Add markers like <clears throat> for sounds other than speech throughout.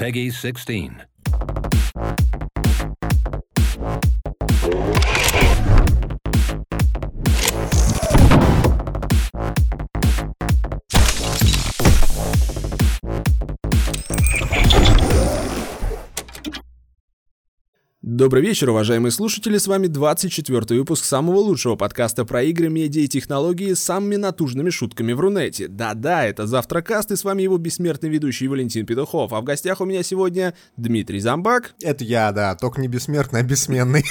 Peggy 16. Добрый вечер, уважаемые слушатели, с вами 24 выпуск самого лучшего подкаста про игры, медиа и технологии с самыми натужными шутками в Рунете. Да-да, это Завтракаст, и с вами его бессмертный ведущий Валентин Петухов, а в гостях у меня сегодня Дмитрий Замбак. Это я, да, только не бессмертный, а бессменный.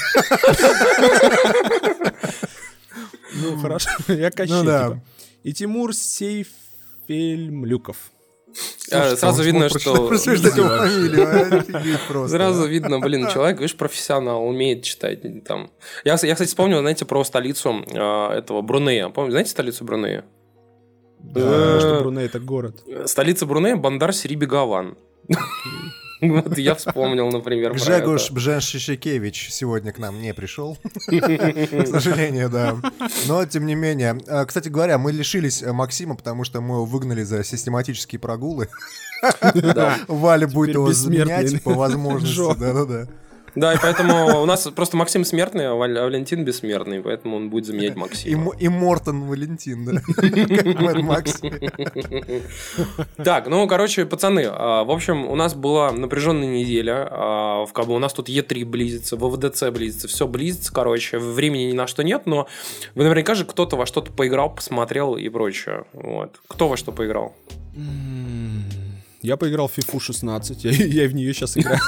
Ну, хорошо, я Кощей, Ну да. типа. И Тимур Сейфельмлюков. А, сразу видно, что... <laughs> Фамилию, а. Сразу видно, блин, человек, видишь, профессионал, умеет читать. Там. Я, я, кстати, вспомнил, знаете, про столицу а, этого Брунея. Помните, знаете столицу Брунея? Да, потому что Бруней это город. Столица Брунея – Бандар Сирибегаван. Вот я вспомнил, например, это. Бженшишекевич сегодня к нам не пришел. К сожалению, да. Но, тем не менее. А, Кстати говоря, мы лишились э, Максима, потому что мы его выгнали за систематические прогулы. Валя будет его заменять по возможности. Да-да-да. Да, и поэтому у нас просто Максим смертный, а а Валентин бессмертный, поэтому он будет заменять <laughs> Максима. И Мортон Валентин, да. <laughs> Как Макс. <laughs> Так, ну, короче, пацаны, а, в общем, у нас была напряженная неделя, а, в как бы у нас тут Е3 близится, ВВДЦ близится, все близится, короче, времени ни на что нет, но вы наверняка же кто-то во что-то поиграл, посмотрел и прочее. Вот. Кто во что поиграл? Я поиграл в FIFA 16, я, я и в нее сейчас играю.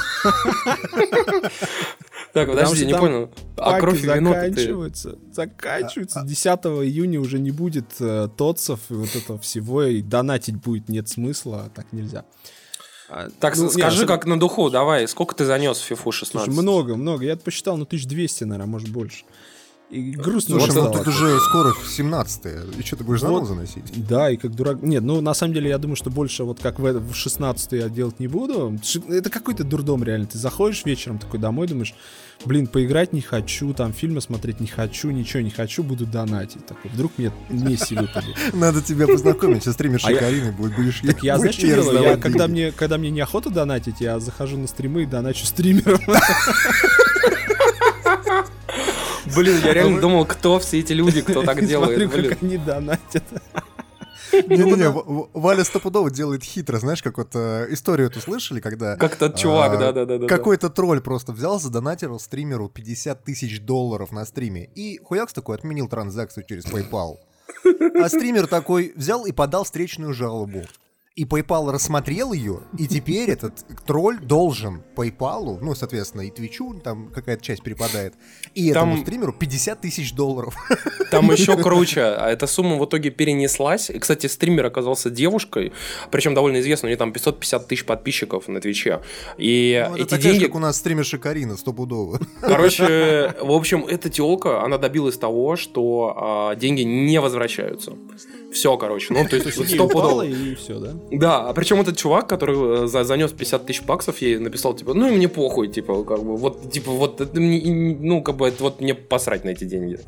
Так, подожди, не понял. А кровь и вино ты... заканчиваются, заканчиваются. 10 июня уже не будет э, тотсов и вот этого всего, и донатить будет нет смысла, а так нельзя. А, Так, ну, скажи, не, как на духу, давай, сколько ты занес в FIFA 16? Слушай, много, много. Я посчитал, ну, 1200, наверное, может, больше. И грустно Слушай, ну тут уже скоро 17-е. И что, ты будешь заново Вот. заносить? Да, и как дурак. Нет, ну на самом деле я думаю, что больше вот как в, в 16 я делать не буду. Это какой-то дурдом реально. Ты заходишь вечером такой домой, думаешь, блин, поиграть не хочу, там фильмы смотреть не хочу, ничего не хочу, буду донатить. Такой, вдруг мне Месси выпадет. <laughs> Надо тебя познакомить со стримершей А Кариной будет. Будешь <laughs> Так я, знаешь, что делаю? Я, когда, мне, когда мне неохота донатить, я захожу на стримы и доначу стримерам. <laughs> Блин, я реально думал, кто все эти люди, кто так <laughs> делает. Смотрю, блин. как они донатят. Не-не-не, В- Валя стопудово делает хитро. Знаешь, как вот э, историю эту слышали, когда... Как тот чувак, а, да-да-да-да. Какой-то тролль просто взял, задонатировал стримеру 50 тысяч долларов на стриме. И хуякс такой отменил транзакцию через PayPal. А стример такой взял и подал встречную жалобу. И PayPal рассмотрел ее, и теперь этот тролль должен PayPal, ну, соответственно, и Твичу, там какая-то часть перепадает, и Там- этому стримеру 50 тысяч долларов. Там <laughs> еще круче. А эта сумма в итоге перенеслась. И, кстати, стример оказался девушкой, причем довольно известной. У нее там 550 тысяч подписчиков на Твиче. И Ну, это эти такая же, деньги... как у нас стримерша Карина, стопудово. <laughs> Короче, в общем, эта телка, она добилась того, что а, деньги не возвращаются. Все, короче. Ну, то есть, стопудово. и все, да? Да, а причем этот чувак, который э, за, занес 50 тысяч баксов, ей написал, типа, ну и мне похуй, типа, как бы, вот, типа, вот, это ну, как бы, это вот мне посрать на эти деньги.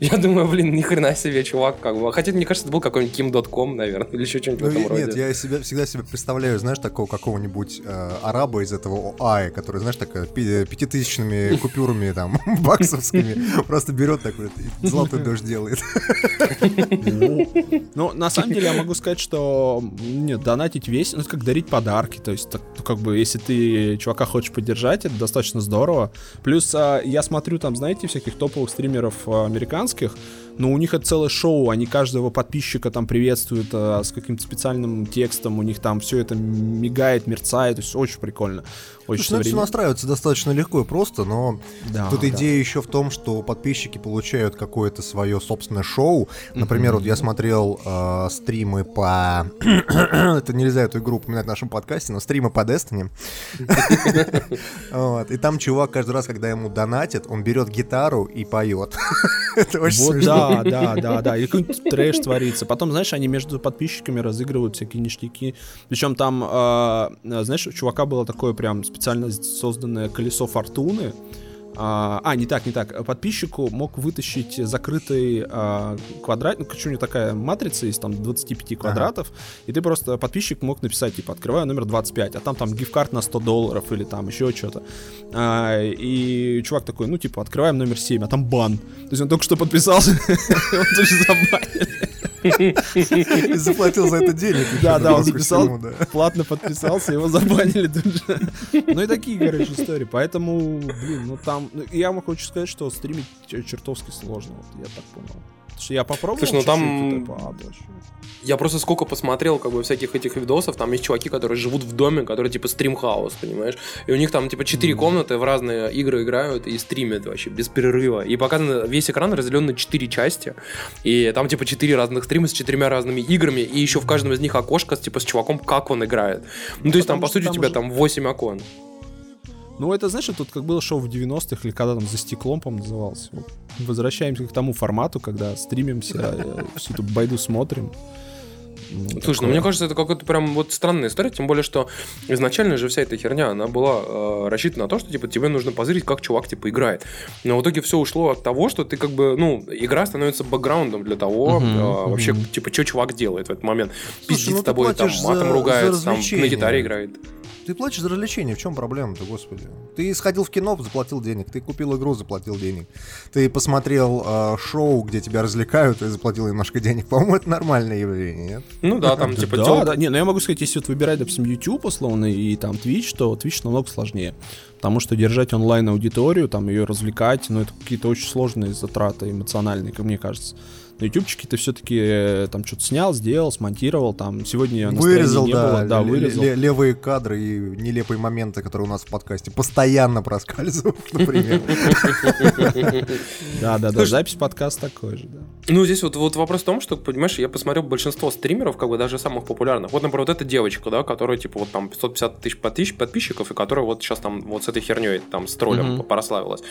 Я думаю, блин, ни хрена себе, чувак, как бы. Хотя, мне кажется, это был какой-нибудь Kim.com, наверное, <laughs> или еще что-нибудь Ну, в этом и- роде. нет, я себя, всегда себе представляю, знаешь, такого какого-нибудь э, араба из этого ОАЭ, который, знаешь, такая пи- пятитысячными <laughs> купюрами там <laughs> баксовскими просто берет такой золотой дождь делает. Ну, на самом деле, я могу сказать, что донатить весь, ну, это как дарить подарки. То есть, так, ну, как бы, если ты чувака хочешь поддержать, это достаточно здорово. Плюс, а, я смотрю там, знаете, всяких топовых стримеров а, американских, но у них это целое шоу, они каждого подписчика там приветствуют а, с каким-то специальным текстом, у них там все это мигает, мерцает, то есть очень прикольно. Очень Слушай, ну, это все современно. настраивается достаточно легко и просто, но Да, тут да. идея еще в том, что подписчики получают какое-то свое собственное шоу. Например, вот я смотрел э, стримы по... <coughs> это нельзя эту игру упоминать в нашем подкасте, но стримы по Destiny. <laughs> Вот, И там чувак каждый раз, когда ему донатят, он берет гитару и поет. <laughs> Это очень Вот смешно. да, да, да, да. И какой-нибудь трэш творится. Потом, знаешь, они между подписчиками разыгрывают всякие ништяки. Причем там, э, знаешь, у чувака было такое прям специально созданное колесо фортуны. А, а, не так, не так. Подписчику мог вытащить закрытый а, квадрат, ну, что у него такая матрица из там 25 квадратов, ага. и ты просто, подписчик мог написать, типа, открываю номер 25, а там там гифкарт на 100 долларов или там еще что-то. А, и чувак такой, ну, типа, открываем номер 7, а там бан. То есть он только что подписался, <laughs> он забанили. И заплатил за это денег. Да, да, он записал, платно подписался, его забанили тут же. Ну и такие, короче, истории. Поэтому, блин, ну там... Ну, я вам хочу сказать, что стримить чертовски сложно, вот я так понял. Что я попробовал Слушай, ну там... Типа, я просто сколько посмотрел, как бы, всяких этих видосов, там есть чуваки, которые живут в доме, которые, типа, стримхаус, понимаешь? И у них там, типа, четыре mm-hmm. комнаты в разные игры играют и стримят вообще без перерыва. И показано, весь экран разделен на четыре части. И там, типа, четыре разных стрима с четырьмя разными играми, и еще в каждом из них окошко, типа, с чуваком, как он играет. Ну, то есть там, по сути, у тебя там 8 окон. Ну, это, знаешь, тут как было шоу в 90-х, или когда там «За стеклом», по назывался. Вот. Возвращаемся к тому формату, когда стримимся, э, всю эту байду смотрим. Ну, Слушай, ну мне кажется, это какая-то прям вот странная история, тем более, что изначально же вся эта херня, она была э, рассчитана на то, что типа тебе нужно позырить, как чувак типа играет. Но в итоге все ушло от того, что ты как бы, ну, игра становится бэкграундом для того, uh-huh, э, uh-huh. вообще, типа, что чувак делает в этот момент. Слушай, Пиздит ну, с тобой, там, матом за, ругается, за там, на гитаре играет. Ты платишь за развлечение, в чем проблема-то, господи? Ты сходил в кино, заплатил денег, ты купил игру, заплатил денег. Ты посмотрел э, шоу, где тебя развлекают, и заплатил немножко денег. По-моему, это нормальное явление, нет? Ну да, там типа... Да, да, не, но ну я могу сказать, если вот выбирать, допустим, YouTube условно и там Twitch, то Twitch намного сложнее. Потому что держать онлайн аудиторию, там ее развлекать, ну это какие-то очень сложные затраты эмоциональные, как мне кажется на ютубчике ты все-таки э, там что-то снял, сделал, смонтировал, там сегодня вырезал, не да, было, да, вырезал. левые кадры и нелепые моменты, которые у нас в подкасте постоянно проскальзывают, <laughs> например. Да, да, да, запись подкаста такой же, да. Ну, здесь вот, вот вопрос в том, что, понимаешь, я посмотрел большинство стримеров, как бы даже самых популярных. Вот, например, вот эта девочка, да, которая, типа, вот там 550 тысяч подписчиков, и которая вот сейчас там вот с этой херней там с троллем mm-hmm. прославилась.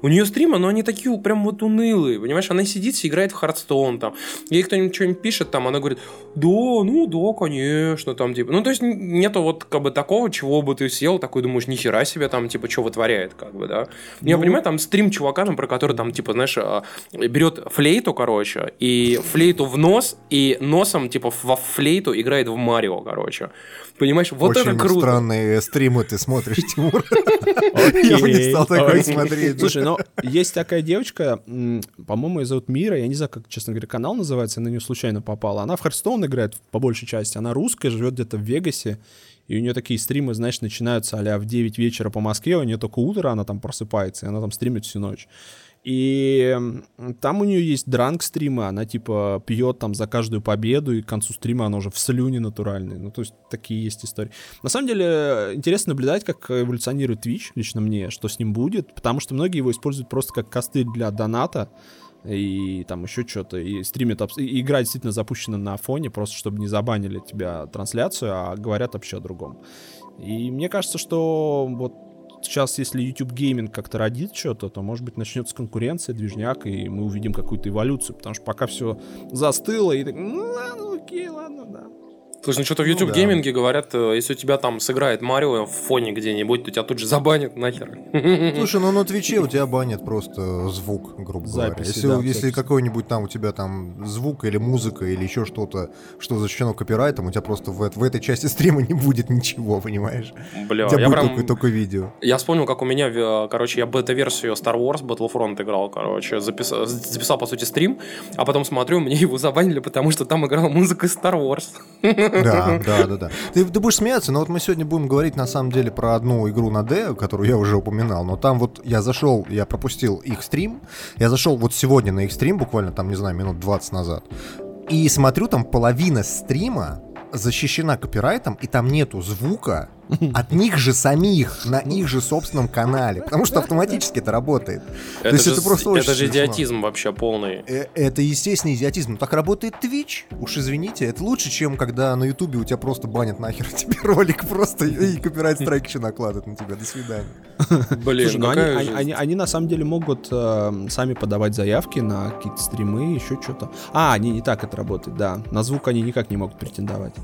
У нее стримы, но они такие прям вот унылые, понимаешь? Она сидит, играет в Hearthstone там. Ей кто-нибудь что-нибудь пишет там, она говорит, да, ну да, конечно, там, типа. Ну, то есть нету вот как бы такого, чего бы ты сел, такой думаешь, нихера себе там, типа, что вытворяет, как бы, да. Ну... Я понимаю, там стрим чувака, там, про который там, типа, знаешь, а, берет флейту, короче, и флейту в нос, и носом, типа, во флейту играет в Марио, короче. Понимаешь, вот Очень это круто. странные стримы ты смотришь, <laughs> Тимур. Я бы не стал такой смотреть. Слушай, ну, есть такая девочка, по-моему, ее зовут Мира, я не знаю, как, честно говоря, канал называется, я на нее случайно попала. Она в Хардстоун играет по большей части, она русская, живет где-то в Вегасе, и у нее такие стримы, знаешь, начинаются а в 9 вечера по Москве, у нее только утро, она там просыпается, и она там стримит всю ночь. И там у нее есть дранк стримы, она типа пьет там за каждую победу, и к концу стрима она уже в слюне натуральной. Ну, то есть такие есть истории. На самом деле, интересно наблюдать, как эволюционирует Twitch, лично мне, что с ним будет, потому что многие его используют просто как костыль для доната, и там еще что-то, и стримит, и игра действительно запущена на фоне, просто чтобы не забанили тебя трансляцию, а говорят вообще о другом. И мне кажется, что вот сейчас, если YouTube Gaming как-то родит что-то, то, может быть, начнется конкуренция, движняк, и мы увидим какую-то эволюцию, потому что пока все застыло, и так, ну, ладно, окей, ладно, да. Слушай, ну что-то в YouTube ну, да. Gaming е говорят, э, если у тебя там сыграет Марио в фоне где-нибудь, то тебя тут же забанят нахер. <laughs> Слушай, ну на Твиче у тебя банят просто звук, грубо говоря. Если, да, если какой-нибудь там у тебя там звук или музыка или еще что-то, что защищено копирайтом, у тебя просто в, в этой части <laughs> стрима не будет ничего, понимаешь? Бля, у тебя я будет прям... только, только видео. Я вспомнил, как у меня, короче, я бета-версию Star Wars Battlefront играл, короче, записал, записал, по сути, стрим, а потом смотрю, мне его забанили, потому что там играла музыка Star Wars. <laughs> Да, <laughs> да, да, да. Ты, ты будешь смеяться, но вот мы сегодня будем говорить на самом деле про одну игру на D, которую я уже упоминал, но там вот я зашел, я пропустил их стрим, я зашел вот сегодня на их стрим, буквально там, не знаю, минут 20 назад, и смотрю, там половина стрима защищена копирайтом, и там нету звука от них же самих, на их же собственном канале, потому что автоматически это работает. Это То есть же, это просто Это же идиотизм вообще полный. Э, это, естественно, идиотизм. Но так работает Twitch. Уж извините, это лучше, чем когда на Ютубе у тебя просто банят нахер <laughs> тебе ролик просто и копирайт страйк еще накладывают на тебя. До свидания. <laughs> Блин, Слушай, ну они, они, они, они на самом деле могут э, сами подавать заявки на какие-то стримы, еще что-то. А, они не так это работает, да. На звук они никак не могут претендовать.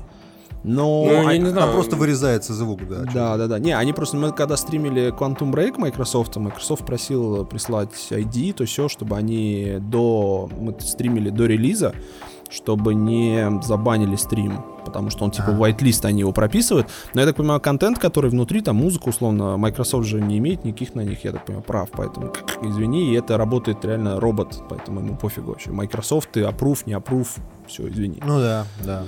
Но Ну, я они- не Там знаю. просто вырезается звук, да. да, да, да. Не, они просто, мы когда стримили Quantum Break Microsoft, Microsoft просил прислать ID, то все, чтобы они до, мы стримили до релиза, чтобы не забанили стрим, потому что он типа А. whitelist они его прописывают. Но я так понимаю, контент, который внутри, там музыка, условно, Microsoft же не имеет никаких на них, я так понимаю, прав, поэтому извини, и это работает реально робот, поэтому ему пофигу вообще. Microsoft, ты аппрув, не аппрув, все, извини. Ну да, да.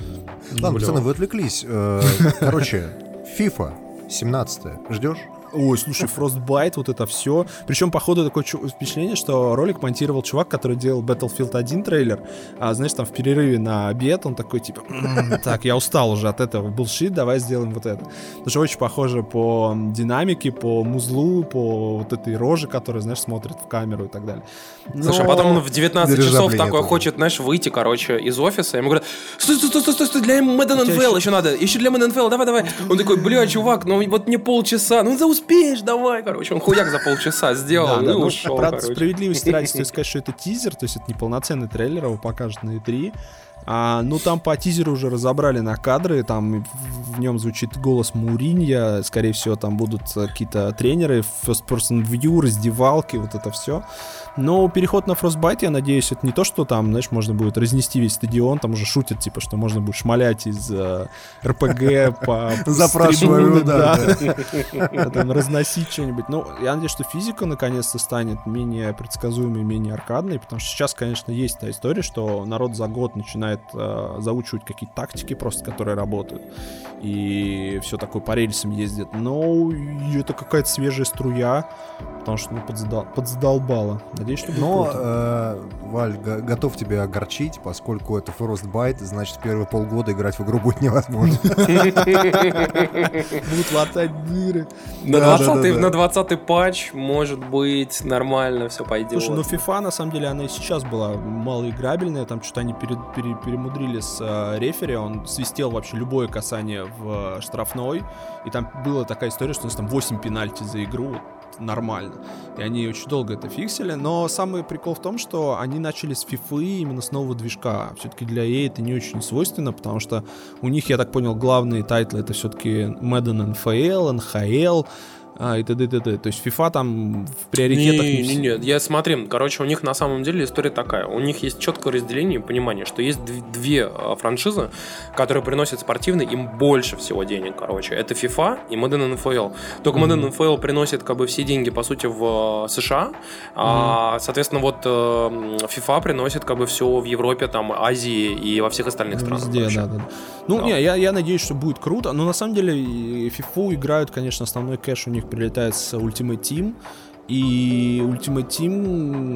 Ладно, пацаны, вы отвлеклись. Э, Короче, <laughs> FIFA 17 Ждешь? Ой, слушай, Frostbite, вот это все. Причем, походу, такое впечатление, что ролик монтировал чувак, который делал Battlefield 1 трейлер. А знаешь, там в перерыве на обед он такой, типа, «М, так, я устал уже от этого булшит, давай сделаем вот это. Потому что очень похоже по динамике, по музлу, по вот этой роже, которая, знаешь, смотрит в камеру и так далее. Слушай, а Но- потом он в 19 часов такой хочет, знаешь, выйти, короче, из офиса. Ему говорят, стой, стой, стой, стой, стой, стой, для NFL еще- еще надо, еще для Madden NFL, давай, давай. Он такой, бля, чувак, ну вот мне полчаса, ну ты успеешь, давай, короче. Он хуяк за полчаса сделал Да, да, и ну, ушел, правда, короче. справедливости ради стоит <laughs> сказать, что это тизер, то есть это не полноценный трейлер, его покажут на E3. А, ну, там по тизеру уже разобрали на кадры, там в, в нем звучит голос Муринья, скорее всего, там будут э, какие-то тренеры, first person view, раздевалки, вот это все. Но переход на Frostbite, я надеюсь, это не то, что там, знаешь, можно будет разнести весь стадион, там уже шутят, типа, что можно будет шмалять из э, РПГ по <laughs> Запрашиваю, да, <laughs> там, разносить что-нибудь. Ну, я надеюсь, что физика наконец-то станет менее предсказуемой, менее аркадной, потому что сейчас, конечно, есть та история, что народ за год начинает э, заучивать какие-то тактики просто, которые работают, и все такое по рельсам ездит. Но это какая-то свежая струя, потому что ну, подзадол- подзадолбало. Надеюсь, что будет Но, круто. э, Валь, го- готов тебя огорчить, поскольку это Frostbite, значит, первые полгода играть в игру будет невозможно. Будут латать дыры. На Да, да, 20 да, да. на 20 патч, может быть, нормально все пойдет. Слушай, ну FIFA на самом деле она и сейчас была малоиграбельная, там что-то они пере- пере- перемудрили с э, рефери, он свистел вообще любое касание в э, штрафной, и там была такая история, что у нас там 8 пенальти за игру, нормально. И они очень долго это фиксили, но самый прикол в том, что они начали с FIFA именно с нового движка. Все-таки для EA это не очень свойственно, потому что у них, я так понял, главные тайтлы это все-таки Madden NFL, NHL, а, и т.д. т.д. То есть FIFA там в приоритетах Не, не, не, нет, я смотри, короче, у них на самом деле история такая. У них есть четкое разделение и понимание, что есть дв- две а, франшизы, которые приносят спортивный им больше всего денег, короче. Это FIFA и Madden NFL. Только Madden NFL приносит как бы все деньги, по сути, в э, США, а, соответственно, вот э, FIFA приносит как бы все в Европе, там, Азии и во всех остальных странах. Везде, да, да. Ну, Да. не, я, я надеюсь, что будет круто. Но на самом деле FIFA играют, конечно, основной кэш у них прилетает с Ultimate Team. И Ultimate Team,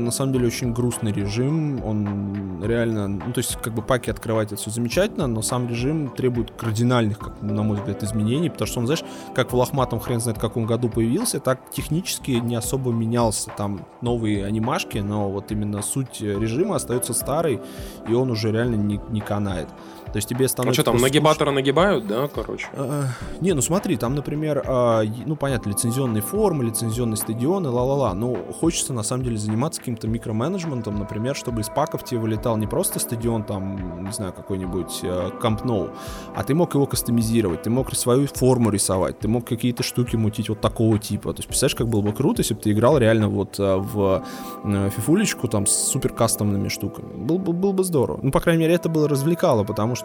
на самом деле, очень грустный режим. Он реально... Ну, то есть, как бы паки открывать это все замечательно, но сам режим требует кардинальных, как, на мой взгляд, изменений, потому что он, знаешь, как в лохматом хрен знает каком году появился, так технически не особо менялся. Там новые анимашки, но вот именно суть режима остается старой, и он уже реально не, не канает. То есть тебе А становится... что там, нагибаторы нагибают, да, короче? Э, Не, ну смотри, там, например, а, ну понятно, лицензионные формы, лицензионные стадионы, ла-ла-ла. Но хочется на самом деле заниматься каким-то микроменеджментом, например, чтобы из паков тебе вылетал не просто стадион, там, не знаю, какой-нибудь э, Camp Nou, а ты мог его кастомизировать, ты мог свою форму рисовать, ты мог какие-то штуки мутить вот такого типа. То есть, представляешь, как было бы круто, если бы ты играл реально вот в фифулечку там с супер кастомными штуками. Был бы, было бы здорово. Ну, по крайней мере, это было развлекало, потому что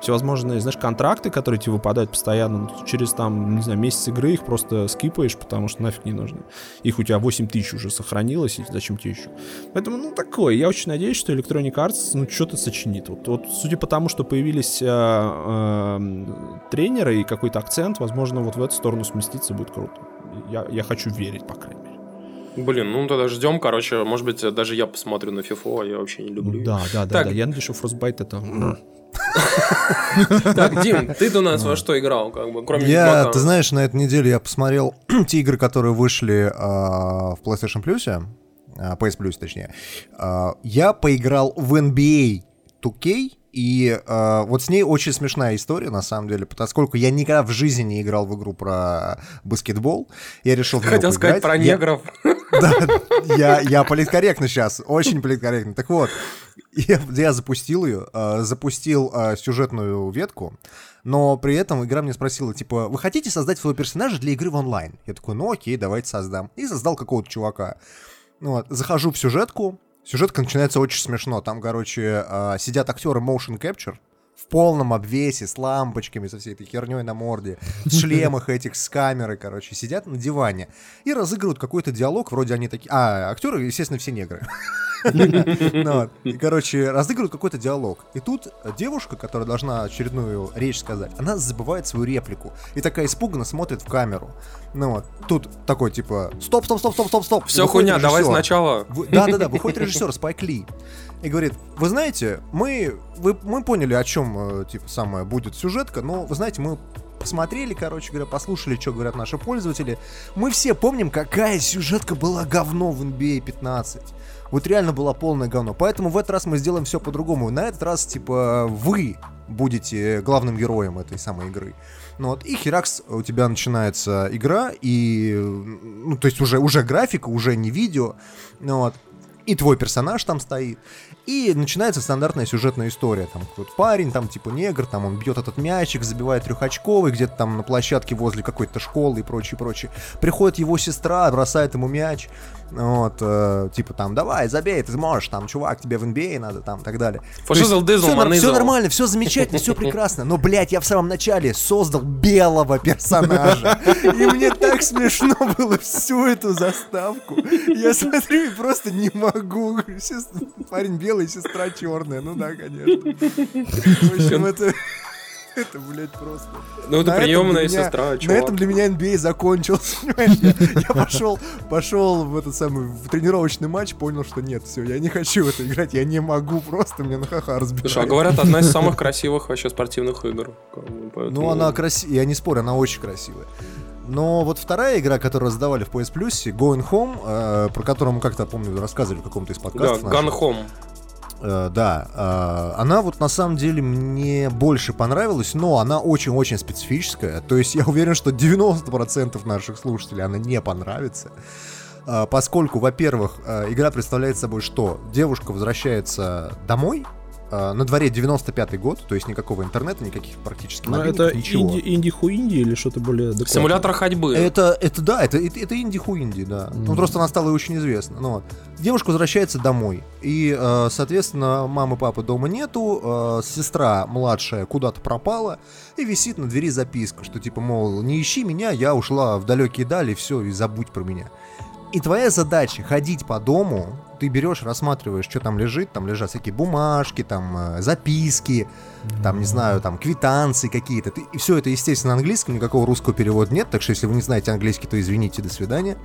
всевозможные, знаешь, контракты, которые тебе выпадают постоянно, ну, через там, не знаю, месяц игры их просто скипаешь, потому что нафиг не нужны. Их у тебя 8 тысяч уже сохранилось, и зачем тебе еще? Поэтому, ну, такое. Я очень надеюсь, что Electronic Arts, ну, что-то сочинит. Вот, вот судя по тому, что появились э, э, тренеры и какой-то акцент, возможно, вот в эту сторону сместиться будет круто. Я, я хочу верить, по крайней мере. Блин, ну тогда ждем, короче, может быть, даже я посмотрю на FIFA, а я вообще не люблю. её. Да, да, да, Так. да. Я надеюсь, что Frostbite это... <laughs> Так, Дим, ты у нас во что играл, как бы, кроме Я, ты знаешь, на этой неделе я посмотрел <clears throat> те игры, которые вышли а, в PlayStation Plus, а, PS Plus точнее. А, я поиграл в NBA 2K, и а, вот с ней очень смешная история, на самом деле, поскольку я никогда в жизни не играл в игру про баскетбол, я решил Хотел сказать поиграть. про Я- негров. Да, я, я политкорректно сейчас, очень политкорректно. Так вот, я, я запустил ее, э, запустил э, сюжетную ветку, но при этом игра мне спросила, типа, вы хотите создать своего персонажа для игры в онлайн? Я такой, ну окей, давайте создам. И создал какого-то чувака. Ну вот, захожу в сюжетку, сюжетка начинается очень смешно. Там, короче, э, сидят актеры motion capture, в полном обвесе, с лампочками, со всей этой херней на морде, в шлемах этих с камерой, короче, сидят на диване и разыгрывают какой-то диалог, вроде они такие... А, актеры, естественно, все негры. <laughs> Ну короче, разыгрывают какой-то диалог. И тут девушка, которая должна очередную речь сказать, она забывает свою реплику. И такая испуганно смотрит в камеру. Ну вот. Тут такой, типа, стоп, стоп, стоп, стоп, стоп, стоп. Все хуйня, давай сначала. Да-да-да, выходит режиссер Спайк Ли и говорит, вы знаете, мы, вы, мы поняли, о чем, э, типа, самое будет сюжетка, но, вы знаете, мы посмотрели, короче говоря, послушали, что говорят наши пользователи. Мы все помним, какая сюжетка была говно в NBA 15. Вот реально было полное говно. Поэтому в этот раз мы сделаем все по-другому. На этот раз, типа, вы будете главным героем этой самой игры. Ну вот, и херакс, у тебя начинается игра, и, ну, то есть уже, уже графика, уже не видео, ну вот, и твой персонаж там стоит. И начинается стандартная сюжетная история. Там какой-то парень, там типа негр, там он бьет этот мячик, забивает трехочковый, где-то там на площадке возле какой-то школы и прочее, прочее. Приходит его сестра, бросает ему мяч. Вот, э, типа там, давай, забей, ты сможешь, там, чувак, тебе в NBA надо, там, и так далее. Фашизл, дизл, все, все нормально, все замечательно, все <laughs> прекрасно. Но, блядь, я в самом начале создал белого персонажа. И мне так смешно было всю эту заставку. Я смотрю и просто не могу. Парень белый, сестра черная. Ну да, конечно. В общем, это... Это, блядь, просто. Ну, это приемная сестра, чувак. На этом для меня NBA закончился, <laughs> Я, я пошел, пошел в этот самый, в тренировочный матч, понял, что нет, все, я не хочу в это играть, я не могу просто, мне на ха-ха разбирать. Слушай, а говорят, одна из самых <laughs> красивых вообще спортивных игр. Поэтому... Ну, она красивая, я не спорю, она очень красивая. Но вот вторая игра, которую раздавали в PS Plus, Going Home, э, про которую мы как-то, помню, рассказывали в каком-то из подкастов. Да, Gun Home. Э, да, э, она вот на самом деле мне больше понравилась, но она очень-очень специфическая. То есть я уверен, что 90% наших слушателей она не понравится. Э, поскольку, во-первых, э, игра представляет собой что? Девушка возвращается домой, Uh, на дворе 95-й год, то есть никакого интернета, никаких практически Но это ничего. инди, инди-хуинди или что-то более адекватное? Симулятор ходьбы. Это, это да, это, это, это инди-хуинди, да. Mm. Ну, просто она стала очень известна. Ну, вот. Девушка возвращается домой, и, э, соответственно, мамы, папы дома нету, э, сестра младшая куда-то пропала, и висит на двери записка, что типа, мол, не ищи меня, я ушла в далекие дали, все, и забудь про меня. И твоя задача ходить по дому, ты берешь, рассматриваешь, что там лежит, там лежат всякие бумажки, там э, записки, там, не знаю, там квитанции какие-то. И все это, естественно, на английском, никакого русского перевода нет, так что если вы не знаете английский, то извините, до свидания.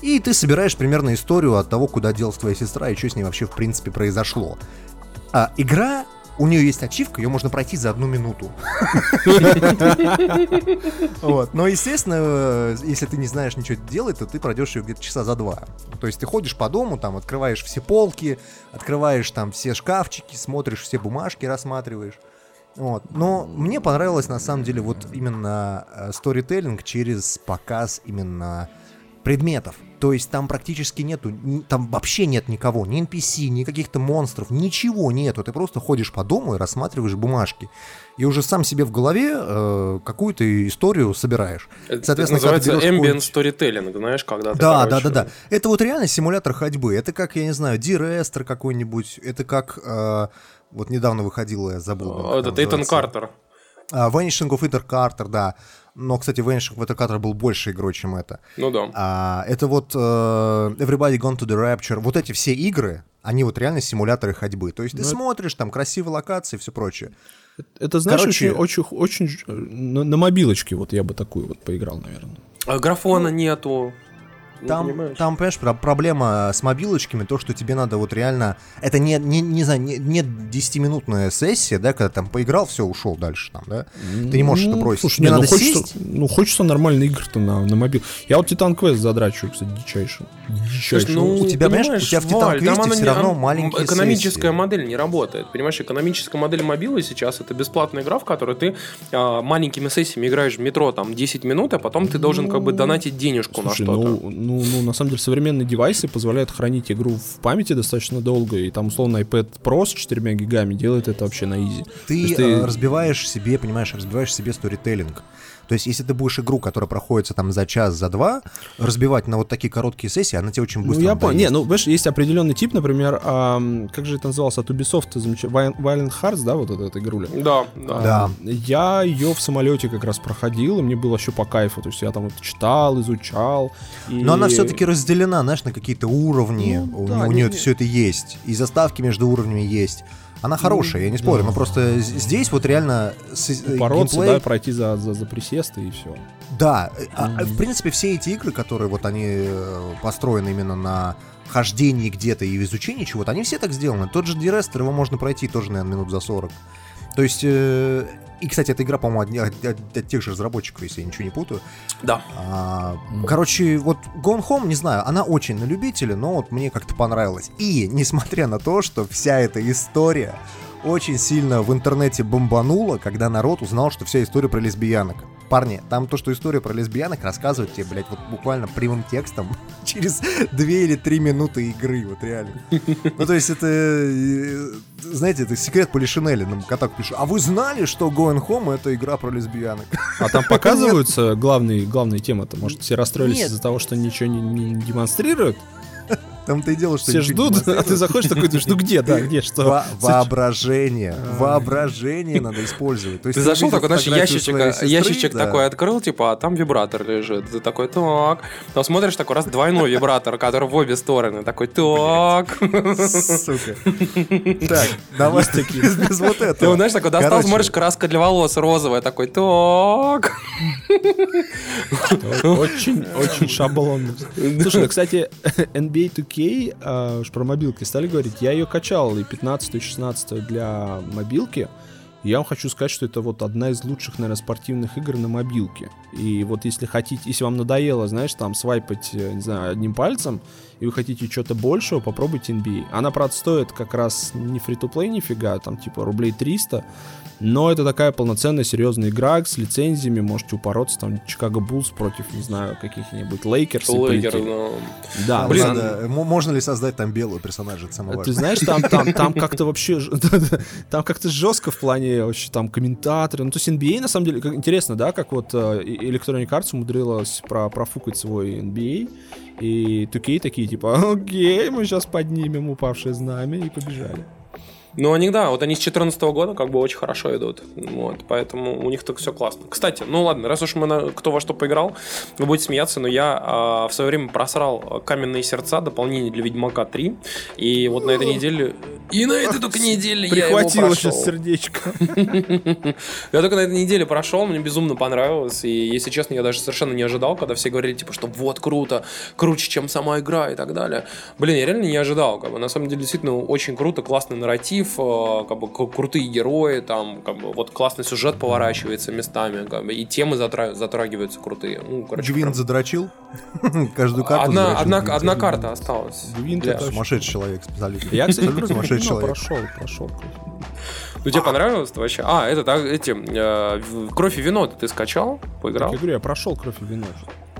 И ты собираешь примерно историю от того, куда делась твоя сестра и что с ней вообще в принципе произошло. А игра у нее есть ачивка, ее можно пройти за одну минуту. Вот. Но, естественно, если ты не знаешь ничего делать, то ты пройдешь ее где-то часа за два. То есть ты ходишь по дому, там открываешь все полки, открываешь там все шкафчики, смотришь все бумажки, рассматриваешь. Вот. Но мне понравилось на самом деле вот именно э, сторителлинг через показ именно предметов. То есть там практически нету, там вообще нет никого, ни NPC, ни каких-то монстров, ничего нету. Ты просто ходишь по дому и рассматриваешь бумажки. И уже сам себе в голове э, какую-то историю собираешь. Это Соответственно, называется ambient storytelling, знаешь, когда ты, Да, короче... да, да, да. Это вот реально симулятор ходьбы. Это как, я не знаю, D-Rester какой-нибудь. Это как... Э, вот недавно выходила, я забыл. Этот Эйтан Картер. Uh, Vanishing of Ether Carter, да. Но, кстати, Vanishing Ether был больше игрой, чем это. Ну да. А, это вот uh, Everybody Gone to the Rapture. Вот эти все игры, они вот реально симуляторы ходьбы. То есть ты Но... Ну, смотришь, там красивые локации и все прочее. Это, это знаешь, Короче... очень, очень, очень на, на мобилочке вот я бы такую вот поиграл, наверное. А графона ну, Там, понимаешь? там, понимаешь, проблема с мобилочками, то, что тебе надо вот реально... Это не, не, не знаю, не, не 10-минутная сессия, да, когда там поиграл, все, ушел дальше там, да? Ты не можешь ну, это бросить. Слушай, не, ну, хочется, сесть. ну, хочется нормальные игры-то на, на мобил. Я вот Титан Квест задрачиваю, кстати, дичайше. Дичайше. Ну, у тебя, понимаешь, у тебя в Титан Квесте все равно маленькие Экономическая сессии. модель не работает. Понимаешь, экономическая модель мобилы сейчас это бесплатная игра, в которой ты а, маленькими сессиями играешь в метро там 10 минут, а потом ты должен как бы ну, донатить денежку Слушай, на что-то. Ну, ну, ну, на самом деле, современные девайсы позволяют хранить игру в памяти достаточно долго, и там, условно, iPad Pro с 4 гигами делает это вообще на изи. Ты, ты... разбиваешь себе, понимаешь, разбиваешь себе сторителлинг. То есть, если ты будешь игру, которая проходится там за час, за два, разбивать на вот такие короткие сессии, она тебе очень быстро Ну, я понял. Не, ну, знаешь, есть определенный тип, например, а, как же это называлось, от Ubisoft, Violent Hearts, да, вот эта, эта игруля? Да, да. Да. Я ее в самолете как раз проходил, и мне было еще по кайфу. То есть я там вот читал, изучал. И... Но она все-таки разделена, знаешь, на какие-то уровни. Ну, у, да, у нее не... все это есть. И заставки между уровнями есть. Она хорошая, я не спорю, но просто здесь вот реально... Упороться, геймплей... да, пройти за, за, за присесты и все. Да, mm-hmm. в принципе, все эти игры, которые вот они э, построены именно на хождении где-то и в изучении чего-то, они все так сделаны. Тот же Дирестер, его можно пройти тоже, наверное, минут за 40. То есть э, и, кстати, эта игра, по-моему, от, от, от тех же разработчиков, если я ничего не путаю. Да. А, короче, вот Gone Home, не знаю, она очень на любителя, но вот мне как-то понравилась. И, несмотря на то, что вся эта история очень сильно в интернете бомбанула, когда народ узнал, что вся история про лесбиянок. Парни, там то, что история про лесбиянок рассказывают тебе, блядь, вот буквально прямым текстом <laughs> через две или три минуты игры, вот реально. Ну, то есть это, э, знаете, это секрет Полишинеля, нам Катак пишет. А вы знали, что Going Home это игра про лесбиянок? А там показываются главные, главные темы-то? Может, все расстроились из-за того, что ничего не, не демонстрируют? Там-то и дело, что... Все ждут, а ты заходишь такой, ну где, да, где, что? Воображение. Воображение надо использовать. Ты зашел такой, знаешь, ящичек, ящичек такой открыл, типа, а там вибратор лежит. Ты такой, так. Там смотришь такой раз двойной вибратор, который в обе стороны. Такой, так. Сука. Так, давай такие. Без вот этого. Ты, знаешь, такой достал, смотришь, краска для волос розовая. Такой, так. Очень, очень шаблонно. Слушай, ну, кстати, <laughs> NBA 2K окей, а, уж про мобилки стали говорить, я ее качал и 15 и 16 для мобилки. Я вам хочу сказать, что это вот одна из лучших, наверное, спортивных игр на мобилке. И вот если хотите, если вам надоело, знаешь, там свайпать, э, не знаю, одним пальцем, и вы хотите что-то большего, попробуйте NBA. Она, правда, стоит как раз не фри-то-плей нифига, там типа рублей 300, но это такая полноценная серьезная игра с лицензиями, можете упороться там Чикаго Буллс против, не знаю, каких-нибудь Лейкерс. Лейкер, но... Да, Блин, надо, можно ли создать там белого персонажа, это самое Ты знаешь, там, там, <laughs> там как-то вообще, <laughs> там как-то жестко в плане вообще там комментаторы, ну то есть NBA на самом деле, как, интересно, да, как вот э, Electronic Arts умудрилась про, профукать свой NBA, и 2K такие типа, <laughs> окей, мы сейчас поднимем упавшее знамя и побежали. Ну, они, да, вот они с 2014 года как бы очень хорошо идут. Вот, поэтому у них так все классно. Кстати, ну ладно, раз уж мы на кто во что поиграл, вы будете смеяться, но я а, в свое время просрал Каменные сердца, дополнение для Ведьмака 3. И вот на этой неделе... И на этой только неделе я его сейчас сердечко. <laughs> Я только на этой неделе прошел, мне безумно понравилось. И, если честно, я даже совершенно не ожидал, когда все говорили, типа, что вот круто, круче, чем сама игра и так далее. Блин, я реально не ожидал. Как бы. На самом деле, действительно, очень круто, классный нарратив, Э, как бы крутые герои, там, как бы, вот классный сюжет поворачивается местами, как бы, и темы затра- затрагиваются крутые. Ну, короче, Гвинт прям... задрочил? <laughs> Каждую карту одна, одна, одна карта осталась. Гвинт это сумасшедший человек, специалист. Я, кстати, сумасшедший человек. Прошел, прошел. Ну, тебе понравилось вообще? А, это, так, эти, э, «Кровь и вино» ты скачал, поиграл? я говорю, я прошел «Кровь и вино».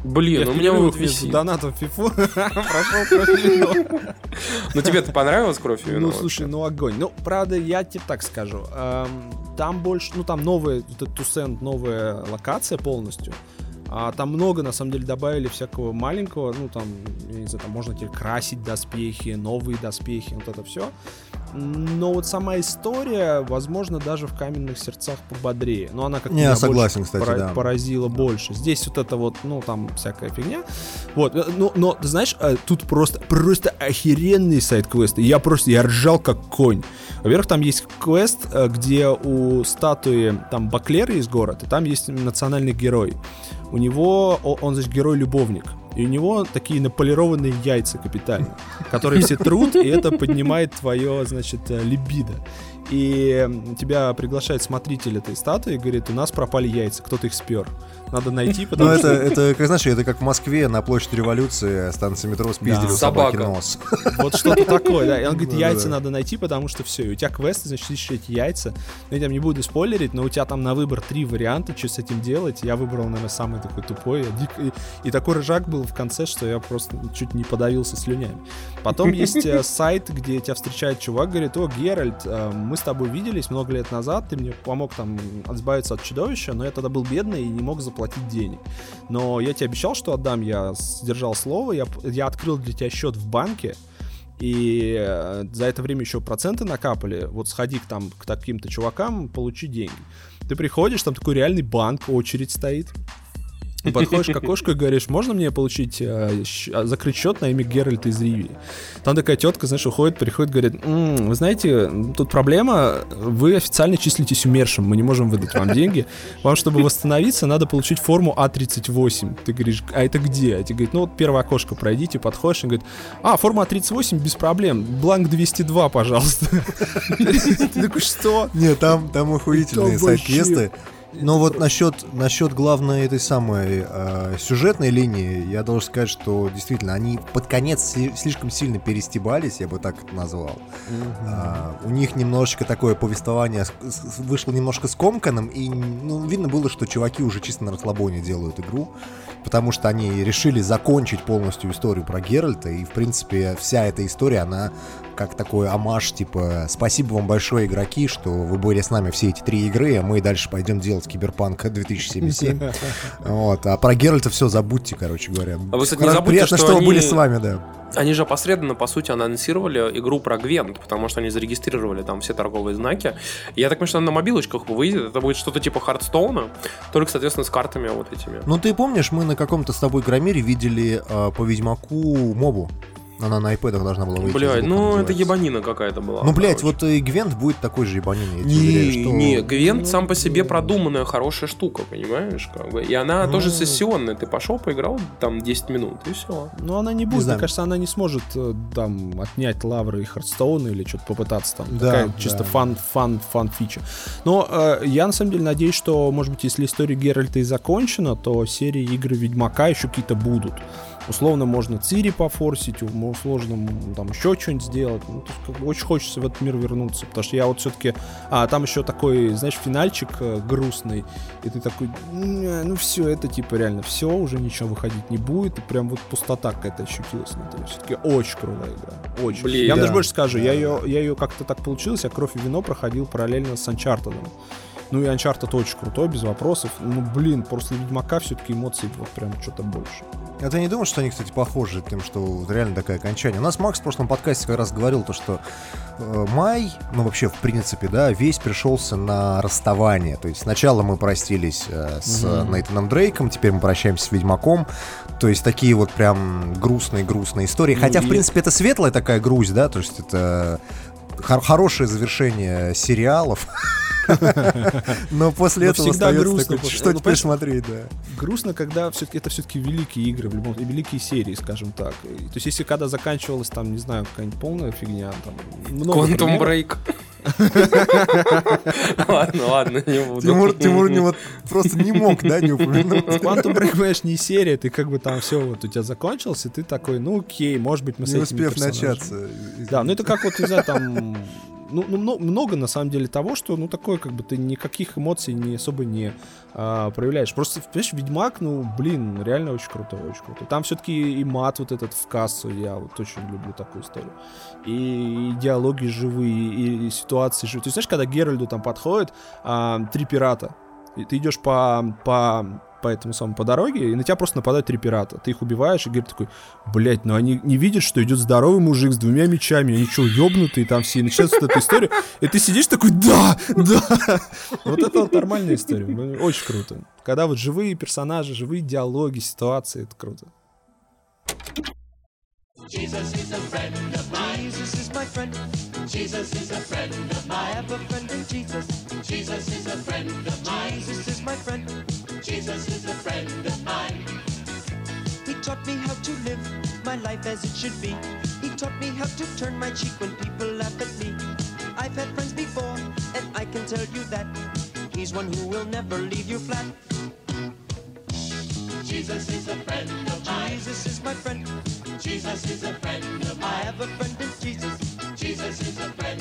Блин, я у меня вот висит. донатом фифу прошел кровь вино. Ну тебе-то понравилось кровь вино? Ну слушай, ну огонь. Ну, правда, я тебе так скажу. Там больше, ну там новая, вот Тусент, новая локация полностью. А там много, на самом деле, добавили всякого маленького, ну, там, я не знаю, там можно теперь красить доспехи, новые доспехи, вот это все. Но вот сама история, возможно, даже в каменных сердцах пободрее. Но она как не, согласен, кстати, пора- да. поразила больше. Здесь вот это вот, ну, там всякая фигня. Вот, э, но, но ты знаешь, э, тут просто, просто охеренный сайт-квесты. Я просто, я ржал как конь. Во-первых, там есть квест, э, где у статуи, там, Баклеры из города, там есть национальный герой. У него, он, значит, герой-любовник. И у него такие наполированные яйца капитально, которые все трут, и это поднимает твое, значит, э, либидо. и тебя приглашает смотритель этой статуи и говорит, у нас пропали яйца, кто-то их спер. Надо найти, Ну, потому это, что это, как знаешь, это как в Москве на площади революции станции метро спиздили Да. собаки Собака. нос. <laughs> вот что-то <laughs> такое, да. И он говорит, Да-да-да. яйца надо найти, потому что все, и у тебя квест, значит, ищешь эти яйца. Ну, я там не буду спойлерить, но у тебя там на выбор три варианта, что с этим делать. Я выбрал, наверное, самый такой тупой. И, и такой рыжак был в конце, что я просто чуть не подавился слюнями. Потом есть э, <laughs> сайт, где тебя встречает чувак, говорит, о, Геральт, э, мы с тобой виделись много лет назад, ты мне помог там избавиться от чудовища, но я тогда был бедный и не мог заплатить денег. Но я тебе обещал, что отдам, я сдержал слово, я, я открыл для тебя счет в банке, и э, за это время еще проценты накапали. Вот сходи к там к таким-то чувакам, получи деньги. Ты приходишь, там такой реальный банк, очередь стоит. Подходишь к окошку и говоришь, можно мне получить э, щ- а, закрыть счет на имя Геральта из Ривии? Там такая тетка, знаешь, уходит, приходит, говорит, «М, вы знаете, тут проблема, вы официально числитесь умершим, мы не можем выдать вам деньги. Вам, чтобы восстановиться, надо получить форму А38. Ты говоришь, а это где? А тебе говорит, ну вот первое окошко пройдите, подходишь, и говорит, а, форма А38 без проблем, бланк 202, пожалуйста. <laughs> Ты такой, что? Не, там, там охуительные сайт-квесты. Но вот насчет, насчет главной этой самой э, сюжетной линии, я должен сказать, что действительно они под конец слишком сильно перестебались, я бы так это назвал. А, у них немножечко такое повествование вышло немножко скомканным, и ну, видно было, что чуваки уже чисто на расслабоне делают игру, потому что они решили закончить полностью историю про Геральта, и, в принципе, вся эта история, она как такой амаш, типа, спасибо вам большое, игроки, что вы были с нами все эти три игры, а мы дальше пойдем делать Киберпанк 2077. <laughs> Вот, а про Геральта все забудьте, короче говоря. А вы, кстати, не забудьте, Приятно, что что, вы они- были с вами, да. Они же опосредованно, по сути, анонсировали игру про Гвент, потому что они зарегистрировали там все торговые знаки. Я так понимаю, что она на мобилочках выйдет. Это будет что-то типа Хардстоуна, только, соответственно, с картами вот этими. Ну, ты помнишь, мы на каком-то с тобой Громире видели а, по Ведьмаку мобу. Она на iPad должна была выйти. Блядь, ну это ебанина какая-то была. Ну, блядь, вот и Гвент будет такой же ебаниной, я тебе уверяю, Не, что... не, Гвент сам по себе продуманная хорошая штука, понимаешь? Как бы. И она Ну. тоже сессионная. Ты пошел, поиграл там 10 минут, и все. Ну, она не будет, знаю. мне кажется, она не сможет э, там отнять лавры у Hearthstone'а или что-то попытаться там. Да, Такая да. чисто фан, фан, фан фича. Но э, я на самом деле надеюсь, что, может быть, если история Геральта и закончена, то серии игры Ведьмака еще какие-то будут. Условно можно Цири пофорсить, условно там еще что-нибудь сделать. Ну, то есть, как бы очень хочется в этот мир вернуться, потому что я вот все-таки... А, там еще такой, знаешь, финальчик э, грустный, и ты такой, «Не, ну все, это типа реально все, уже ничего выходить не будет, и прям вот пустота какая-то ощутилась этом. Все-таки очень крутая игра, очень. Блин, я вам да, даже больше скажу, да. я ее, я ее как-то так получилось, я «Кровь и вино» проходил параллельно с Uncharted. Ну и Uncharted очень крутой, без вопросов. Ну, блин, после Ведьмака все-таки эмоций вот прям что-то больше. А ты не думаешь, что они, кстати, похожи тем, что вот реально такое окончание? У нас Макс в прошлом подкасте как раз говорил то, что э, май, ну вообще в принципе, да, весь пришелся на расставание. То есть сначала мы простились э, с Мгм. Нейтаном Дрейком, теперь мы прощаемся с Ведьмаком. То есть такие вот прям грустные-грустные истории. Ну Хотя, в и- принципе, это светлая такая грусть, да, то есть это хор- хорошее завершение сериалов. <laughs> Но после Но этого остается грустно такое, после- что ну, теперь смотреть, да. грустно, когда все-таки это все-таки великие игры, в любом и великие серии, скажем так. То есть, если когда заканчивалась там, не знаю, какая-нибудь полная фигня, там много Quantum примеров. Break. <laughs> Ладно, ладно, не буду. Тимур, Тимур не вот просто не мог, да, не упомянуть. <laughs> Quantum Break, понимаешь, не серия, ты как бы там все, вот у тебя закончилось, и ты такой, ну окей, может быть, мы с Не успев персонажами». начаться. Да, ну это как вот, не знаю, там... <laughs> Ну, ну, мно- много на самом деле того, что, ну, такое, как бы ты никаких эмоций не особо не а, проявляешь. Просто, понимаешь, Ведьмак, ну, блин, реально очень крутой, очень крутой. Там все-таки и мат вот этот в кассу, я вот очень люблю такую историю. И, и диалоги живые, и, и ситуации живые. Ты знаешь, когда Геральду там подходит а, три пирата, и ты идешь по, по, по этому самому, по дороге, и на тебя просто нападают три пирата. Ты их убиваешь, и Геральт такой, блять, ну они не видят, что идет здоровый мужик с двумя мечами, они что, ёбнутые там все, и начинается вот эта история, и ты сидишь такой, да, да. Вот это вот нормальная история, ну, очень круто. Когда вот живые персонажи, живые диалоги, ситуации, это круто. Jesus is a friend of mine. Jesus is my friend. Jesus is a friend of mine. I have a friend in Jesus. Jesus is a friend of mine. Jesus is my friend. Jesus is a friend of mine. He taught me how to live my life as it should be. He taught me how to turn my cheek when people laugh at me. I've had friends before, and I can tell you that he's one who will never leave you flat. Jesus is a friend of mine. Jesus is my friend. Jesus is a friend of mine. I have a friend in Jesus. Jesus is a friend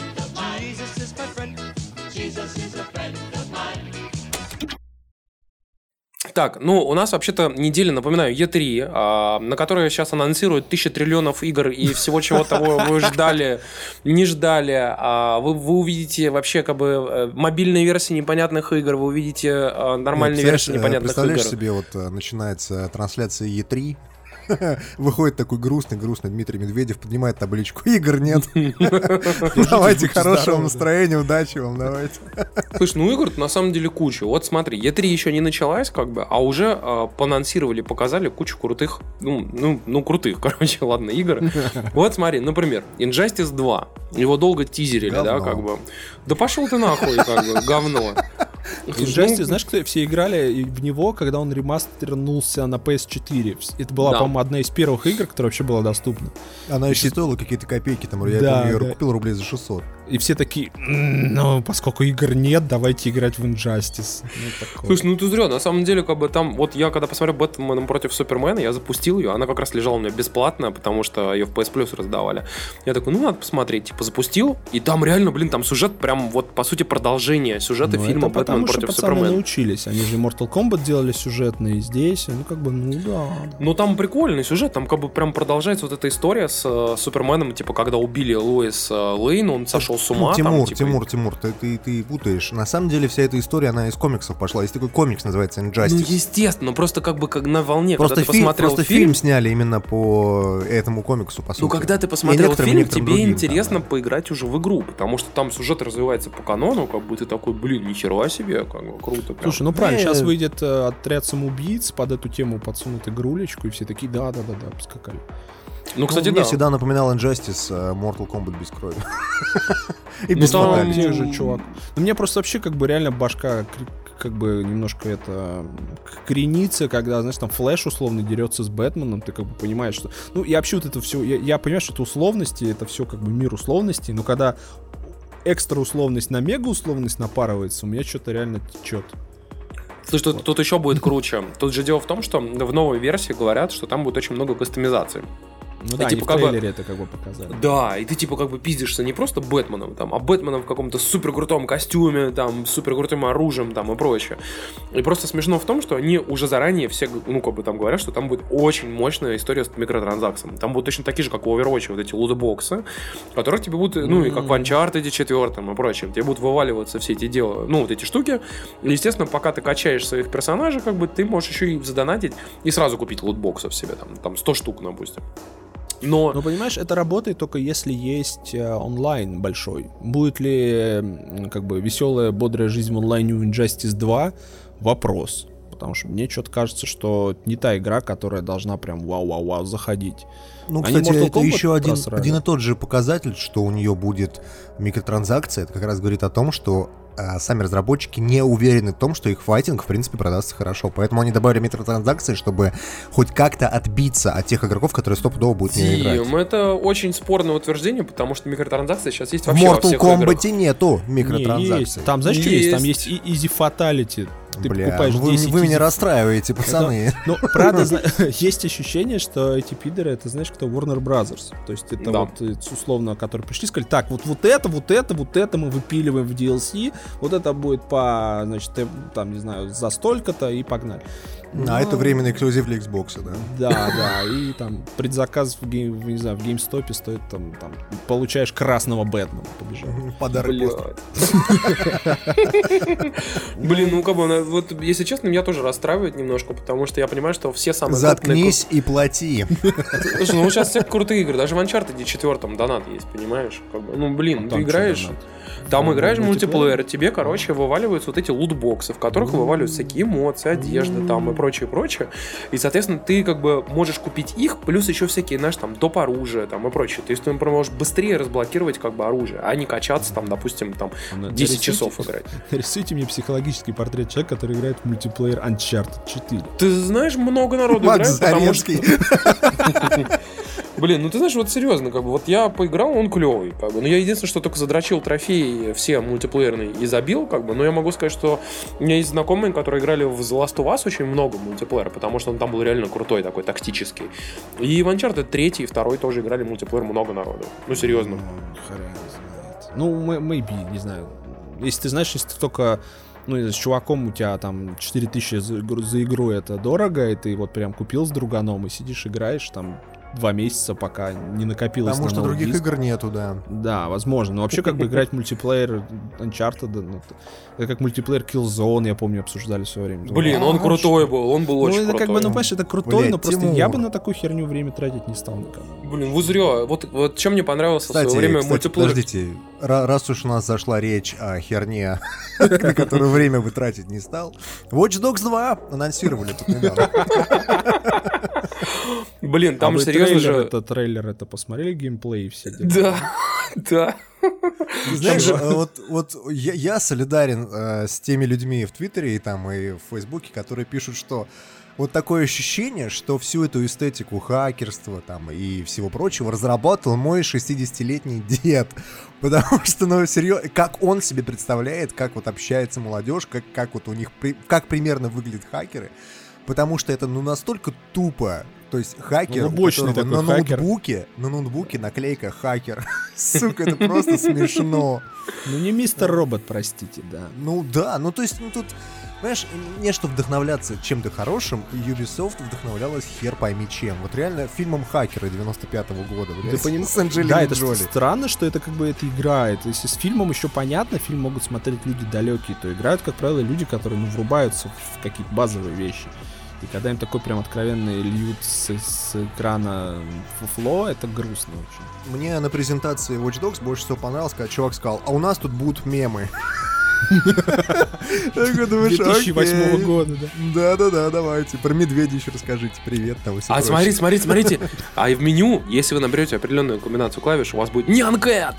Так, ну, у нас вообще-то неделя, напоминаю, Е3, а, на которой сейчас анонсируют тысячи триллионов игр и всего чего того вы ждали, не ждали. А вы, вы увидите вообще как бы э, мобильные версии непонятных игр, вы увидите а, нормальные версии представляешь, э, непонятных Представляешь игр. себе, вот начинается трансляция Е3, <laughs> Выходит такой грустный-грустный Дмитрий Медведев, поднимает табличку. Игр нет. <laughs> <laughs> Давайте хорошего настроения, удачи вам, давайте. Слушай, ну игр на самом деле куча. Вот смотри, Е3 еще не началась, как бы, а уже э, поанонсировали, показали кучу крутых, ну, ну, ну, крутых, короче, ладно, игр. Вот смотри, например, Injustice 2. Его долго тизерили, да, как бы. Да пошел ты нахуй, как бы, говно. Injustice, знаешь, кто все играли в него, когда он ремастернулся на PS4. Это была, Да. по-моему, одна из первых игр, которая вообще была доступна. Она еще стоила какие-то копейки, там, я Да, помню, да. ее купил рублей за 600. И все такие, «М, ну, поскольку игр нет, давайте играть в Injustice. Ну. Слушай, ну ты зря, на самом деле, как бы там, вот я когда посмотрел Бэтмен против Супермена, я запустил ее, она как раз лежала у меня бесплатно, потому что ее в PS Plus раздавали. Я такой, ну надо посмотреть, типа запустил, и там реально, блин, там сюжет прям вот, по сути, продолжение сюжета Ну, фильма Бэтмен против Супермена. научились. Они же Mortal Kombat делали сюжетные здесь. Ну, как бы, ну да. Ну там прикольный сюжет, там как бы прям продолжается вот эта история с э, Суперменом, типа когда убили Лоис э, Лейн, он сошел с ума. Ну, там, Тимур, типа, Тимур, Тимур, ты, ты, ты путаешь. На самом деле вся эта история, она из комиксов пошла. Есть такой комикс, называется Injustice. Ну, естественно, просто как бы как на волне, Просто, когда ты фильм, посмотрел просто фильм сняли именно по этому комиксу, по сути. Ну, когда ты посмотрел некоторым- фильм, некоторым тебе другим, интересно да, да. поиграть уже в игру, потому что там сюжет развивается по канону, как бы ты такой, блин, нихера себе, как бы круто. прям. Слушай, ну правильно, Не. сейчас выйдет э, отряд самоубийц, под эту тему подсунут игрулечку, и все такие, да-да-да-да, поскакали. Ну, кстати, Ну, мне да. всегда напоминал Injustice э, Mortal Kombat без крови. И Ну, без фаталити. Же чувак? Ну, мне просто вообще как бы реально башка как бы немножко это кренится, когда, знаешь, там Флэш условно дерется с Бэтменом, ты как бы понимаешь, что... Ну, и вообще вот это все... Я, я понимаю, что это условности, это все как бы мир условностей, но когда экстра условность на мега условность напарывается, у меня что-то реально течет. Слушай, тут, тут еще будет круче. Тут же дело в том, что в новой версии говорят, что там будет очень много кастомизации. Ну И да, типа как бы- это как бы показали. Да, и ты типа как бы пиздишься не просто Бэтменом, там, а Бэтменом в каком-то супер крутом костюме, там, супер крутым оружием, там, и прочее. И просто смешно в том, что они уже заранее все, ну, как бы там говорят, что там будет очень мощная история с микротранзакциями. Там будут точно такие же, как в Overwatch, вот эти лутбоксы, которые тебе будут, ну, и как в Uncharted 4 и прочем, тебе будут вываливаться все эти дела, ну, вот эти штуки. И, естественно, пока ты качаешь своих персонажей, как бы ты можешь еще и задонатить и сразу купить лутбоксов себе, там, там 100 штук, допустим. Но... Но понимаешь, это работает только если есть э, онлайн большой. Будет ли как бы веселая, бодрая жизнь в онлайне у Injustice 2? Вопрос. Потому что мне что-то кажется, что не та игра, которая должна прям вау-вау-вау заходить. Ну, Они кстати, Mortal это Kombat еще один, просрали. один и тот же показатель, что у нее будет микротранзакция. Это как раз говорит о том, что а, сами разработчики не уверены в том, что их файтинг, в принципе, продастся хорошо. Поэтому они добавили микротранзакции, чтобы хоть как-то отбиться от тех игроков, которые стопудово будут не играть. Дим, это очень спорное утверждение, потому что микротранзакции сейчас есть В вообще во Mortal всех Kombat играх. нету Не, микротранзакций. есть. Там знаешь, что есть? Там Есть. есть и Easy Fatality. Ты Бля, покупаешь вы, 10 вы меня расстраиваете, пацаны. Ну, <laughs> правда, <laughs> есть ощущение, что эти пидоры, это знаешь, кто Warner Brothers. То есть это Да. вот э, условно, которые пришли, сказали, так, вот, вот это, вот это, вот это мы выпиливаем в DLC, вот это будет по, значит, э, там, не знаю, за столько-то и погнали. А это Ну, временный эксклюзив для Xbox, да? Да, да, и там предзаказ в, гейм, в, не знаю, в GameStop стоит там, там, получаешь красного Бэтмена, побежал. <laughs> Подарок. <laughs> Блин, ну как бы, она- вот если честно, меня тоже расстраивает немножко, потому что я понимаю, что все самые Заткнись и плати. <laughs> Слушай, ну сейчас все крутые игры, даже в Uncharted 4 донат есть, понимаешь? Ну блин, А ты играешь, там Ну, играешь в мультиплеер? мультиплеер, тебе, короче, вываливаются вот эти лутбоксы, в которых вываливаются всякие эмоции, одежда там и прочее, прочее. И, соответственно, ты как бы можешь купить их, плюс еще всякие, знаешь, там, доп. оружия там и прочее. То есть ты, например, можешь быстрее разблокировать как бы оружие, а не качаться там, допустим, там Ну, 10 нарисуйте- часов <laughs> играть. Нарисуйте мне психологический портрет человека, который играет в мультиплеер Uncharted 4. Ты знаешь, много народу Макс играет, потому что... Блин, ну ты знаешь, вот серьезно, как бы, вот я поиграл, он клевый, как бы, но я единственное, что только задрочил трофеи все мультиплеерные и забил, как бы, но я могу сказать, что у меня есть знакомые, которые играли в The Last of Us очень много мультиплеера, потому что он там был реально крутой такой, тактический. И в Uncharted 3 и 2 тоже играли мультиплеер много народу. Ну, серьезно. Ну, м- maybe, не знаю. Если ты знаешь, если ты только ну, с чуваком у тебя там 4000 за, за игру это дорого, и ты вот прям купил с друганом и сидишь, играешь там два месяца, пока не накопилось Потому на что других диск. игр нету, да. Да, возможно. Но вообще, как бы играть в мультиплеер Uncharted, ну, это как мультиплеер Killzone, я помню, обсуждали в свое время. Блин, он А, крутой был, он был Ну, очень это как бы, ну, понимаешь, это крутой, но просто я бы на такую херню время тратить не стал никак. Блин, вы зря. Вот, вот чем мне понравился в Кстати, свое время кстати, мультиплеер. подождите, ра- раз уж у нас зашла речь о херне, <laughs> на которую время бы тратить не стал, Watch Dogs 2 анонсировали тут недавно. Блин, там а же серьезно трейлер, же... это трейлер, это посмотрели геймплей и все дела? Да, да. Знаешь, э, вот, вот я, я солидарен э, с теми людьми в Твиттере и там и в Фейсбуке, которые пишут, что вот такое ощущение, что всю эту эстетику хакерства там и всего прочего разработал мой 60-летний дед. <laughs> Потому что, ну, серьезно, как он себе представляет, как вот общается молодежь, как, как вот у них, при- как примерно выглядят хакеры. Потому что это, ну, настолько тупо. То есть хакер, Ну, мощный такой на хакер. ноутбуке, на ноутбуке наклейка хакер. <laughs> Сука, это просто смешно. Ну не мистер робот, простите, да. Ну да, ну то есть, ну тут, понимаешь, не что вдохновляться чем-то хорошим, Ubisoft вдохновлялась хер пойми чем. Вот реально фильмом «Хакеры» 95-го года, блядь, Ты понимаешь? с Анджелиной Да, это Джоли. ст- странно, что это как бы это играет. Если с фильмом еще понятно, фильм могут смотреть люди далекие, то играют, как правило, люди, которые ну, врубаются в какие-то базовые вещи. И когда им такой прям откровенно льют с, с экрана фуфло, это грустно очень. Мне на презентации Watch Dogs больше всего понравилось, когда чувак сказал, а у нас тут будут мемы. <laughs> Такой думаешь, 2008 окей. года, да. Да-да-да, давайте. Про медведя еще расскажите. Привет, там А смотрите, смотрите, <laughs> смотрите. А и в меню, если вы наберете определенную комбинацию клавиш, у вас будет Нянкэт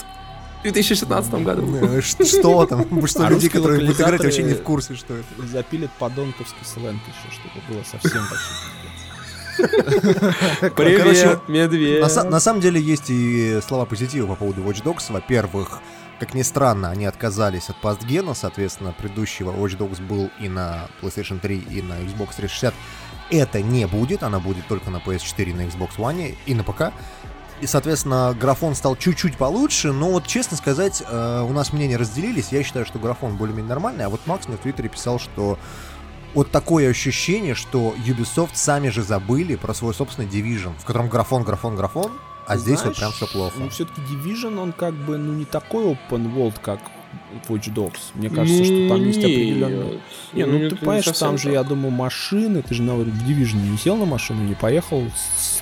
в 2016 году. Ну, Что там? <laughs> Что А люди, которые будут играть, вообще не в курсе, что это. Запилит подонковский сленг еще, чтобы было совсем вообще. Привет, Короче, медведь. На самом деле есть и слова позитива по поводу Watch Dogs. Во-первых, как ни странно, они отказались от пастгена, соответственно, предыдущего Watch Dogs был и на PlayStation 3, и на Xbox 360. Это не будет, она будет только на PS4, на Xbox One и на ПК. И, соответственно, графон стал чуть-чуть получше, но вот, честно сказать, э, у нас мнения разделились. Я считаю, что графон более-менее нормальный, а вот Макс мне в Твиттере писал, что вот такое ощущение, что Ubisoft сами же забыли про свой собственный Division, в котором графон, графон, графон, а Ты здесь вот знаешь, прям все плохо. Ну, все-таки Division, он как бы, ну, не такой open world, как Watch Dogs. Мне кажется, что там есть определенные... Не, ну, ты понимаешь, там же, я думаю, машины, ты же на в Division не сел на машину, не поехал с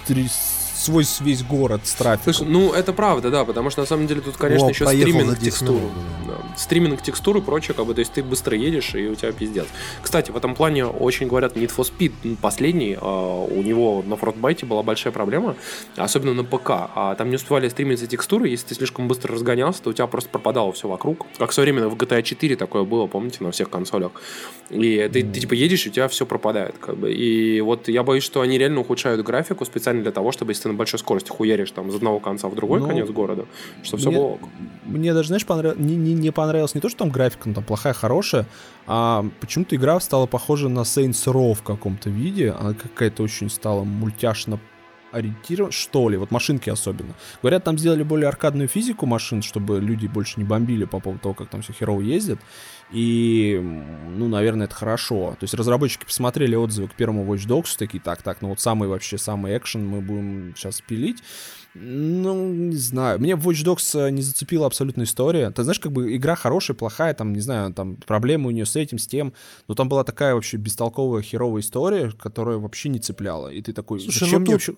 свой весь город с трафиком. Слушай, ну это правда, да, потому что на самом деле тут, конечно, О, еще стриминг за 10 текстуры. Да. Стриминг текстуры и прочее, как бы, то есть ты быстро едешь, и у тебя пиздец. Кстати, в этом плане очень говорят Need for Speed последний, а, у него на Frostbite была большая проблема, особенно на ПК. А там не успевали стримиться текстуры, если ты слишком быстро разгонялся, то у тебя просто пропадало все вокруг. Как современно в GTA 4 такое было, помните, на всех консолях. И ты, ты, типа едешь, и у тебя все пропадает. Как бы. И вот я боюсь, что они реально ухудшают графику специально для того, чтобы если ты большой скорости хуяришь там из одного конца в другой Ну, конец города, чтобы все мне- было ок. Мне даже, знаешь, понрав- не, не, не понравилось не то, что там графика, ну, там плохая, хорошая, а почему-то игра стала похожа на Saints Row в каком-то виде. Она какая-то очень стала мультяшно ориентирована, что ли, вот машинки особенно. Говорят, там сделали более аркадную физику машин, чтобы люди больше не бомбили по поводу того, как там все херово ездят. И, ну, наверное, это хорошо. То есть разработчики посмотрели отзывы к первому Watch Dogs, такие, так, так, ну вот самый вообще, самый экшен мы будем сейчас пилить. Ну, не знаю. Мне в Watch Dogs э, не зацепила абсолютно история. Ты знаешь, как бы игра хорошая, плохая, там, не знаю, там проблемы у нее с этим, с тем. Но там была такая вообще бестолковая, херовая история, которая вообще не цепляла. И ты такой, Слушай, зачем ну мне тут- вообще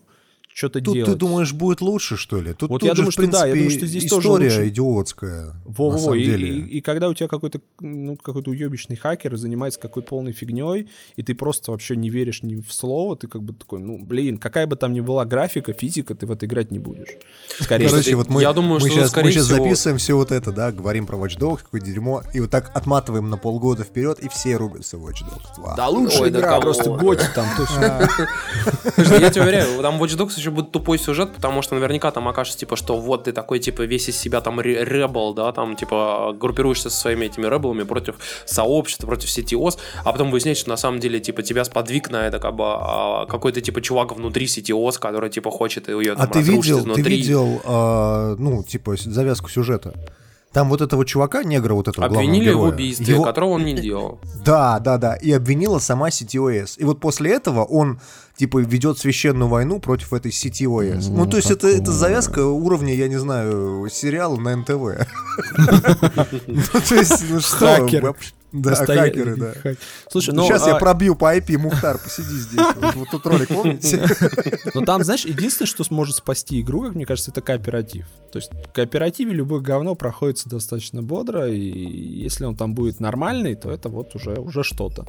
что-то Тут делать? ты думаешь, будет лучше, что ли? Тут, Вот тут я же, думаю, в что да, я принципе, думаю, что здесь тоже история лучше. идиотская. Во-во-во, на самом и, деле. и- и когда у тебя какой-то, ну, какой-то уебищный хакер занимается какой-то полной фигней, и ты просто вообще не веришь ни в слово, ты как бы такой, ну, блин, какая бы там ни была графика, физика, ты в это играть не будешь. Скорее Короче, вот мы, я думаю, мы что, сейчас, скорее мы сейчас всего- записываем все вот это, да, говорим про Watch Dogs, какое дерьмо, и вот так отматываем на полгода вперед, и все рубятся в Watch Dogs 2. Да лучшая Ой, да игра, кому? просто готи там, <laughs> я тебе уверяю, там Watch Dogs еще же, будет тупой сюжет, потому что наверняка там окажется, типа, что вот ты такой, типа, весь из себя там ребел, да, там, типа, группируешься со своими этими ребелами против сообщества, против сети ОС, а потом выясняется, что на самом деле, типа, тебя сподвиг на это, как бы, а, какой-то, типа, чувак внутри ОС, который, типа, хочет ее там А ты видел, изнутри. ты видел, э, ну, типа, завязку сюжета? Там вот этого чувака, негра вот этого Обвинили героя, в убийстве, его... которого он не делал. Да, да, да. И обвинила сама CTOS. И вот после этого он типа ведет священную войну против этой сети ОС. Ну, ну то есть это, это завязка уровня, я не знаю, сериала на НТВ. <laughs> Ну, то есть, ну что, да, хакеры, да. Слушай, ну... Сейчас я а пробью по IP, Мухтар, посиди здесь. Вот тут ролик, помните? <laughs> Но там, знаешь, единственное, что сможет спасти игру, как мне кажется, это кооператив. То есть в кооперативе любое говно проходится достаточно бодро, и если он там будет нормальный, то это вот уже, уже что-то.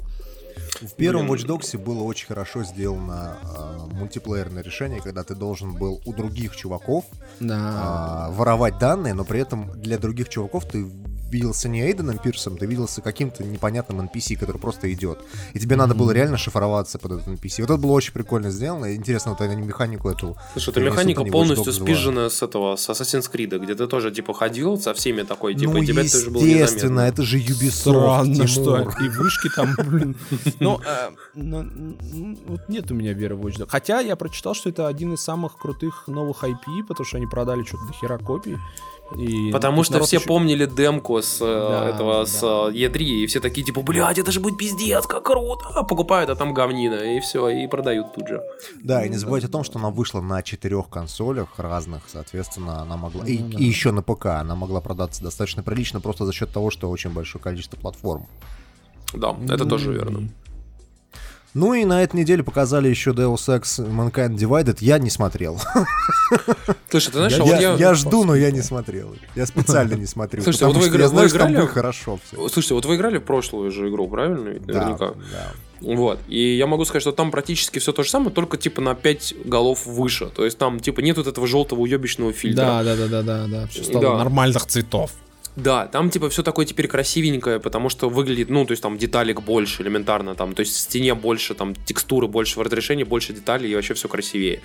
В первом Watch Dogs было очень хорошо сделано э, мультиплеерное решение, когда ты должен был у других чуваков да. э, воровать данные, но при этом для других чуваков ты виделся не Эйденом Пирсом, ты виделся каким-то непонятным NPC, который просто идет. И тебе mm-hmm. надо было реально шифроваться под этот NPC. Вот это было очень прикольно сделано. Интересно, вот они механику эту... Слушай, эта механика полностью спизжена с этого, с Assassin's Creed, где ты тоже, типа, ходил со всеми такой, типа, ну, и тебя тоже было естественно, это же Ubisoft, Странно, что и вышки там, блин. <laughs> Ну, э, ну, вот нет у меня веры в Watch Dogs. Хотя я прочитал, что это один из самых крутых новых IP, потому что они продали что-то до хера копий. И Потому что все еще... помнили демку с э, да, этого да. с E3, и все такие типа, блядь, это же будет пиздец, как круто. А покупают, а там говнина, и все, и продают тут же. Да, и не забывайте о том, что она вышла на четырех консолях разных, соответственно, она могла... Ну, и, да. и еще на ПК она могла продаться достаточно прилично, просто за счет того, что очень большое количество платформ. Да, это ну, тоже верно. Ну и на этой неделе показали еще Deus Ex Mankind Divided. Я не смотрел. Слушай, ты знаешь, я, а вот я... Я жду, но я не смотрел. Я специально не смотрю. Слушайте, вот вы, игра... я знаю, вы играли... хорошо все. Слушайте, вот вы играли в прошлую же игру, правильно? Наверняка. Да, да. Вот. И я могу сказать, что там практически все то же самое, только типа на 5 голов выше. То есть там типа нет вот этого желтого уебищного фильтра. Да, да, да, да, да, да. Все стало да. нормальных цветов. Да, там типа все такое теперь красивенькое, потому что выглядит, ну, то есть там деталек больше элементарно, там, то есть в стене больше, там, текстуры больше в разрешении, больше деталей и вообще все красивее.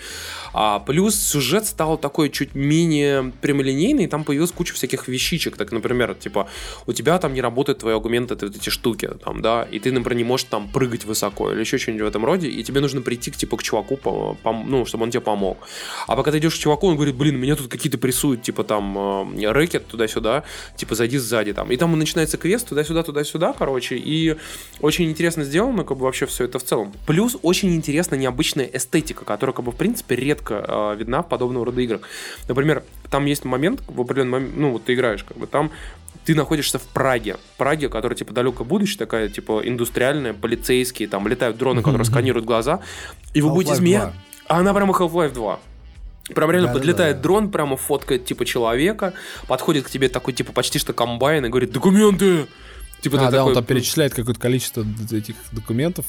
А, плюс сюжет стал такой чуть менее прямолинейный, там появилась куча всяких вещичек, так, например, типа, у тебя там не работают твои аргументы, вот эти штуки, там, да, и ты, например, не можешь там прыгать высоко или еще что-нибудь в этом роде, и тебе нужно прийти к, типа, к чуваку, по, по, ну, чтобы он тебе помог. А пока ты идешь к чуваку, он говорит, блин, меня тут какие-то прессуют, типа, там, э, рэкет туда-сюда, типа, зайди сзади там. И там начинается квест туда-сюда, туда-сюда, короче. И очень интересно сделано, как бы вообще все это в целом. Плюс очень интересная необычная эстетика, которая, как бы, в принципе, редко э, видна в подобного рода играх. Например, там есть момент, в определенный момент, ну, вот ты играешь, как бы, там ты находишься в Праге. Праге, которая, типа, далеко будущее, такая, типа, индустриальная, полицейские, там летают дроны, которые сканируют глаза. И вы будете змея. А она прямо Half-Life 2. Прям реально да, подлетает да, да. дрон, прямо фоткает типа человека, подходит к тебе такой типа почти что комбайн и говорит «Документы!» Типа, а, да, такой... он там перечисляет какое-то количество этих документов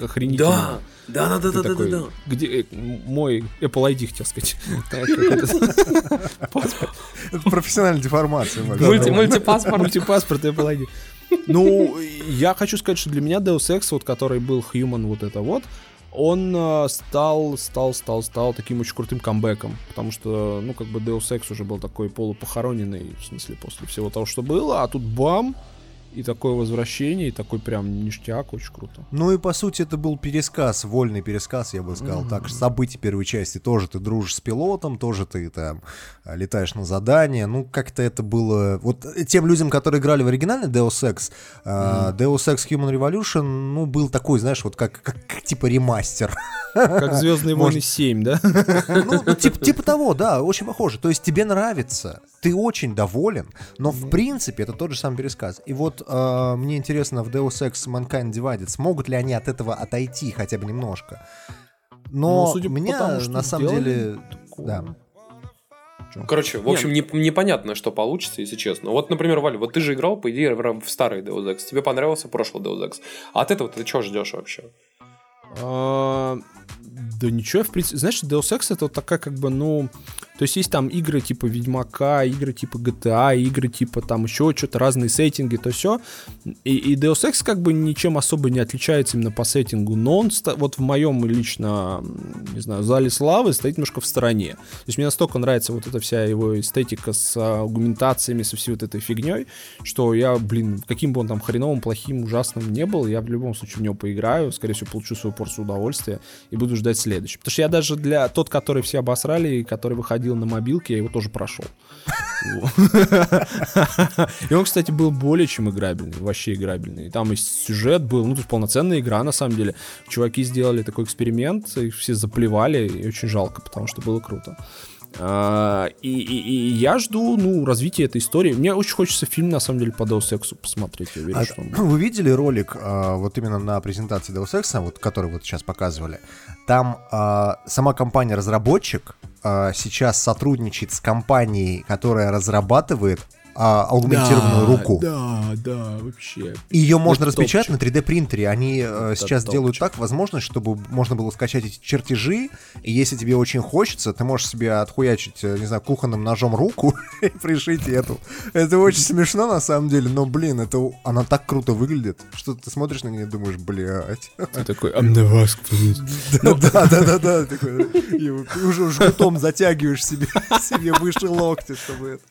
охренительно. Да, да, да, да, да, да, да. Где э, мой Apple ID, хотел сказать. <laughs> <laughs> Паспорт. Это профессиональная деформация. Мультипаспорт. Мультипаспорт Apple ID. Ну, я хочу сказать, что для меня Deus Ex, вот который был Human, вот это вот, он э, стал, стал, стал, стал таким очень крутым камбэком, потому что, ну, как бы Deus Ex уже был такой полупохороненный, в смысле, после всего того, что было, а тут бам, и такое возвращение, и такой прям ништяк, очень круто. Ну и по сути это был пересказ, вольный пересказ, я бы сказал mm-hmm. так. События первой части тоже ты дружишь с пилотом, тоже ты там а, летаешь на задание. Ну как-то это было... Вот тем людям, которые играли в оригинальный Deus Ex, mm-hmm. Deus Ex Human Revolution, ну был такой, знаешь, вот как, как, как типа ремастер. Как Звездные войны 7, да? Ну, типа, типа того, да, очень похоже. То есть тебе нравится, ты очень доволен, но в принципе это тот же самый пересказ. И вот э, мне интересно, в Deus Ex Mankind Divided смогут ли они от этого отойти хотя бы немножко? Но ну, судя меня по тому, что на самом деле... Такого... Да. Короче, в общем, не, непонятно, что получится, если честно. Вот, например, Валя, вот ты же играл, по идее, в старый Deus Ex. Тебе понравился прошлый Deus Ex. А от этого ты что ждешь вообще? А, Да ничего, в принципе, знаешь, Deus Ex это вот такая как бы, ну, то есть есть там игры типа Ведьмака, игры типа GTA, игры типа там еще что-то, разные сеттинги, то все. И, и Deus Ex как бы ничем особо не отличается именно по сеттингу, но он вот в моем лично, не знаю, зале славы стоит немножко в стороне. То есть мне настолько нравится вот эта вся его эстетика с аргументациями, со всей вот этой фигней, что я, блин, каким бы он там хреновым, плохим, ужасным не был, я в любом случае в него поиграю, скорее всего, получу свою порцию удовольствия и буду ждать следующий. Потому что я даже для тот, который все обосрали, и который выходил на мобилке, я его тоже прошел. И он, кстати, был более чем играбельный, вообще играбельный. Там и сюжет был, ну, есть полноценная игра, на самом деле. Чуваки сделали такой эксперимент, их все заплевали, и очень жалко, потому что было круто. А, и, и, и я жду, ну, развития этой истории. Мне очень хочется фильм, на самом деле, по Deus Ex посмотреть. Я уверен, А что он... Вы видели ролик а, вот именно на презентации Deus Ex, вот, который вот сейчас показывали? Там а, сама компания-разработчик а, сейчас сотрудничает с компанией, которая разрабатывает а, аугментированную руку. Да, да, вообще. Ее можно Это распечатать топчик. на 3D принтере. Они э, Это сейчас топчик. делают так возможность, чтобы можно было скачать эти чертежи. И если тебе очень хочется, ты можешь себе отхуячить, э, не знаю, кухонным ножом руку <laughs> и пришить эту. Это очень смешно на самом деле, но, блин, это она так круто выглядит, что ты смотришь на нее и думаешь, блядь. Ты такой, а на вас кто есть?» Да, да, да, да, уже жгутом затягиваешь себе, <laughs> себе выше локтя, чтобы это,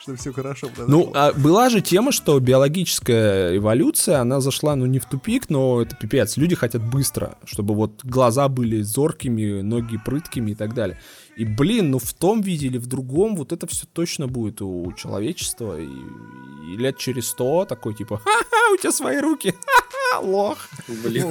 чтобы все хорошо Ну, а была же тема, что биологическая эволюция, она зашла, ну, не в тупик, но это пипец. Люди хотят быстро, чтобы вот глаза были зоркими, ноги прыткими и так далее. И, блин, ну, в том виде или в другом вот это все точно будет у человечества. И, и лет через сто такой, типа, ха-ха, у тебя свои руки, ха-ха, лох. Блин.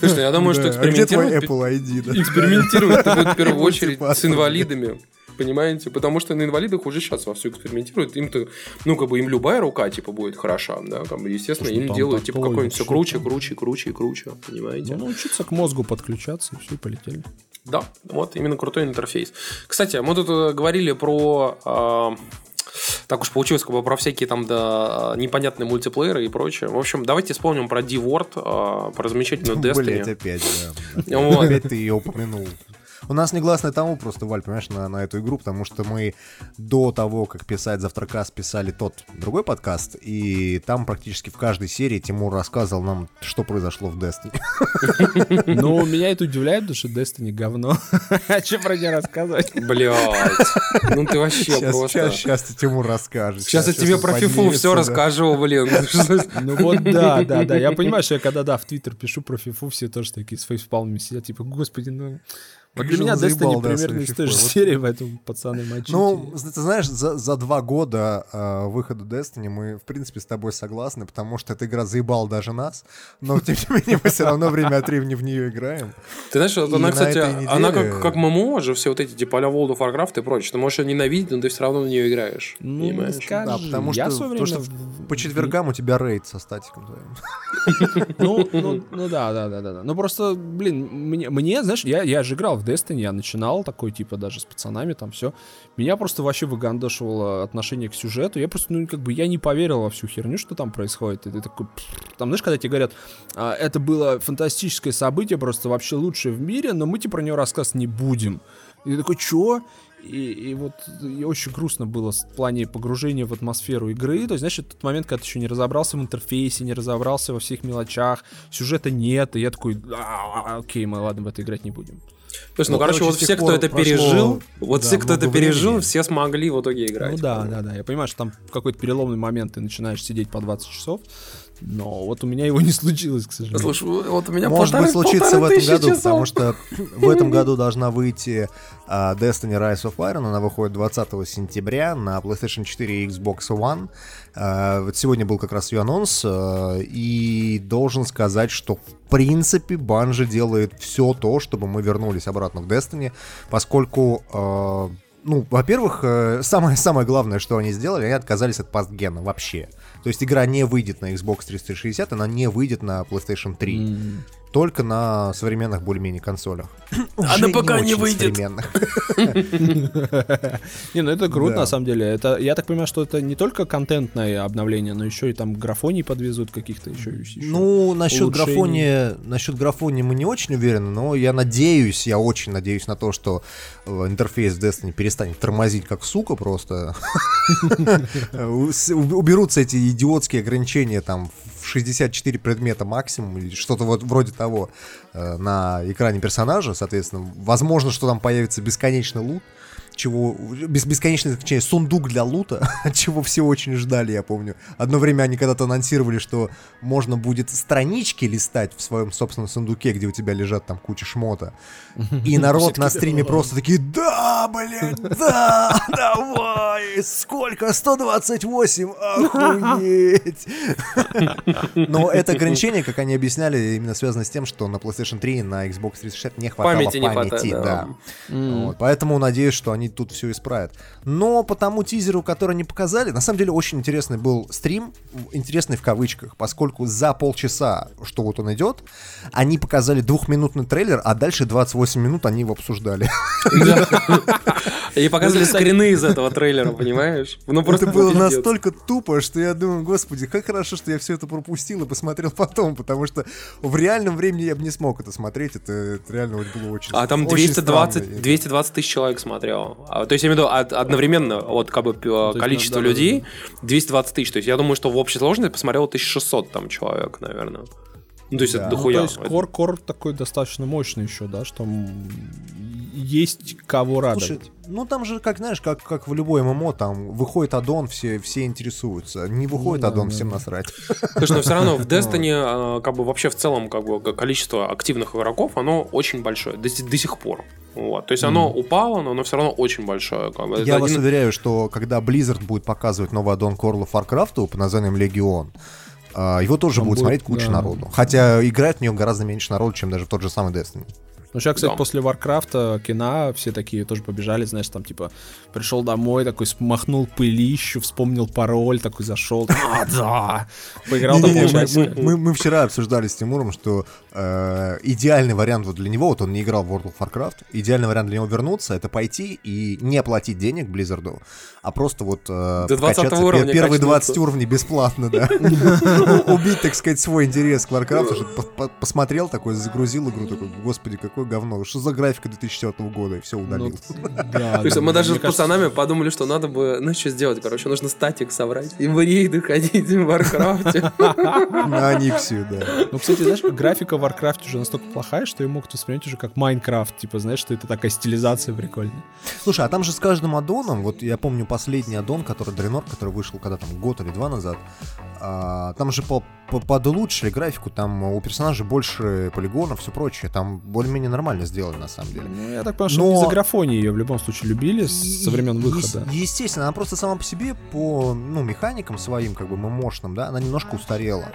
Слушай, я думаю, что а где твой экспериментировать... Apple ID, да? Экспериментировать это будет в первую очередь с инвалидами. Понимаете? Потому что на инвалидах уже сейчас вовсю экспериментируют. Им-то, ну, как бы им любая рука, типа, будет хороша, да, как бы, естественно, Слушай, им делают, типа, какой-нибудь все круче, там. круче, круче, круче, понимаете? Ну, научиться к мозгу подключаться, и все, и полетели. Да, вот именно крутой интерфейс. Кстати, мы тут э, говорили про... а, так уж получилось, как бы про всякие там да, непонятные мультиплееры и прочее. В общем, давайте вспомним про D-Word, а, про замечательную Блять, Destiny. опять, да. Вот. Опять ты ее упомянул. У нас негласное тому просто, Валь, понимаешь, на, на эту игру, потому что мы до того, как писать Завтракаст, писали тот другой подкаст, и там практически в каждой серии Тимур рассказывал нам, что произошло в Destiny. <laughs> Ну, меня это удивляет, потому что Destiny говно. <laughs> А что про нее рассказывать? Блять. Ну ты вообще просто... сейчас, сейчас ты Тимур расскажет. Сейчас я тебе про фифу все расскажу, блин. <laughs> Ну вот да, да, да. Я понимаю, что я когда, да, в Твиттер пишу про фифу, все тоже такие с фейспалмами сидят, типа, господи, ну... Вот для меня Destiny примерно из той же серии, поэтому пацаны мочите. Ну, ты знаешь, за, за два года э, выхода Destiny мы, в принципе, с тобой согласны, потому что эта игра заебала даже нас, но, тем не менее, мы все равно время от времени в нее играем. Ты знаешь, вот она, на кстати, этой она неделе- как, как ММО же, все вот эти типа а World of Warcraft и прочее. Ты можешь ее ненавидеть, но ты все равно в нее играешь. Ну, понимаешь? скажи. Да, потому что, в свое потому что время по четвергам у тебя рейд со статиком твоим. Ну, ну, ну да, да, да, да, да. Ну просто, блин, мне, мне, знаешь, я, я же играл в Destiny, я начинал такой, типа, даже с пацанами там все. Меня просто вообще выгандошивало отношение к сюжету. Я просто, ну, как бы, я не поверил во всю херню, что там происходит. И ты такой, там, знаешь, когда тебе говорят, «А, это было фантастическое событие, просто вообще лучшее в мире, но мы тебе про него рассказывать не будем. И ты такой, чё? И, и вот и очень грустно было в плане погружения в атмосферу игры. То есть, знаешь, тот момент, когда ты еще не разобрался в интерфейсе, не разобрался во всех мелочах, сюжета нет, и я такой, «А, окей, мы ладно, в это играть не будем. Слушай, ну, Ну, короче, вот все, кто это прошло, пережил, вот да, все, кто это пережил, времени. все смогли в итоге играть. Ну да, да, да. Я понимаю, что там в какой-то переломный момент ты начинаешь сидеть по 20 часов, но вот у меня его не случилось, к сожалению. Слушай, вот у меня Может полторы- быть, случится в этом году, часов. потому что в этом <laughs> году должна выйти а, Destiny Rise of Iron. Она выходит 20 сентября на PlayStation 4 и Xbox One. А, Вот сегодня был как раз ее анонс, а, и должен сказать, что в принципе Банжи делает все то, чтобы мы вернулись обратно в Destiny, поскольку а, ну, во-первых, э, самое, самое главное, что они сделали, они отказались от пастгена вообще. То есть игра не выйдет на Xbox 360, она не выйдет на PlayStation 3. М, только на современных более-менее консолях. А Уже на ПК не очень выйдет. современных. <laughs> Не, ну это круто Да. на самом деле. Это, я так понимаю, что это не только контентное обновление, но еще и там графоний подвезут каких-то еще. еще. Ну, насчет графония, насчет графония мы не очень уверены, но я надеюсь, я очень надеюсь на то, что э, интерфейс Destiny перестанет тормозить как сука просто. <laughs> Уберутся эти идиотские ограничения там в 64 предмета максимум или что-то вот вроде того э, на экране персонажа, соответственно. Возможно, что там появится бесконечный лут, чего бес- бесконечный, точнее, сундук для лута, <laughs> чего все очень ждали, я помню. Одно время они когда-то анонсировали, что можно будет странички листать в своем собственном сундуке, где у тебя лежат там куча шмота. <laughs> И народ на стриме просто такие, да, блин, <laughs> да, давай, сколько, 128, охуеть. Но это ограничение, как они объясняли, именно связано с тем, что на PlayStation 3 и на Xbox 360 не хватало Памяти не памяти, хватает, да. да. Вот, поэтому надеюсь, что они тут все исправят. Но по тому тизеру, который они показали, на самом деле очень интересный был стрим, интересный в кавычках, поскольку за полчаса, что вот он идет, они показали двухминутный трейлер, а дальше 28 минут они его обсуждали. <laughs> И показывали скрины из этого трейлера, понимаешь? Ну просто Это было настолько тупо, что я думаю, господи, как хорошо, что я все это пропустил и посмотрел потом, потому что в реальном времени я бы не смог это смотреть, это, реально было очень А там очень 220, странно. 220 тысяч человек смотрел. А, то есть, я имею в виду, од- одновременно, вот как бы есть, количество людей 220 тысяч. То есть, я думаю, что в общей сложности посмотрело 1600 там человек, наверное. Ну, то есть, Да. это Ну, Ну, дохуя. то есть кор, кор такой достаточно мощный еще, да, что есть кого радовать. Слушай, ну там же, как знаешь, как, как в любой ММО, там выходит аддон, все, все интересуются. Не выходит да, аддон, да, всем да. насрать. <laughs> Слушай, но все равно в <laughs> Destiny, а, как бы вообще в целом, как бы количество активных игроков, оно очень большое до, до сих пор. Вот. То есть оно упало, но оно все равно очень большое. Как бы. Это Я вас один- уверяю, что когда Blizzard будет показывать новый аддон к of Warcraft под названием Легион, а, его тоже будет будет, смотреть куча да. народу. Хотя играет в нее гораздо меньше народу, чем даже в тот же самый Destiny. Ну, сейчас, кстати, Да. после Варкрафта кино все такие тоже побежали, знаешь, там, типа, пришел домой, такой, смахнул пылищу, вспомнил пароль, такой зашел, <laughs> а, да, поиграл там мы, мы- мы вчера обсуждали с Тимуром, что э, идеальный вариант вот для него, вот он не играл в World of Warcraft, идеальный вариант для него вернуться, это пойти и не платить денег Blizzard, а просто вот э, До 20 вкачаться уровня пер- первые качнуться. 20 уровней бесплатно, да. <laughs> Убить, так сказать, свой интерес к Warcraft, по- посмотрел такой, загрузил игру, такой, господи, какое говно, что за графика 2004 года, и все Ну, удалил. да, То есть мы даже пацанами подумали, что надо бы, ну что сделать, короче, нужно статик собрать и в рейды ходить в Warcraft'е. На Ониксию, да. Ну, кстати, знаешь, графика в Warcraft уже настолько плохая, что ее могут воспринять уже как Minecraft. Типа, знаешь, что это такая стилизация прикольная. Слушай, а там же с каждым аддоном, вот я помню последний аддон, который Дренор, который вышел когда там год или два назад, а, там же по, по- подлучшили графику, там у персонажей больше полигонов, все прочее, там более-менее нормально сделано на самом деле. Ну, я так понимаю, что Но- они за графони ее в любом случае любили с- со времен выхода. е- Естественно, она просто сама по себе по ну, механикам своим, как бы мощным, да, она немножко устарела.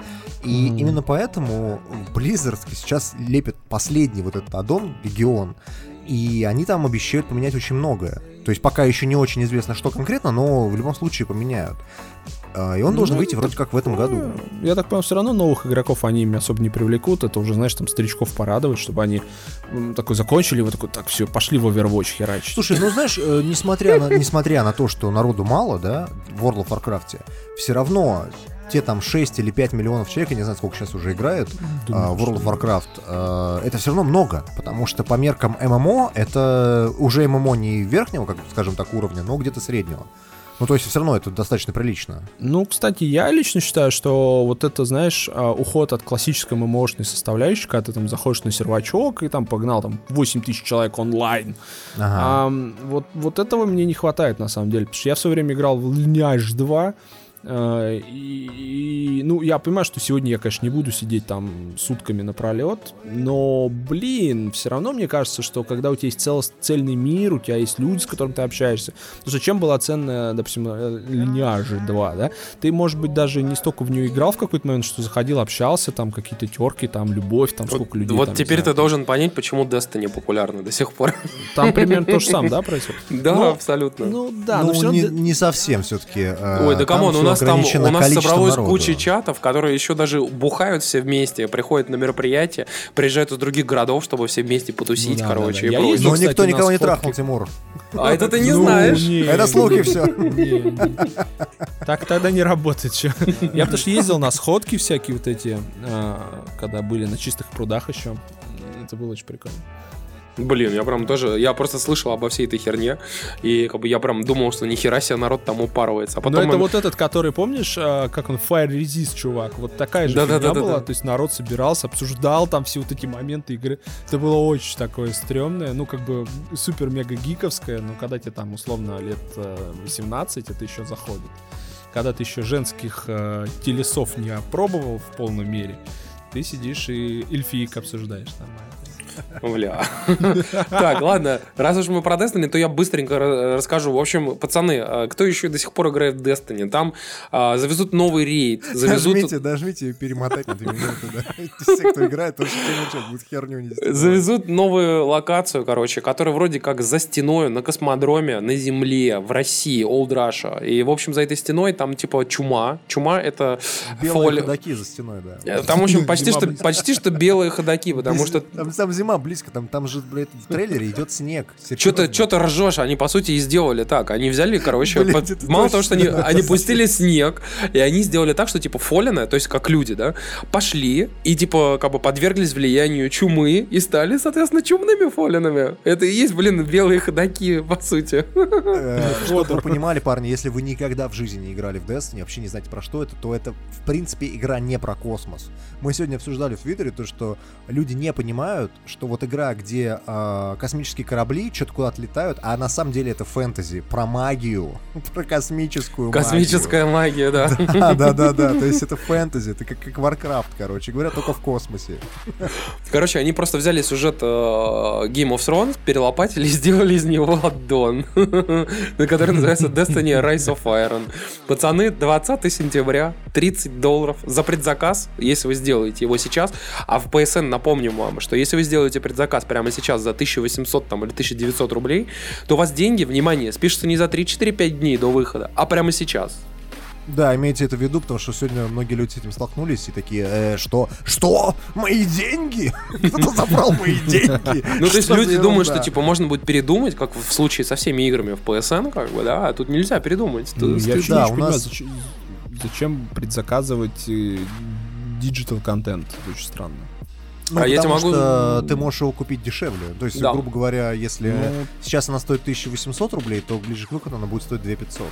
И Мгм. именно поэтому Blizzard сейчас лепит последний вот этот аддон, Легион, и они там обещают поменять очень многое. То есть пока еще не очень известно, что конкретно, но в любом случае поменяют. А, И он должен Ну, выйти вроде как в этом году. Я так понимаю, все равно новых игроков они ими особо не привлекут. Это уже, знаешь, там старичков порадовать, чтобы они такой закончили, вот такой, так, все, пошли в Overwatch херачить. Слушай, ну знаешь, э, несмотря на, несмотря на то, что народу мало, да, в World of Warcraft, все равно те там 6 или 5 миллионов человек, я не знаю, сколько сейчас уже играют а, в World of Warcraft, а, это все равно много, потому что по меркам ММО это уже ММО не верхнего, как скажем так, уровня, но где-то среднего. Ну, то есть все равно это достаточно прилично. Ну, кстати, я лично считаю, что вот это, знаешь, а, уход от классической ММОшной составляющей, когда ты там заходишь на сервачок и там погнал там 8 тысяч человек онлайн. Ага. Ам, вот, вот этого мне не хватает, на самом деле, потому что я все время играл в Lineage 2, э, и, и, ну, я понимаю, что сегодня я, конечно, не буду сидеть там сутками напролет, но, блин, все равно мне кажется, что когда у тебя есть целос- цельный мир, у тебя есть люди, с которыми ты общаешься, то зачем была ценная, допустим, э, Lineage 2, да? Ты, может быть, даже не столько в нее играл в какой-то момент, что заходил, общался, там какие-то терки, там любовь, там сколько людей. Вот там, теперь ты знаю. должен понять, почему Destiny популярна до сих пор. Там примерно то же <laughs> самое, да, происходит? Да, Ну, абсолютно. Ну да, но ну, все не, равно... не совсем все-таки. Ой, да come on, у нас там, у нас собралось народу. куча чатов, которые еще даже бухают все вместе, приходят на мероприятия, приезжают из других городов, чтобы все вместе потусить, да, короче. да, да. ездил, Но никто кстати, на никого не трахнул, Тимур. А это ты не Ну, знаешь. Это слухи все. Так тогда не работает, чё. Я потому что ездил на сходки всякие вот эти, а, когда были на чистых прудах еще. Это было очень прикольно. Блин, я прям тоже, я просто слышал обо всей этой херне, и как бы я прям думал, что нихера себе народ там упарывается. А Но потом это я- вот этот, который, помнишь, а, как он, Fire Resist, чувак, вот такая же Да-да-да-да-да. фигня была, то есть народ собирался, обсуждал там все вот эти моменты игры. Это было очень такое стрёмное, ну, как бы супер-мега гиковское, но когда тебе там, условно, лет э, 18, это еще заходит. Когда ты еще женских э, телесов не опробовал в полной мере, ты сидишь и эльфиек обсуждаешь нормально. Бля. Так, ладно, раз уж мы про Destiny, то я быстренько ра- расскажу. В общем, пацаны, а, кто еще до сих пор играет в Destiny? Там а, завезут новый рейд, завезут... Дожмите и перемотать на две минуты, да. Все, кто играет, перемочать, будет херню нести. Завезут новую локацию, короче, которая вроде как за стеной на космодроме, на Земле, в России, Old Russia. И, в общем, за этой стеной там типа чума. Чума — это Белые ходаки за стеной, да. Там, в общем, почти что, почти что белые ходаки, потому что Там, там зима близко, там, там же, блядь, в трейлере идет снег. Что-то что ржешь, они по сути и сделали так. Они взяли, короче, Блин, под- мало того, что они, они пустили снег, и они сделали так, что типа фолины, то есть как люди, да, пошли и типа как бы подверглись влиянию чумы и стали, соответственно, чумными фолинами. Это и есть, блин, белые ходаки, по сути. Э, <laughs> Чтобы вы понимали, парни, если вы никогда в жизни не играли в Destiny, вообще не знаете про что это, то это, в принципе, игра не про космос. Мы сегодня обсуждали в Твиттере то, что люди не понимают, что вот игра, где э, космические корабли что-то куда-то летают, а на самом деле это фэнтези, про магию, <laughs> про космическую Космическая магия, да. магию. <laughs> Да, да, да, да, то есть это фэнтези, это как, как Warcraft, короче говоря, только в космосе. <laughs> Короче, они просто взяли сюжет э, Game of Thrones, перелопатили и сделали из него аддон, который называется Destiny Rise of Iron. Пацаны, 20 сентября, 30 долларов за предзаказ, если вы сделаете его сейчас. А в PSN напомним вам, что если вы сделаете предзаказ прямо сейчас за 1800 там, или 1900 рублей, то у вас деньги, внимание, спишутся не за 3-4-5 дней до выхода, а прямо сейчас. Да, имейте это в виду, потому что сегодня многие люди с этим столкнулись и такие, «Э, что? Что? Мои деньги? <laughs> Кто забрал мои деньги? Ну, то есть люди думают, что типа можно будет передумать, как в случае со всеми играми в PSN, как бы, да, а тут нельзя передумать. Ну, я вообще да, не понимаю, зачем, зачем предзаказывать digital контент. Это очень странно. Ну, А я тебе потому могу- что ты можешь его купить дешевле. То есть, Да. грубо говоря, если Ну. сейчас она стоит 1800 рублей, то ближе к выходу она будет стоить 2500.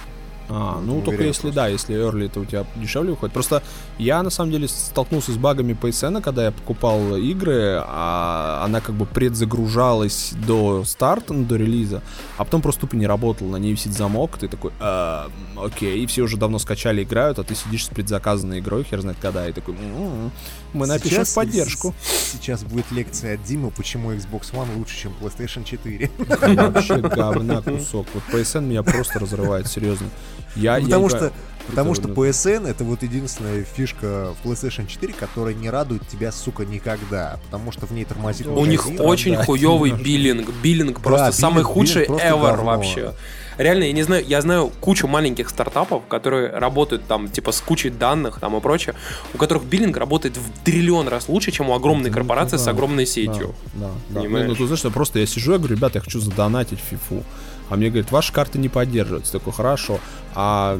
А, Ну, ну только если просто. да, если early, то у тебя дешевле выходит. Просто я на самом деле столкнулся с багами PSN, когда я покупал игры, а она как бы предзагружалась до старта, ну, до релиза, а потом просто тупо не работала, на ней висит замок, ты такой, «А, окей, и все уже давно скачали, играют, а ты сидишь с предзаказанной игрой, хер знает когда, и такой, «М-м-м, мы напишем Сейчас- в поддержку. Сейчас будет лекция от Димы, почему Xbox One лучше, чем PlayStation 4. Вообще говна кусок. Вот PSN меня просто разрывает, серьезно. Я, я Потому играю- что Потому Это что PSN это вот единственная фишка в PlayStation 4, которая не радует тебя, сука, никогда. Потому что в ней тормозит У них очень да, хуёвый биллинг. Биллинг просто биллинг- самый худший биллинг просто ever говно. вообще. Реально, я не знаю, я знаю кучу маленьких стартапов, которые работают там, типа, с кучей данных там и прочее, у которых биллинг работает в триллион раз лучше, чем у огромной Ну, корпорации да. с огромной сетью. Да, да, да. Ну, ну, ты знаешь, что просто я сижу, я говорю, ребята, я хочу задонатить фифу. А мне говорят, ваши карты не поддерживаются. Такой, хорошо. А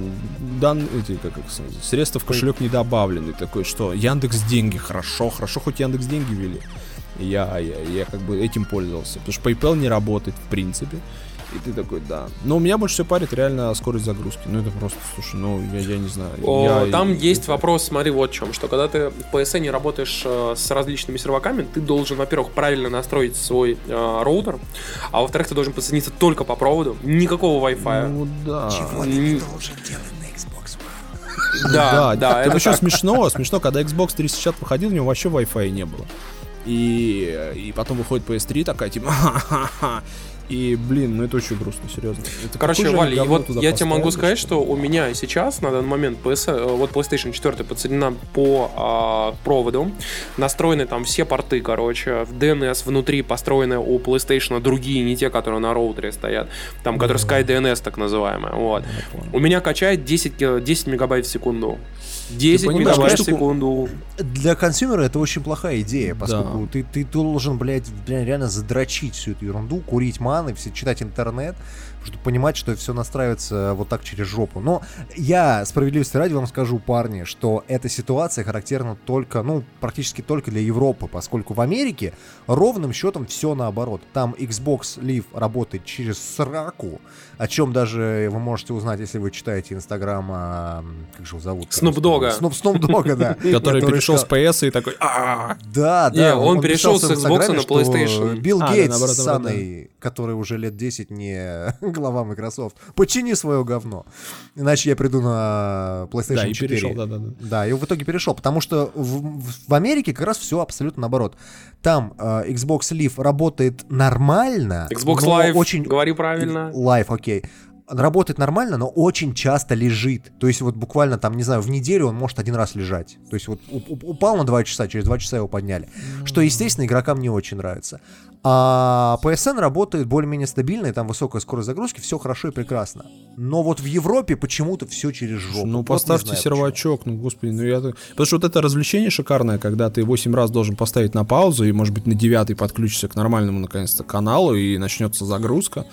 дан, эти, как, сказать, средства в кошелек не добавлены. Такой, что? Яндекс деньги, хорошо, хорошо, хоть Яндекс деньги ввели. И Я, я, я как бы этим пользовался. Потому что PayPal не работает в принципе. И ты такой, да. Но меня больше всего парит реально скорость загрузки. Ну это просто, слушай, ну я, я не знаю. О, Я- там есть вопрос, смотри, вот в чем, что когда ты в PSN работаешь э, с различными серваками, ты должен, во-первых, правильно настроить свой э, роутер, а во-вторых, ты должен подсоединиться только по проводу, никакого Wi-Fi. Ну да. М, должен делать на Xbox Да, да, это это еще так. смешно, смешно, когда Xbox 360 выходил, у него вообще Wi-Fi не было. И, и потом выходит PS3 такая, типа, <laughs> «Ха-ха-ха». И, блин, ну это очень грустно, серьезно. Это Короче, Валя, и вот я тебе могу сказать, что у меня сейчас на данный момент PS, э, вот PlayStation 4 подсоединена по а, проводу, настроены там все порты, короче, в DNS внутри построены у PlayStation другие, не те, которые на роутере стоят, там, которые SkyDNS так называемая, вот. У меня качает 10, ки- 10 мегабайт в секунду. 10 понимаешь, мегабайт в штуку- секунду. Для консюмера это очень плохая идея, поскольку ты, ты должен, блядь, блядь, реально задрочить всю эту ерунду, курить маны, все, читать интернет, чтобы понимать, что все настраивается вот так через жопу. Но я, справедливости ради, вам скажу, парни, что эта ситуация характерна только, ну, практически только для Европы, поскольку в Америке ровным счетом все наоборот. Там Xbox Live работает через сраку, о чем даже вы можете узнать, если вы читаете Инстаграм, а, как же его зовут? Snoop Dogg. Снуп Snoop Dogg, да. <laughs> Который перешел с PS и такой, да, да. он перешел с Xbox на PlayStation. Билл А, Гейтс с Саной, который уже лет 10 не <laughs> глава Microsoft, почини свое говно. Иначе я приду на PlayStation Да, и 4. перешел, да-да-да. Да, и в итоге перешел, потому что в, в- Америке как раз все абсолютно наоборот. Там э, Xbox Live работает нормально. Xbox но Live, очень говори правильно. Live, окей. Работает нормально, но очень часто лежит. То есть вот буквально там, не знаю, в неделю он может один раз лежать. То есть вот уп- уп- упал на 2 часа, через 2 часа его подняли. Что, естественно, игрокам не очень нравится. А PSN работает более-менее стабильно, и там высокая скорость загрузки, все хорошо и прекрасно. Но вот в Европе почему-то все через жопу. Ну, Вот поставьте знаю сервачок, ну, господи, ну я... Потому что вот это развлечение шикарное, когда ты 8 раз должен поставить на паузу, и, может быть, на девятый подключишься к нормальному, наконец-то, каналу, и начнется загрузка.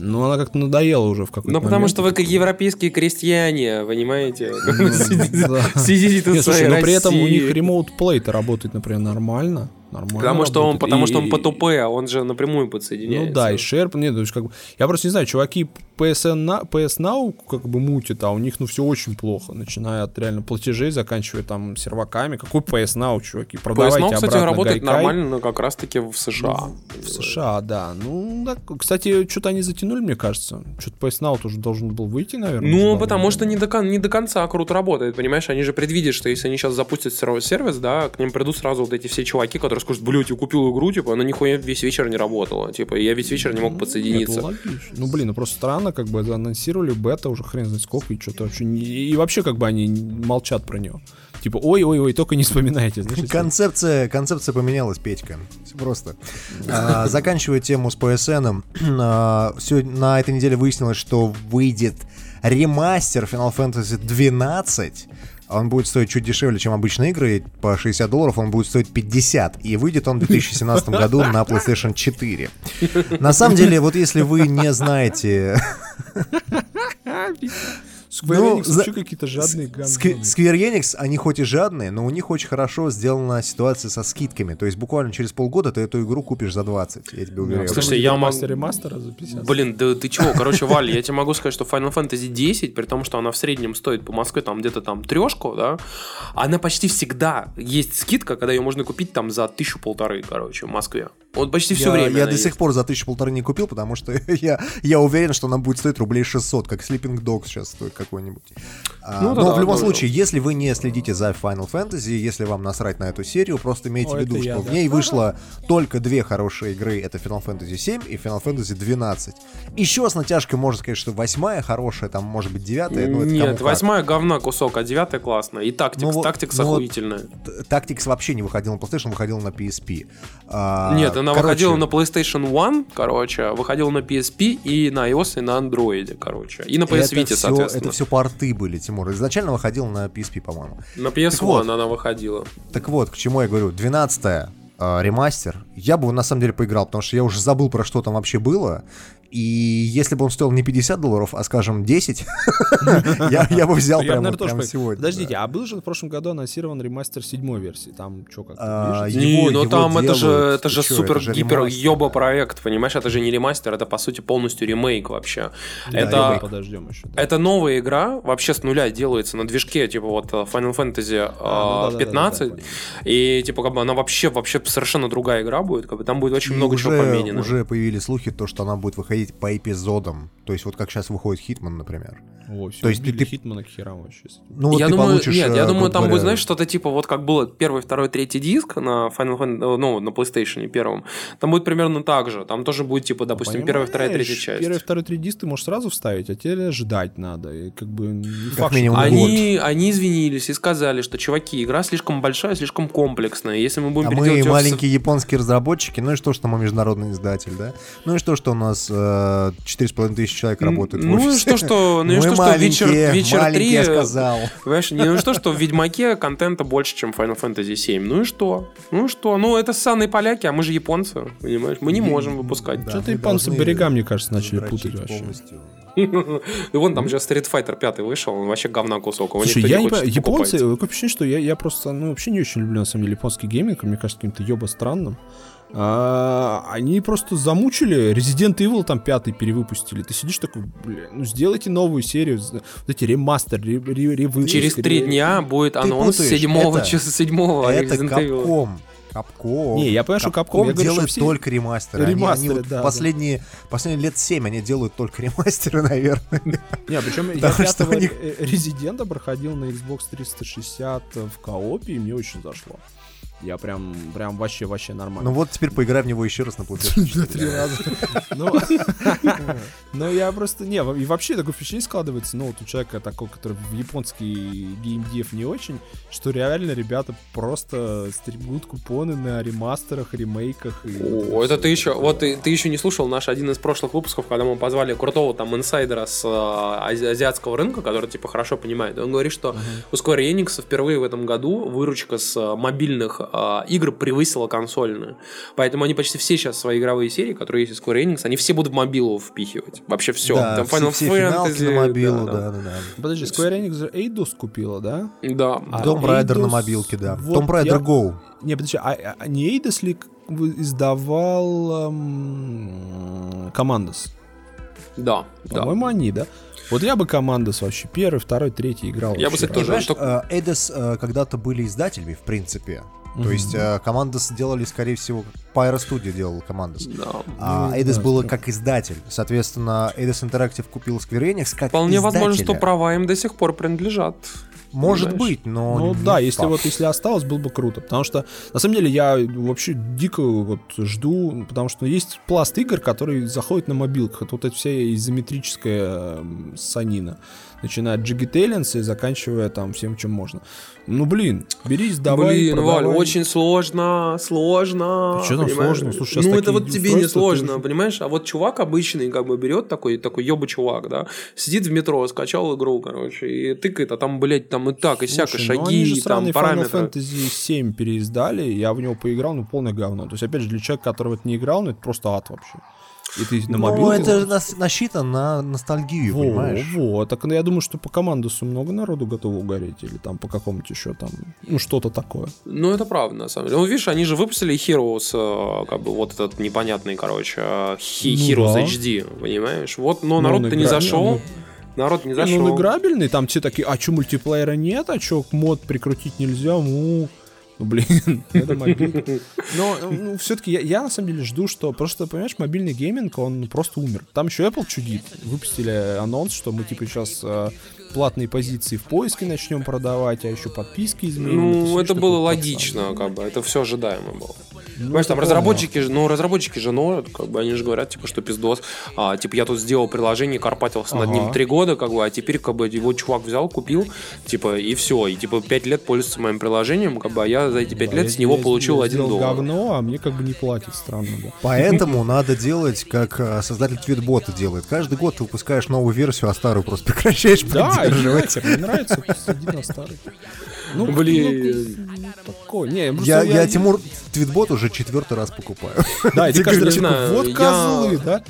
Ну, она как-то надоела уже в какой-то Ну, потому момент. что вы как европейские крестьяне, понимаете? <laughs> Сидите тут слушай, но при этом у них ремоут плей-то работает, например, нормально. Нормально Потому что он, работает. потому И- что он по ТП, он же напрямую подсоединяется. Ну да, и Шерп, нет, то есть как бы, я просто не знаю, чуваки PSN, на- PS Now как бы мутят, а у них ну все очень плохо, начиная от реально платежей, заканчивая там серваками. Какой PS Now, чуваки? Продавайте PS Now, кстати, работает Гайкай. нормально, но как раз-таки в США. В США, да. Ну, да, кстати, что-то они затянули, мне кажется. Что-то PS Now тоже должен был выйти, наверное. Ну, потому что не до, кон- не до конца круто работает, понимаешь? Они же предвидят, что если они сейчас запустят сервис, да, к ним придут сразу вот эти все чуваки, которые скажут, блядь, я купил игру, типа, она нихуя весь вечер не работала. Типа, я весь вечер не мог Это подсоединиться. Ну, блин, ну просто странно, как бы анонсировали бета уже хрен знает сколько, и что-то вообще не... И вообще, как бы они молчат про него. Типа, ой-ой-ой, только не вспоминайте. знаешь, Концепция, концепция поменялась, Петька. Всё просто. А, заканчивая тему с PSN, а, сегодня- на этой неделе выяснилось, что выйдет ремастер Final Fantasy 12. Он будет стоить чуть дешевле, чем обычные игры, по 60 долларов, он будет стоить 50. И выйдет он в 2017 <laughs> году на PlayStation 4. На самом деле, вот если вы не знаете... <laughs> Square Ну, Enix за- вообще какие-то жадные Ск- говно. Square Enix, они хоть и жадные, но у них очень хорошо сделана ситуация со скидками. То есть буквально через полгода ты эту игру купишь за 20, я тебе уверяю. Слушайте, я могу- мастер ремастера за 50. Блин, да ты чего? Короче, Валь, я тебе могу сказать, что Final Fantasy 10, при том, что она в среднем стоит по Москве там где-то там трешку, да, она почти всегда есть скидка, когда ее можно купить там за тысячу полторы, короче, в Москве. Вот почти все я, время. я до сих есть. пор за тысячу полторы не купил, потому что <laughs> я, я уверен, что она будет стоить рублей 600, как Sleeping Dogs сейчас стоит какой-нибудь. А, Ну да, но да, в любом тоже. случае, если вы не следите за Final Fantasy, если вам насрать на эту серию, просто имейте О, в виду, это я, что да. в ней вышло только две хорошие игры. Это Final Fantasy 7 и Final Fantasy 12. Еще с натяжкой можно сказать, что восьмая хорошая, там может быть девятая. ну, это Нет, восьмая говна кусок, а девятая классная. И тактикс, Ну тактикс ну охуительная. Т- Tactics вообще не выходил на PlayStation, выходил на PSP. А, Нет, она короче, выходила на PlayStation One, короче, выходила на PSP и на iOS, и на Android, короче. И на PS Vita, соответственно. это все порты были, Тимур. Изначально выходил на PSP, по-моему. На PS Так вот. Она выходила. Так вот, к чему я говорю. 12 ремастер. Я бы на самом деле поиграл, потому что я уже забыл, про что там вообще было. И если бы он стоил не 50 долларов, а, скажем, 10, <laughs> я бы взял Я, прямо сегодня. Подождите, а был же в прошлом году анонсирован ремастер седьмой версии? Там что, как А, Не, ну там это же, это же чё, супер это же гипер ремастер, ёба да. проект, понимаешь? Это же не ремастер, это по сути полностью ремейк вообще. Это подождем еще. Это новая игра, вообще с нуля делается на движке, типа вот э, Final Fantasy А, ну э, да-да-да-да, 15. понял. и типа как бы она вообще, вообще совершенно другая игра будет, как бы там будет очень много чего поменено. уже появились слухи, то, что она будет выходить. Выходить по эпизодам. То есть вот как сейчас выходит Хитман, например. О, всё, То есть убили ты- Хитмана к херам вообще. Ну вот я ты думаю, получишь... нет, э, я думаю, грубо там будет, говоря, знаешь, что-то типа вот как было первый, второй, третий диск на Final Fantasy, ну, на PlayStation первом. Там будет примерно так же. Там тоже будет, типа, допустим, первая, вторая, третья часть. Первый, второй, третий диск ты можешь сразу вставить, а теперь ждать надо. И как бы не Как факт, что минимум ты- Они, они извинились и сказали, что, чуваки, игра слишком большая, слишком комплексная. Если мы будем А мы её в маленькие японские разработчики, ну и что, что мы международный издатель, да? Ну и что, что у нас э, 4,5 тысячи человек работают в Ну и офисе? что, что, <laughs> ну и Мы что, что вечер, вечер маленькие, 3, я сказал. Понимаешь, не, ну и что, что в Ведьмаке контента больше, чем в Final Fantasy 7. Ну и что? Ну и что? Ну это ссаные поляки, а мы же японцы, понимаешь? Мы не можем выпускать. Да, Что-то японцы берега, мне кажется, начали путать вообще. полностью. <laughs> И вон там же Street Fighter 5 вышел, он вообще говна кусок. Его Слушай, никто я не понимаю, японцы, такое ощущение, что я, я просто, ну, вообще не очень люблю, на самом деле, японский гейминг, мне кажется, каким-то ёба странным. А, они просто замучили, Resident Evil там пятый перевыпустили. Ты сидишь такой, бля, ну сделайте новую серию, вот эти ремастер, ре, Через три дня будет анонс седьмого это- часа седьмого Это Resident Evil. Capcom. Capcom. Не, я понимаю, что Capcom, говорю, делает все- только ремастеры. Они- Ремастеры, они вот да, последние, последние лет 7 они делают только ремастеры, <laughs> наверное. Не, причем я пятого них- Резидента проходил на Xbox 360 в коопе, и мне очень зашло. Я прям, прям вообще, вообще нормально. Ну вот теперь поиграй в него еще раз на PlayStation. <laughs> три раза. Ну, <laughs> ну, я просто... Не, и вообще такое впечатление складывается, ну, вот у человека такого, который в японский геймдев не очень, что реально ребята просто стригут купоны на ремастерах, ремейках. О, это ты еще, вот ты, еще не слушал наш один из прошлых выпусков, когда мы позвали крутого там инсайдера с э, ази- азиатского рынка, который типа хорошо понимает. Он говорит, что у Square Enix впервые в этом году выручка с э, мобильных э, игр превысила консольную. Поэтому они почти все сейчас свои игровые серии, которые есть у Square Enix, они все будут в мобилу впихивать. Вообще все. Да, там все- Final все финалки Fantasy, на мобилу, да, да, да, да. Подожди, Square Enix же Eidos купила, да? Да. А Tomb Raider на Eidos- мобилке, да. вот Tomb Raider я- Go. Не, подожди, а, а не Eidos ли издавал эм, Командос? Да, да. По-моему, они, да? Вот я бы Командос вообще первый, второй, третий играл. Я бы, кстати, тоже раз. Понимаешь, э, Эйдос э, когда-то были издателями, в принципе. То есть э, команда сделали, скорее всего, Pyro Studio делал команду. Да. А Ну, Эйдос да, было как издатель. Соответственно, Эйдос Interactive купил Square Enix как Вполне возможно, издателя. что права им до сих пор принадлежат. Может быть, но... Ну не да, если факт. вот если осталось, было бы круто. Потому что, на самом деле, я вообще дико вот жду, потому что есть пласт игр, которые заходят на мобилках. Это вот эта вся изометрическая эм, санина. Начиная от Talents и заканчивая там всем, чем можно. Ну, блин, берись, давай, Блин, продавай. Валь, очень сложно, сложно. Да чё там понимаешь? сложно? Слушай, ну это вот тебе не сложно, ты понимаешь? А вот чувак обычный как бы берет такой, такой ёба чувак, да, сидит в метро, скачал игру, короче, и тыкает, а там, блядь, там и так, и всяко, Слушай, ну они шаги, же там, сраный Final параметры. Fantasy 7 переиздали, я в него поиграл, ну, полное говно. То есть, опять же, для человека, который в это не играл, ну, это просто ад вообще. И ты на Ну, мобилке... это нас- насчитано на ностальгию, Во, понимаешь? во, так ну, я думаю, что по командусу много народу готово угореть, или там по какому-то еще там, ну, что-то такое. Ну, это правда, на самом деле. Ну, видишь, они же выпустили Heroes, э, как бы, вот этот непонятный, короче, э, Ну Heroes да. HD, понимаешь? Вот, но Ну, народ-то не зашел. Народ не Не, зашел. Ну, он играбельный, там все такие, а что, мультиплеера нет, а что, мод прикрутить нельзя, ну... Ну, блин, <laughs> это мобильный. <laughs> Но ну, все-таки я, я на самом деле жду, что просто, понимаешь, мобильный гейминг, он просто умер. Там еще Apple чудит. Выпустили анонс, что мы типа сейчас платные позиции в поиске начнем продавать, а еще подписки изменим. Ну, это такой, было пацан, логично, как бы, это все ожидаемо было. ну, Понимаешь, там это разработчики, же- ну, разработчики же ноют, как бы, они же говорят, типа, что пиздос, а, типа, я тут сделал приложение, карпатился над Ага. ним три года, как бы, а теперь, как бы, его чувак взял, купил, типа, и все, и, типа, пять лет пользуется моим приложением, как бы, а я за эти пять Да, лет я- с него я получил сделал один доллар. говно, а мне как бы не платят, странно, да. Поэтому <laughs> надо делать, как э, создатель твитбота делает. Каждый год ты выпускаешь новую версию, а старую просто прекращаешь Да, поддерживать. нахер, мне нравится, на старый. Ну, Блин. ну, такой. Не, Я, я Тимур твитбот уже четвертый раз покупаю. Да, ты каждый знаю, вот я- козлы, да?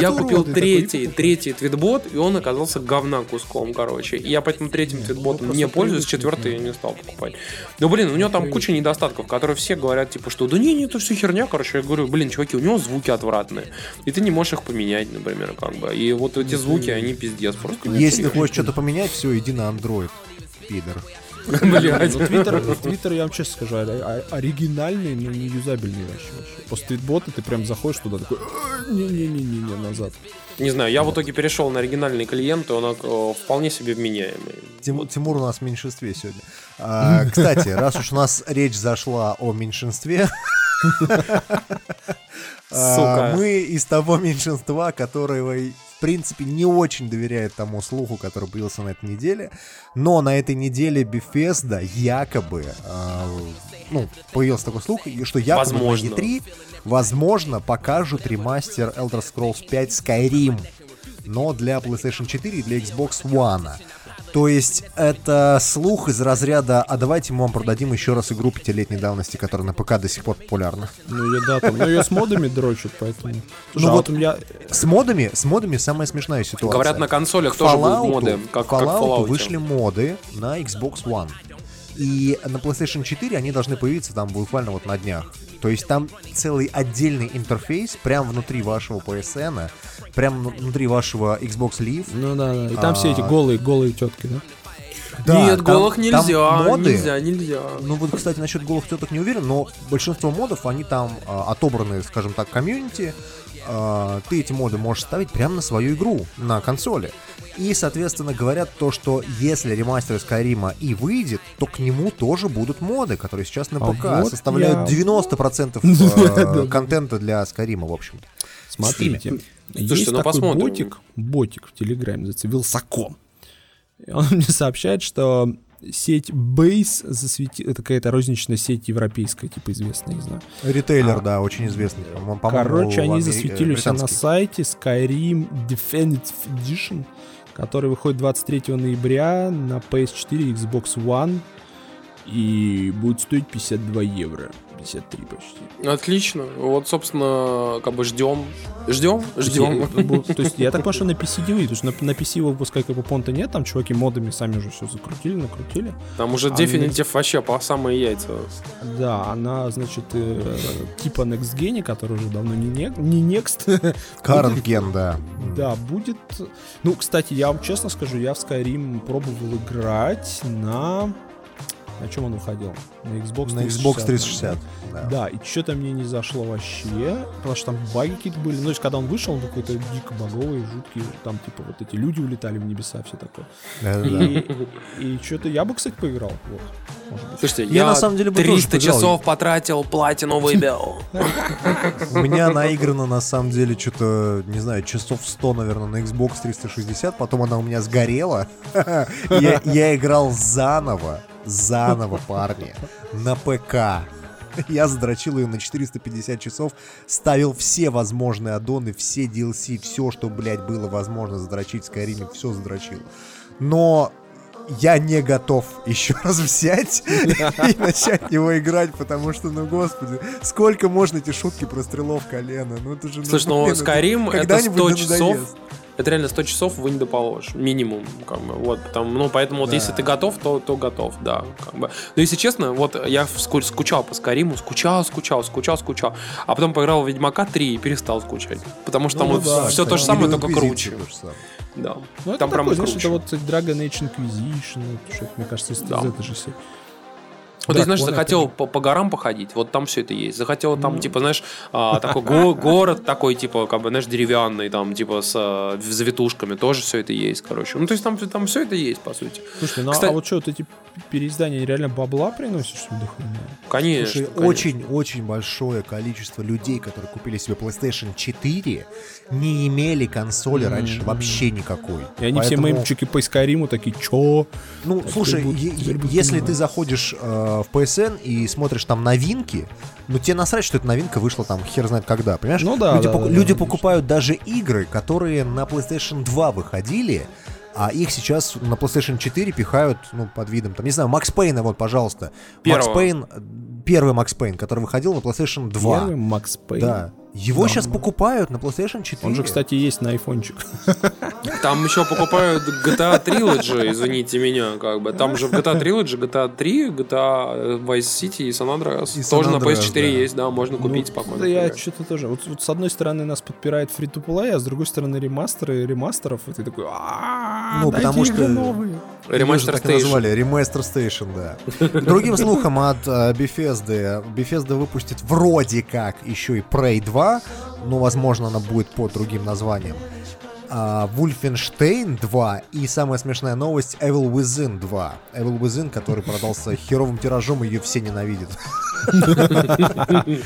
Я купил третий, третий твитбот, и он оказался говна куском, короче. И я поэтому третьим твитботом просто не пользуюсь, четвертый я не стал покупать. Ну, блин, у него там куча недостатков, которые все говорят, типа, что да не, не, это все херня, короче. Я говорю, блин, чуваки, у него звуки отвратные. И ты не можешь их поменять, например, как бы. И вот эти звуки, они пиздец просто. Если ты хочешь что-то поменять, все, иди на Android, пидор. <laughs> Блядь. Ну, Твиттер, в Твиттер, я вам честно скажу, ори- ори- оригинальный, но не юзабельный вообще. вообще. После твитбота ты прям заходишь туда такой, «А, не-не-не-не, назад. Не знаю, я в итоге перешел на оригинальный клиент, и он э, вполне себе вменяемый. Тимур, Тимур у нас в меньшинстве сегодня. А, <laughs> кстати, раз уж у нас речь зашла о меньшинстве, <laughs> а, Сука. мы из того меньшинства, которого, принципе, не очень доверяет тому слуху, который появился на этой неделе. Но на этой неделе Bethesda якобы, а, ну, появился такой слух, что якобы Возможно. на E3, возможно, покажут ремастер Elder Scrolls 5 Skyrim, но для PlayStation 4 и для Xbox One. То есть это слух из разряда «А давайте мы вам продадим еще раз игру пятилетней давности, которая на ПК до сих пор популярна». Ну, я, да, там, ну, ее с модами дрочат, поэтому... Слушай, Ну а вот вот я... С модами, с модами самая смешная ситуация. Говорят, на консолях тоже будут моды, как, Fallout Fallout. вышли моды на Xbox One. И на PlayStation 4 они должны появиться там буквально вот на днях. То есть там целый отдельный интерфейс прямо внутри вашего PSN, прямо внутри вашего Xbox Live. Ну да, да. И там все эти А. голые, голые тетки, да? Да, Нет, там- голых там нельзя, моды, нельзя, нельзя. Ну вот, кстати, насчет голых теток не уверен, но большинство модов, они там а, отобраны, скажем так, комьюнити. А, ты эти моды можешь ставить прямо на свою игру, на консоли. И, соответственно, говорят то, что если ремастер Скайрима и выйдет, то к нему тоже будут моды, которые сейчас на А ПК вот составляют я- 90% <laughs> Да-да-да. э, контента для Скайрима, в общем-то. Смотрите, есть Слушайте, ну такой посмотрим. ботик, ботик в Телеграме, называется Вилсаком. Он <laughs> мне сообщает, что сеть Base засветила, это какая-то розничная сеть европейская, типа известная, не знаю. Ритейлер, да, очень известный. по-моему, Короче, они амери- засветили все на сайте Skyrim Definitive Edition, который выходит 23 ноября на PS4 и Xbox One и будет стоить 52 евро. 53 почти. Отлично. Вот, собственно, как бы ждем. Ждем? Ждем. То есть, я- То есть я так понимаю, что на PC потому что на, на PC его выпускать как бы понта нет, там чуваки модами сами уже все закрутили, накрутили. Там уже А Definitive вообще по самые яйца. Да, она, значит, э, типа Next Gen, который уже давно не, не, не Next. <laughs> Current Gen, да. Да, будет... Ну, кстати, я вам честно скажу, я в Skyrim пробовал играть на... На чем он выходил? На Xbox На Xbox 360. 360. Да, да. Да, и что-то мне не зашло вообще, потому что там баги какие-то были. Ну, то есть, когда он вышел, он какой-то дико баговый, жуткий. Там, типа, вот эти люди улетали в небеса, все такое. Да-да-да. И, и что-то я бы, кстати, поиграл. Вот. Слушайте, Я я, на самом деле бы тоже 300 поиграл. часов потратил, платину выбил. <laughs> У меня наиграно, на самом деле, что-то, не знаю, часов 100, наверное, на Xbox 360. Потом она у меня сгорела. <laughs> Я играл заново, заново, парни, на ПК. Я задрочил ее на 450 часов, ставил все возможные аддоны, все DLC, все, что, блядь, было возможно задрочить в Скайриме, все задрочил. Но я не готов еще раз взять <laughs> и начать в него играть, потому что, ну, господи, сколько можно эти шутки про стрелов колена? Ну, это же... Слушай, ну блин, это Skyrim это когда-нибудь 100 да часов. Это реально 100 часов вы не доположь. Минимум. Как бы, вот, потому, ну, поэтому вот Да. если ты готов, то, то готов, да. Как бы. Но если честно, вот я ску- скучал по Скариму, скучал, скучал, скучал, скучал. А потом поиграл в Ведьмака 3 и перестал скучать. Потому что там Ну вот да, все то же самое, только круче. самое. Да. Ну, это там прям такой, знаешь, круче. это вот Dragon Age Inquisition, что-то, мне кажется, из, Да. этой же серии. Вот ты, знаешь, захотел по, по горам походить, вот там все это есть. Захотел там, типа, знаешь, а, такой го- город такой, типа, как бы, знаешь, деревянный, там, типа, с а, завитушками, тоже все это есть, короче. Ну, то есть там, там все это есть, по сути. Слушай, ну Кстати- а вот что, вот эти переиздания реально бабла приносят, что ли, до хуйня? Конечно. Слушай, очень-очень большое количество людей, которые купили себе PlayStation 4, не имели консоли раньше вообще никакой. И они все мемчики по Скайриму такие, чё? Ну, слушай, е- если ты заходишь э, в PSN и смотришь там новинки, ну тебе насрать, что эта новинка вышла там хер знает когда, понимаешь? Ну да, люди да, поку- да, люди да, покупают даже игры, которые на PlayStation 2 выходили, а их сейчас на PlayStation 4 пихают, ну, под видом, там, не знаю, Макс Пейна, вот, пожалуйста. Макс Первого. Пейн, э, первый Макс Пейн, который выходил на PlayStation 2. Первый Макс Пейн. Да. Его Да, сейчас покупают на PlayStation 4. Он же, кстати, есть на айфончик. <laughs> Там еще покупают GTA Trilogy, извините меня, как бы. Там же в GTA Trilogy, GTA 3, GTA Vice City и San Andreas. И San Тоже на Andreas, PS4 да. есть, да, можно купить Ну, спокойно. Да я что-то тоже. Вот, вот с одной стороны нас подпирает фри to play, а с другой стороны ремастеры ремастеров. И ты такой, «А, Ну, потому что- и Station. назвали, Remaster Station, да. <laughs> Другим слухом от э, Bethesda, Bethesda выпустит вроде как еще и Prey 2, но, возможно, она будет под другим названием. А, Wolfenstein 2 и самая смешная новость Evil Within 2. Evil Within, который продался <laughs> херовым тиражом, ее все ненавидят. <laughs>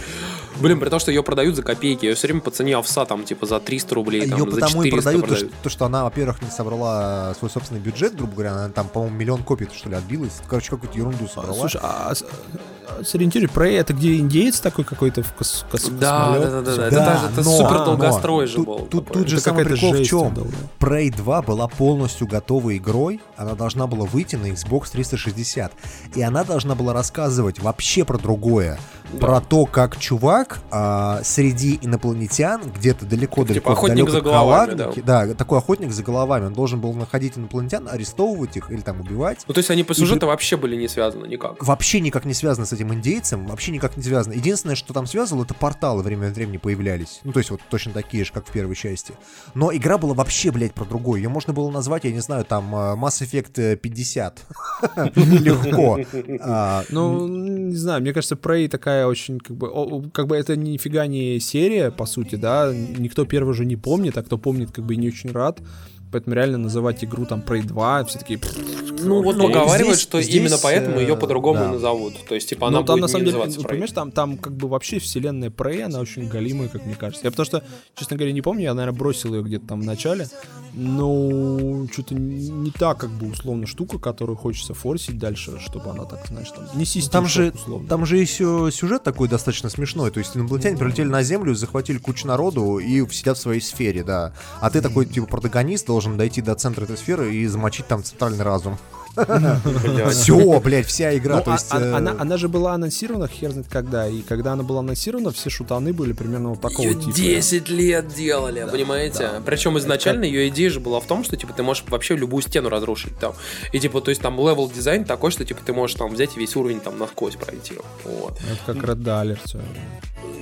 Блин, при том, что ее продают за копейки. Ее все время по цене овса там, типа, за 300 рублей, там, Ее за потому и 400 продают, то, что, то, что она, во-первых, не собрала свой собственный бюджет, грубо говоря, она там, по-моему, миллион копий, что ли, отбилась. Короче, какую-то ерунду собрала. Слушай, а, а сориентируй, Prey это где индеец такой какой-то в кос, кос- Да, космолет? да, да, да, да. Это, даже- это но- супер но долгострой же тут- был. Тут, такой. тут же самый прикол в чем? да, да. Prey 2 была полностью готовой игрой, она должна была выйти на Xbox 360, и она должна была рассказывать вообще про другое, про то, как чувак а, среди инопланетян, где-то далеко-далеко Типа в охотник далекой за головами, галактике, да. такой охотник за головами, он должен был находить инопланетян, арестовывать их или там убивать, Ну, то есть они по сюжету вообще были не связаны никак. вообще никак не связано с этим индейцем, вообще никак не связано. Единственное, что там связывало, это порталы время от времени появлялись. Ну, то есть вот точно такие же, как в первой части. Но игра была вообще, блядь, про другое. Ее можно было назвать, я не знаю, там э, Mass Effect э, 50. <laughs> Легко. А, Ну, не знаю, мне кажется, Prey такая очень, как бы, как бы это нифига не серия, по сути, да, никто первый же не помнит, а кто помнит, как бы не очень рад, поэтому реально называть игру там Prey 2, все такие... Ну, вот Ну, поговаривают, здесь- что здесь, именно поэтому ее э, по-другому да. назовут. То есть, типа, Ну, она там будет на не самом деле, ну, Prey. понимаешь, там, там как бы вообще вселенная Prey, она очень галимая, как мне кажется. Я потому что, честно говоря, не помню, я, наверное, бросил ее где-то там в начале. Ну, что-то не та, как бы, условно, штука, которую хочется форсить дальше, чтобы она так, знаешь, там, не систем Там же, условно. там же еще сюжет такой достаточно смешной. То есть инопланетяне прилетели на Землю, захватили кучу народу и сидят в своей сфере, да. А ты такой, типа, протагонист, должен дойти до центра этой сферы и замочить там центральный разум. Все, блядь, вся игра. Ну, а- а- э, она, же была анонсирована хер знает когда, и когда она была анонсирована, все шутаны были примерно вот такого типа. 10 лет делали, понимаете? Причем изначально ее идея же была в том, что типа ты можешь вообще любую стену разрушить там. И типа, то есть там level design такой, что типа ты можешь там взять и весь уровень там насквозь пройти. Вот. Это как Red Alert.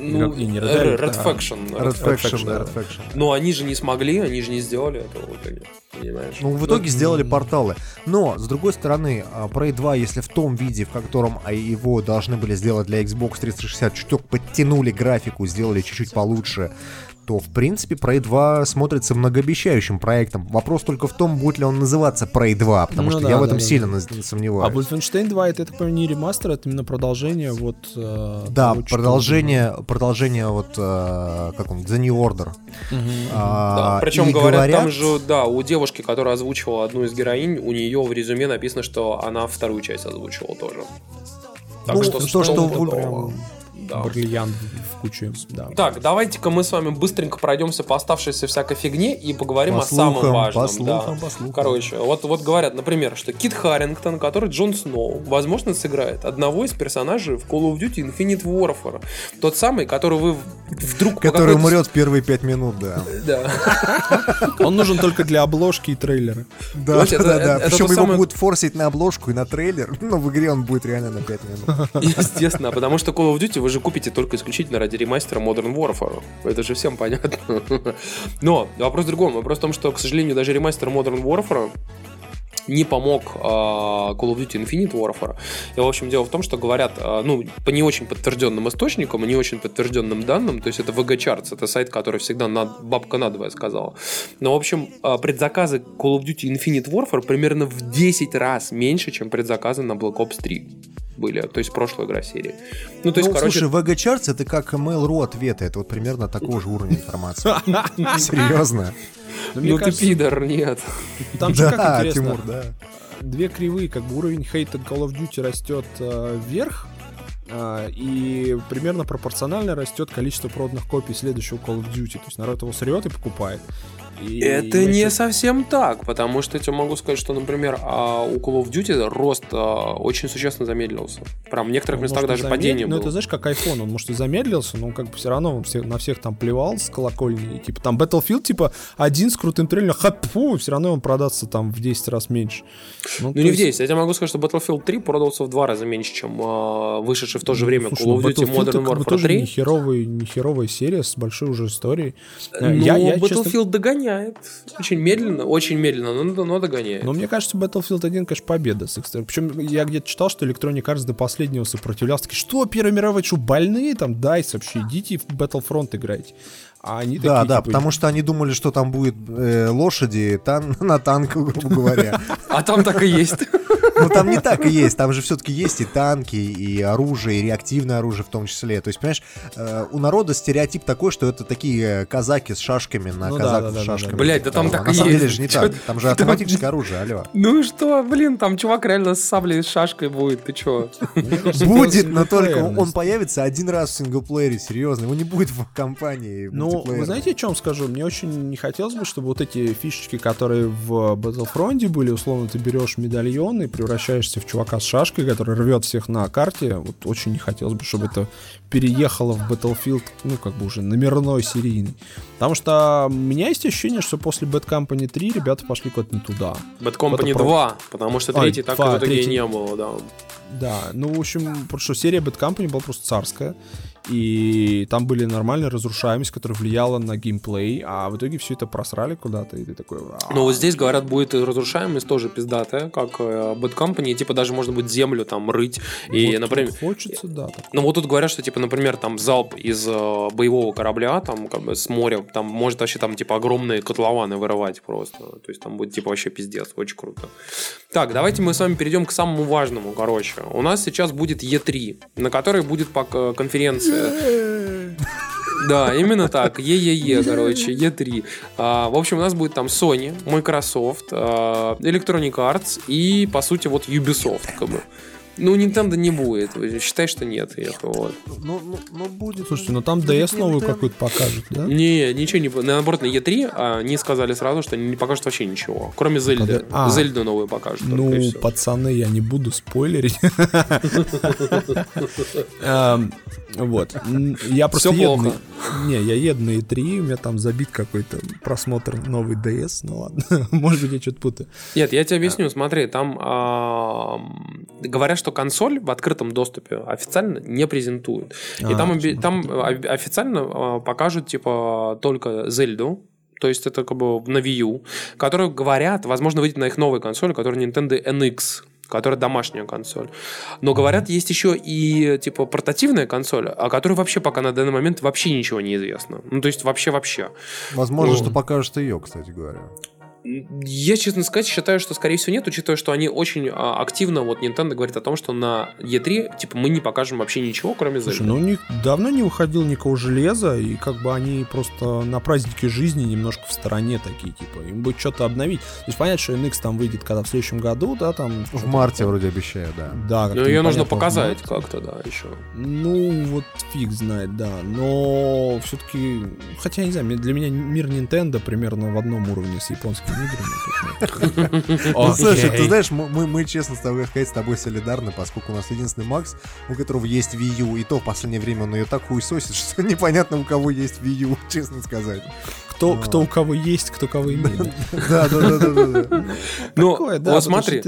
Ну, как- не, не Red Red, Alert, а Faction. Red Red Faction, Faction, да. Red Faction. Но они же не смогли, они же не сделали этого в итоге. Понимаешь? Ну, в итоге сделали порталы. Но, с другой стороны, а, Prey 2, если в том виде, в котором а, его должны были сделать для Xbox 360, чуток подтянули графику, сделали чуть-чуть получше, то, в принципе, Prey 2 смотрится многообещающим проектом. Вопрос только в том, будет ли он называться Prey 2, потому Ну что да, я в этом да, сильно да. наз- А сомневаюсь. Wolfenstein 2 это, я так понимаю, не ремастер, это именно продолжение вот... э, Да, того, что продолжение, продолжение вот, э, как он, The New Order. А, Да, причем и говорят, там же, да, у девушки, которая озвучивала одну из героинь, у нее в резюме написано, что она вторую часть озвучивала тоже. Так Ну, что, то, что в- такого. Да. Бриллиант в кучу, да. Так, давайте-ка мы с вами быстренько пройдемся по оставшейся всякой фигне и поговорим По о самом слухам, важном. по слухам, да. по слухам. Короче, вот, вот говорят, например, что Кит Харрингтон, который Джон Сноу, возможно, сыграет одного из персонажей в Call of Duty Infinite Warfare. Тот самый, который вы вдруг... Который умрет в первые пять минут, да. <laughs> Да. Он нужен только для обложки и трейлера. Да, да, да, Причем его будут форсить на обложку и на трейлер, <laughs> но в игре он будет реально на 5 минут. <laughs> Естественно, потому что Call of Duty вы же купите только исключительно ради ремастера Modern Warfare. Это же всем понятно. Но вопрос в другом. Вопрос в том, что, к сожалению, даже ремастер Modern Warfare не помог а, Call of Duty Infinite Warfare. И, в общем, дело в том, что говорят, а, ну, по не очень подтвержденным источникам и не очень подтвержденным данным, то есть это VG Charts, это сайт, который всегда над, бабка надвое сказала. Но, в общем, а, предзаказы Call of Duty Infinite Warfare примерно в 10 раз меньше, чем предзаказы на Black Ops 3 были, то есть прошлая игра серии. Ну, то есть, Ну, короче, слушай, VG Charts это как Mail.ru ответы, это вот примерно такого же уровня информации. <laughs> Серьезно? Но мне ну ты пидор, нет. там же как Да, интересно, Тимур, да. две кривые, как бы уровень хейта Call of Duty растет э, вверх, а, и примерно пропорционально растет количество проданных копий следующего Call of Duty. То есть народ его срет и покупает. И Это я не совсем так, потому что я тебе могу сказать, что, например, а, у Call of Duty рост а, очень существенно замедлился. Прям в некоторых Он, местах может, и даже падение замед- Ну, было. это знаешь, как iPhone, он, может, и замедлился, но он как бы все равно на всех там плевал с колокольни. И, типа, там Battlefield, типа, один с крутым трейлером, хап, фу, все равно он продастся там в 10 раз меньше. Ну, то не в есть- 10. Я тебе могу сказать, что Battlefield 3 продался в два раза меньше, чем а, вышедший в то же время Слушай, Call of ну, Duty Battlefield Modern бы Warfare тоже 3. не херовый, не херовая серия с большой уже историей. Э, Но я, я, честно- Battlefield догоняет. Очень медленно, очень медленно, но, но догоняет. Но мне кажется, Battlefield 1, конечно, победа с экстра. Причем я где-то читал, что Electronic Arts до последнего сопротивлялся. Такие, что, Первая мировая, что, больные там? Дайс вообще, идите в Battlefront играть. А они Да, такие, да, типа, потому что они думали, что там будет э, лошади тан- <laughs> на танках, грубо говоря. А там так и есть. Но там не так и есть. Там же все-таки есть и танки, и оружие, и реактивное оружие в том числе. То есть, понимаешь, э, у народа стереотип такой, что это такие э, казаки с шашками на Ну казаков да, да, с да, шашками. да. Блядь, да там так На и самом есть. деле же не Чё- так. Там же автоматическое оружие, алло. <laughs> Ну и что, блин, там чувак реально с саблей, с шашкой будет, ты чё? Будет, но только он появится один раз в синглплеере, серьезно. Его не будет в компании Ну, вы знаете, о чем скажу? Мне очень не хотелось бы, чтобы вот эти фишечки, которые в Battlefront были, условно, ты берешь медальон и превращаешься в чувака с шашкой, который рвет всех на карте. Вот очень не хотелось бы, чтобы это переехало в Battlefield, ну, как бы уже номерной серийный. Потому что у меня есть ощущение, что после Bad Company 3 ребята пошли куда-то не туда. Bad Company Это про- 2, потому что Ой, третий так два, в итоге третий. не было, да. Да, ну, в общем, потому что серия Bad Company была просто царская. И там были нормальная разрушаемость, которая влияла на геймплей, а в итоге все это просрали куда-то, и ты такой... «А». Но вот здесь, говорят, будет разрушаемость тоже пиздатая, как э, Bad Company, типа даже можно будет землю там рыть. И, Вот например, Хочется, да. так. Ну вот тут говорят, что типа, например, там залп из э, боевого корабля, там как бы с моря, там может вообще там типа огромные котлованы вырывать просто. То есть там будет типа вообще пиздец, очень круто. Так, давайте мы с вами перейдем к самому важному, короче. У нас сейчас будет E3, на которой будет пок- конференция. Да, именно так. Е-е-е, короче, Е3. А, в общем, у нас будет там Sony, Microsoft, а, Electronic Arts и, по сути, вот Ubisoft, как бы. Ну, Nintendo не будет. Считай, что нет. их, Вот. Ну, ну, ну, будет. Слушайте, ну там DS новую какую-то покажут, да? Не, ничего не... Наоборот, на E3 а, они сказали сразу, что они не покажут вообще ничего. Кроме Зельды. А. Зельду новую покажут. Ну, пацаны, я не буду спойлерить. <laughs> Вот. <laughs> Я просто Всё еду плохо. Не, я еду на E3, у меня там забит какой-то просмотр новый DS, ну ладно. <laughs> Может быть, я что-то путаю. Нет, я тебе объясню. Смотри, там говорят, что консоль в открытом доступе официально не презентуют. И А, там, там официально а, покажут, типа, только Зельду. То есть это как бы на Wii U, которые говорят, возможно, выйдет на их новой консоли, которая Nintendo NX, которая домашняя консоль. Но говорят, есть еще и типа портативная консоль, о которой вообще пока на данный момент вообще ничего не известно. Ну, то есть вообще-вообще. Возможно, Ну. что покажет ее, кстати говоря. Я, честно сказать, считаю, что, скорее всего, нет, учитывая, что они очень а, активно, вот Nintendo говорит о том, что на E3, типа, мы не покажем вообще ничего, кроме Слушай, Zelda. ну у них давно не выходил никакого железа, и как бы они просто на празднике жизни немножко в стороне такие, типа, им бы что-то обновить. То есть понятно, что NX там выйдет когда в следующем году, да, там... В марте такое. вроде обещают, да. Да, Но как-то ее нужно показать как-то, да, еще. Ну, вот фиг знает, да. Но все-таки, хотя, я не знаю, для меня мир Nintendo примерно в одном уровне с японскими играми. Ну, слушай, ты знаешь, мы, честно с тобой сказать, с тобой солидарны, поскольку у нас единственный Макс, у которого есть Wii U, и то в последнее время он ее так хуесосит, <laughs> что непонятно, у кого есть Wii U, честно сказать. Кто, кто у кого есть, кто кого имеет. <laughs> Да, да, да, да. Ну, Такое, да, вот смотри,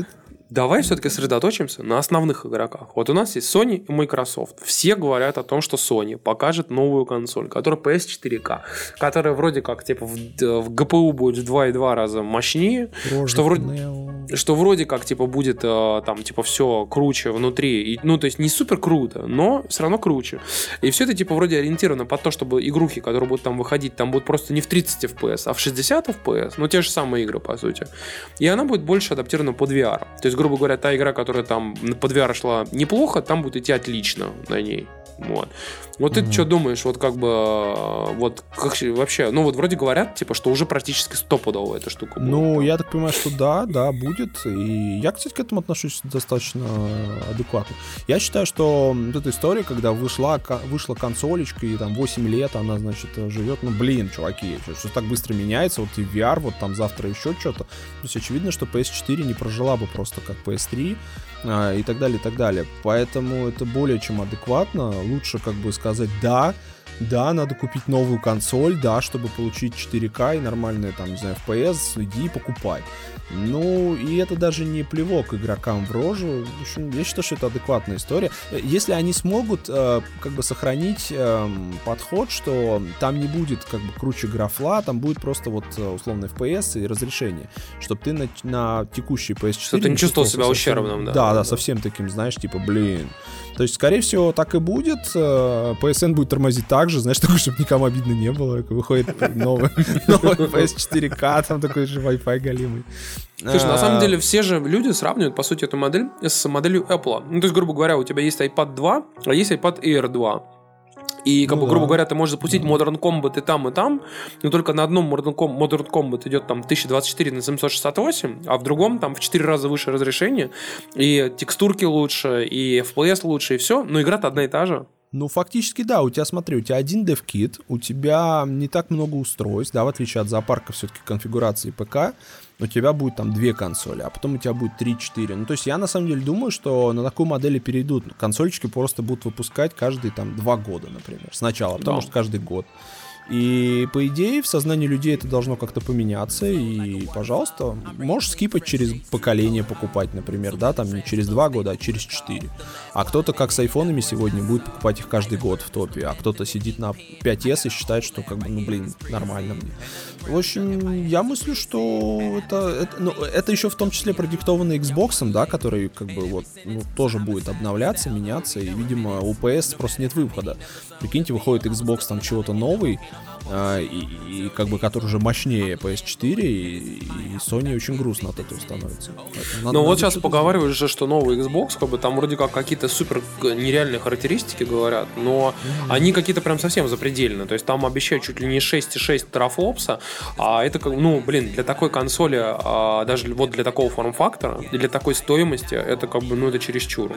давай все-таки сосредоточимся на основных игроках. Вот у нас есть Sony и Microsoft. Все говорят о том, что Sony покажет новую консоль, которая PS4K, которая вроде как типа в, в GPU будет в 2,2 раза мощнее, Рожа что вроде- Нео. что вроде как типа будет э, там типа все круче внутри, и, ну то есть не супер круто, но все равно круче. И все это типа вроде ориентировано под то, чтобы игрухи, которые будут там выходить, там будут просто не в 30 FPS, а в 60 FPS, ну те же самые игры по сути. И она будет больше адаптирована под VR. То есть, грубо говоря, та игра, которая там под VR шла неплохо, там будет идти отлично на ней. Вот. Вот ты что думаешь, вот как бы, э, вот как вообще, ну вот вроде говорят, типа, что уже практически стопудово эта штука будет. Ну, я так понимаю, что да, да, будет. И я, кстати, к этому отношусь достаточно адекватно. Я считаю, что вот эта история, когда вышла, вышла консолечка, и там 8 лет она, значит, живет, ну, блин, чуваки, что так быстро меняется, вот и VR, вот там завтра еще что-то. То есть очевидно, что PS4 не прожила бы просто как PS3 а, и так далее, и так далее. Поэтому это более чем адекватно. Лучше как бы сказать «да», да, надо купить новую консоль, да, чтобы получить 4К и нормальные, там, не знаю, FPS, иди и покупай. Ну, и это даже не плевок игрокам в рожу. В общем, я считаю, что это адекватная история. Если они смогут э, как бы сохранить э, подход, что там не будет как бы круче графла, там будет просто вот э, условно FPS и разрешение, чтобы ты на, на текущей PS4... Что ты не чувствовал себя совсем, ущербным, да. Да, да, совсем таким, знаешь, типа, блин. То есть, скорее всего, так и будет. Э, PSN будет тормозить так же, знаешь, <laughs> такой, чтобы никому обидно не было. Выходит новый, <laughs> новый PS4K, там такой же Wi-Fi галимый. Слушай, на самом а. деле все же люди сравнивают, по сути, эту модель с моделью Apple. Ну, то есть, грубо говоря, у тебя есть iPad 2, а есть iPad Air 2. И, как ну, бы, грубо да. говоря, ты можешь запустить Modern Combat и там, и там, но только на одном Modern, Com- Modern Combat идет там 1024 на 768, а в другом там в 4 раза выше разрешение, и текстурки лучше, и FPS лучше, и все, но игра-то одна и та же. Ну, фактически, да. У тебя, смотри, у тебя один DevKit, у тебя не так много устройств, да, в отличие от зоопарка все-таки конфигурации ПК, у тебя будет там две консоли, а потом у тебя будет 3-4. Ну, то есть я на самом деле думаю, что на такую модель перейдут. Консольчики просто будут выпускать каждые там два года, например, сначала, потому да. что каждый год. И, по идее, в сознании людей это должно как-то поменяться. И, пожалуйста, можешь скипать через поколение покупать, например, да, там не через два года, а через четыре. А кто-то, как с айфонами сегодня, будет покупать их каждый год в топе, а кто-то сидит на 5s и считает, что, как бы, ну, блин, нормально мне. В общем, я мыслю, что это, это, ну, это еще в том числе продиктовано Xbox, да, который, как бы, вот, ну, тоже будет обновляться, меняться, и, видимо, у PS просто нет выхода. Прикиньте, выходит Xbox там чего-то новый, а, и, и как бы который уже мощнее PS4, и, и Sony очень грустно от этого становится. Надо, ну вот сейчас поговаривают же, что новый Xbox, как бы там вроде как какие-то супер нереальные характеристики говорят, но mm-hmm. они какие-то прям совсем запредельные. То есть там обещают чуть ли не 6,6 терафлопса, а это как, ну, блин, для такой консоли, а, даже вот для такого форм-фактора, для такой стоимости, это как бы, ну, это чересчур.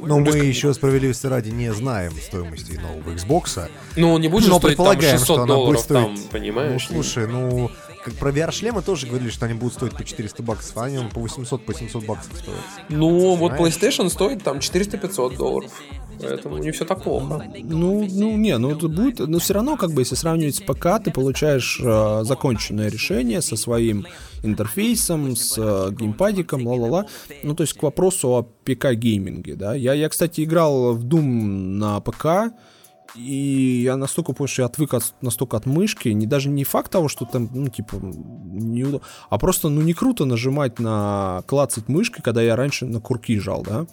Но ну, мы еще справедливости ради не знаем стоимости нового Xbox. Ну, он не будет но стоить там 600 долларов долларов стоить... там, понимаешь? Ну, слушай, ну, как про VR-шлемы тоже говорили, что они будут стоить по 400 баксов, а они по 800, по 700 баксов стоят. Ну, вот PlayStation стоит там 400-500 долларов. Поэтому не все так плохо. Ну, ну, не, ну это будет, но все равно, как бы, если сравнивать с ПК, ты получаешь э, законченное решение со своим интерфейсом, с э, геймпадиком, ла-ла-ла. Ну, то есть к вопросу о ПК-гейминге, да. Я, я, кстати, играл в Doom на ПК, и я настолько понял, что я отвык от, настолько от мышки, не даже не факт того, что там, ну, типа, не а просто, ну, не круто нажимать на клацать мышкой, когда я раньше на курки жал, да.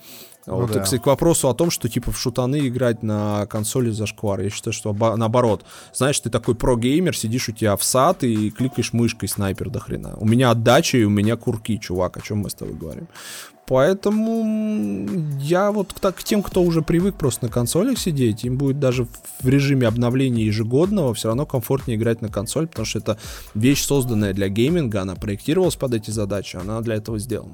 Ну, вот, да. кстати, к вопросу о том, что типа в шутаны играть на консоли зашквар. Я считаю, что наоборот. Знаешь, ты такой про-геймер, сидишь у тебя WASD и кликаешь мышкой снайпер до хрена. У меня отдача и у меня курки, чувак, о чем мы с тобой говорим. Поэтому я вот к, к тем, кто уже привык просто на консолях сидеть, им будет даже в режиме обновления ежегодного все равно комфортнее играть на консоль, потому что это вещь, созданная для гейминга, она проектировалась под эти задачи, она для этого сделана.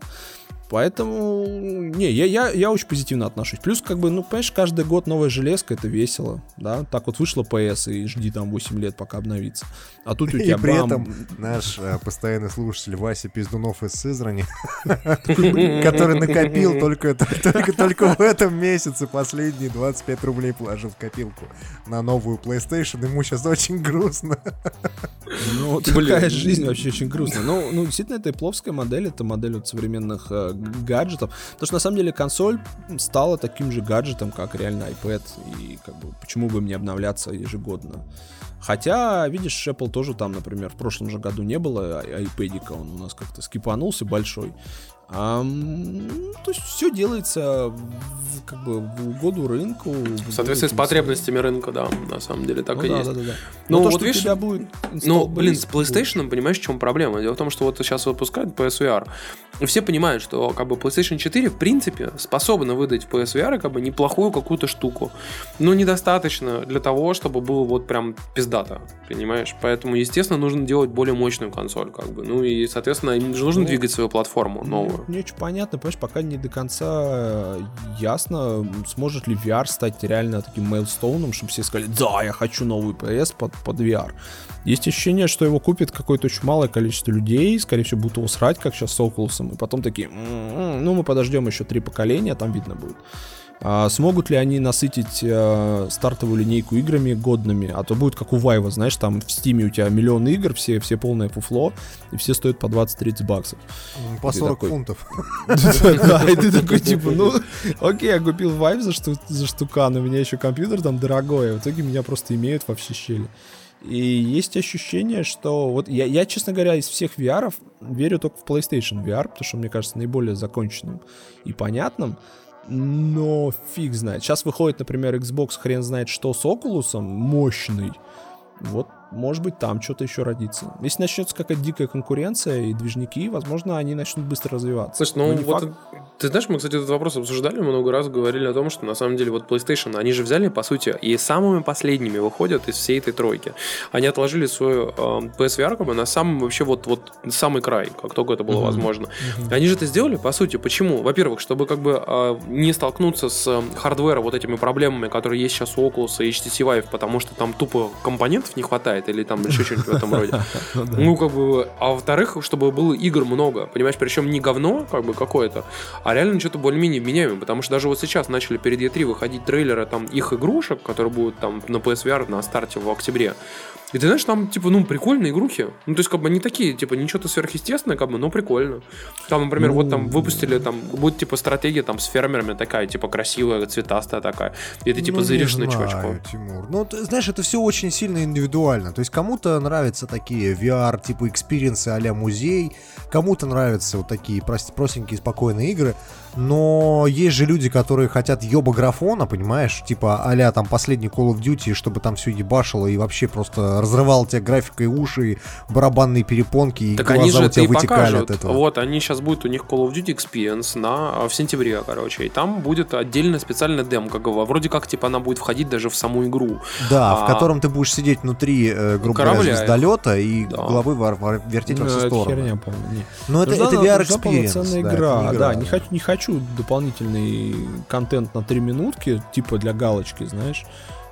Поэтому, не, я, я, я очень позитивно отношусь. Плюс, как бы, ну, понимаешь, каждый год новая железка, это весело, да. Так вот вышла PS и жди там 8 лет, пока обновится. А тут у <laughs> тебя И при бам... этом наш э, постоянный слушатель Вася Пиздунов из Сызрани, <laughs> который накопил только, только, только в этом месяце последние 25 рублей положил в копилку на новую PlayStation, ему сейчас очень грустно. Ну, такая жизнь вообще очень грустная. Ну, ну, действительно, это пловская модель, это модель от современных гаджетов. Потому что на самом деле консоль стала таким же гаджетом, как реально iPad. И как бы почему бы мне обновляться ежегодно? Хотя, видишь, Apple тоже там, например, в прошлом же году не было iPad, он у нас как-то скипанулся большой. Ну, то есть все делается в, как бы в угоду рынку. В соответствии с потребностями рынка, да, на самом деле так ну, и да, есть. да, да, да. Ну, Но то, вот видишь, будет Ну, блин, с PlayStation, понимаешь, в чем проблема? Дело в том, что вот сейчас выпускают PSVR. И все понимают, что как бы PlayStation 4, в принципе, способна выдать в PSVR как бы неплохую какую-то штуку. Но недостаточно для того, чтобы было вот прям пиздато, понимаешь? Поэтому, естественно, нужно делать более мощную консоль, как бы. Ну и, соответственно, им же нужно Ну, двигать свою платформу новую. Не очень понятно, понимаешь, пока не до конца э, ясно, сможет ли VR стать реально таким мейлстоуном, чтобы все сказали, да, я хочу новый PS под, под VR. Есть ощущение, что его купит какое-то очень малое количество людей, скорее всего, будут его срать, как сейчас с Oculus, и потом такие, «М-м-м, ну, мы подождем еще три поколения, там видно будет. А смогут ли они насытить э, стартовую линейку играми годными? А то будет как у Вайва, знаешь, там в Стиме у тебя миллион игр, все, все полное фуфло, и все стоят по 20-30 баксов. По Ты 40 такой, фунтов. <laughs> Да, и ты <laughs> такой, типа, ну, окей, я купил Vive за, шту, за штукан, у меня еще компьютер там дорогой, а в итоге меня просто имеют во все щели. И есть ощущение, что вот я, я, честно говоря, из всех VR верю только в PlayStation VR, потому что мне кажется наиболее законченным и понятным. Но фиг знает. Сейчас выходит, например, Xbox хрен знает что с Oculus, мощный. Вот, может быть, там что-то еще родится. Если начнется какая-то дикая конкуренция и движники, возможно, они начнут быстро развиваться. Слушай, ну вот факт. ты знаешь, мы, кстати, этот вопрос обсуждали много раз, говорили о том, что на самом деле вот PlayStation, они же взяли, по сути, и самыми последними выходят из всей этой тройки. Они отложили свою э, PSVR как бы на самый вообще вот, вот самый край, как только это было Мгм. возможно. Они же это сделали, по сути, почему? Во-первых, чтобы как бы э, не столкнуться с э, хардвером, вот этими проблемами, которые есть сейчас у Oculus и HTC Vive, потому что там тупо компонентов не хватает или там еще что-нибудь в этом роде. <laughs> Ну. Ну, как бы, а во-вторых, чтобы было игр много, понимаешь, причем не говно, как бы, какое-то, а реально что-то более-менее вменяемое, потому что даже вот сейчас начали перед E3 выходить трейлеры там их игрушек, которые будут там на PSVR на старте в октябре. И ты знаешь, там, типа, ну, прикольные игрухи. Ну, то есть, как бы, они такие, типа, ничего-то сверхъестественное, как бы, но прикольно. Там, например, вот там выпустили, там, будет, типа, стратегия там с фермерами такая, типа, красивая, цветастая такая. И ты, типа, Ну, не зыришь на знаю, чувачков. Тимур. Ну, ты знаешь, это все очень сильно индивидуально. То есть кому-то нравятся такие VR, типа experience'ы а музей, кому-то нравятся вот такие прос- простенькие, спокойные игры. Но есть же люди, которые хотят ёба графона, понимаешь? Типа а там последний Call of Duty, чтобы там все ебашило и вообще просто разрывал тебя графикой уши, барабанные перепонки, и Так глаза они же у это тебя и вытекали покажут. от этого. Вот, они сейчас будет у них Call of Duty Experience на, в сентябре, короче. И там будет отдельно специальная демка. Вроде как, типа, она будет входить даже в саму игру. Да, А- в котором ты будешь сидеть внутри, э, грубо говоря, Корабля. звездолета и Да. головы вар- вар- вертеть во Ну, все это стороны. херня, не. Но это, Нужна- это VR нужна experience. полноценная да, игра. это не Да, не хочу, не хочу дополнительный контент на 3 минутки, типа для галочки, знаешь.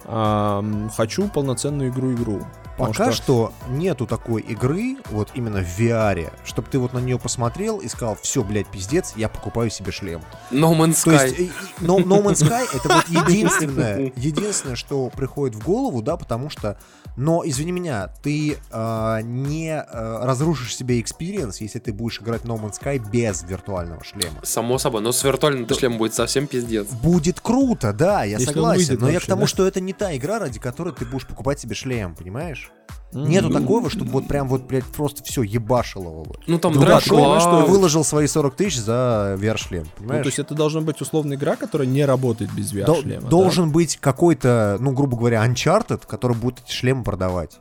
А, хочу полноценную игру-игру. Пока что... нету такой игры, вот именно в VR, чтобы ты вот на нее посмотрел и сказал, все, блядь, пиздец, я покупаю себе шлем. No Man's То Sky. есть и- и- no, no Man's Sky это вот <laughs> единственное, единственное, что приходит в голову, да, потому что, но извини меня, ты а, не а, разрушишь себе experience, если ты будешь играть No Man's Sky без виртуального шлема. Само собой. Но с виртуальным шлем будет совсем пиздец. Будет круто, да, я Если согласен. но я к вообще, тому, да? что это не та игра, ради которой ты будешь покупать себе шлем, понимаешь? Нету ну, такого, чтобы вот прям вот, блядь, просто все ебашило его. Ну там Ну да, драйв ты понимаешь, что выложил свои 40 тысяч за VR-шлем, Ну, понимаешь? то есть это должна быть условная игра, которая не работает без Дол- VR-шлема. должен быть какой-то, ну, грубо говоря, Uncharted, который будет эти шлемы продавать.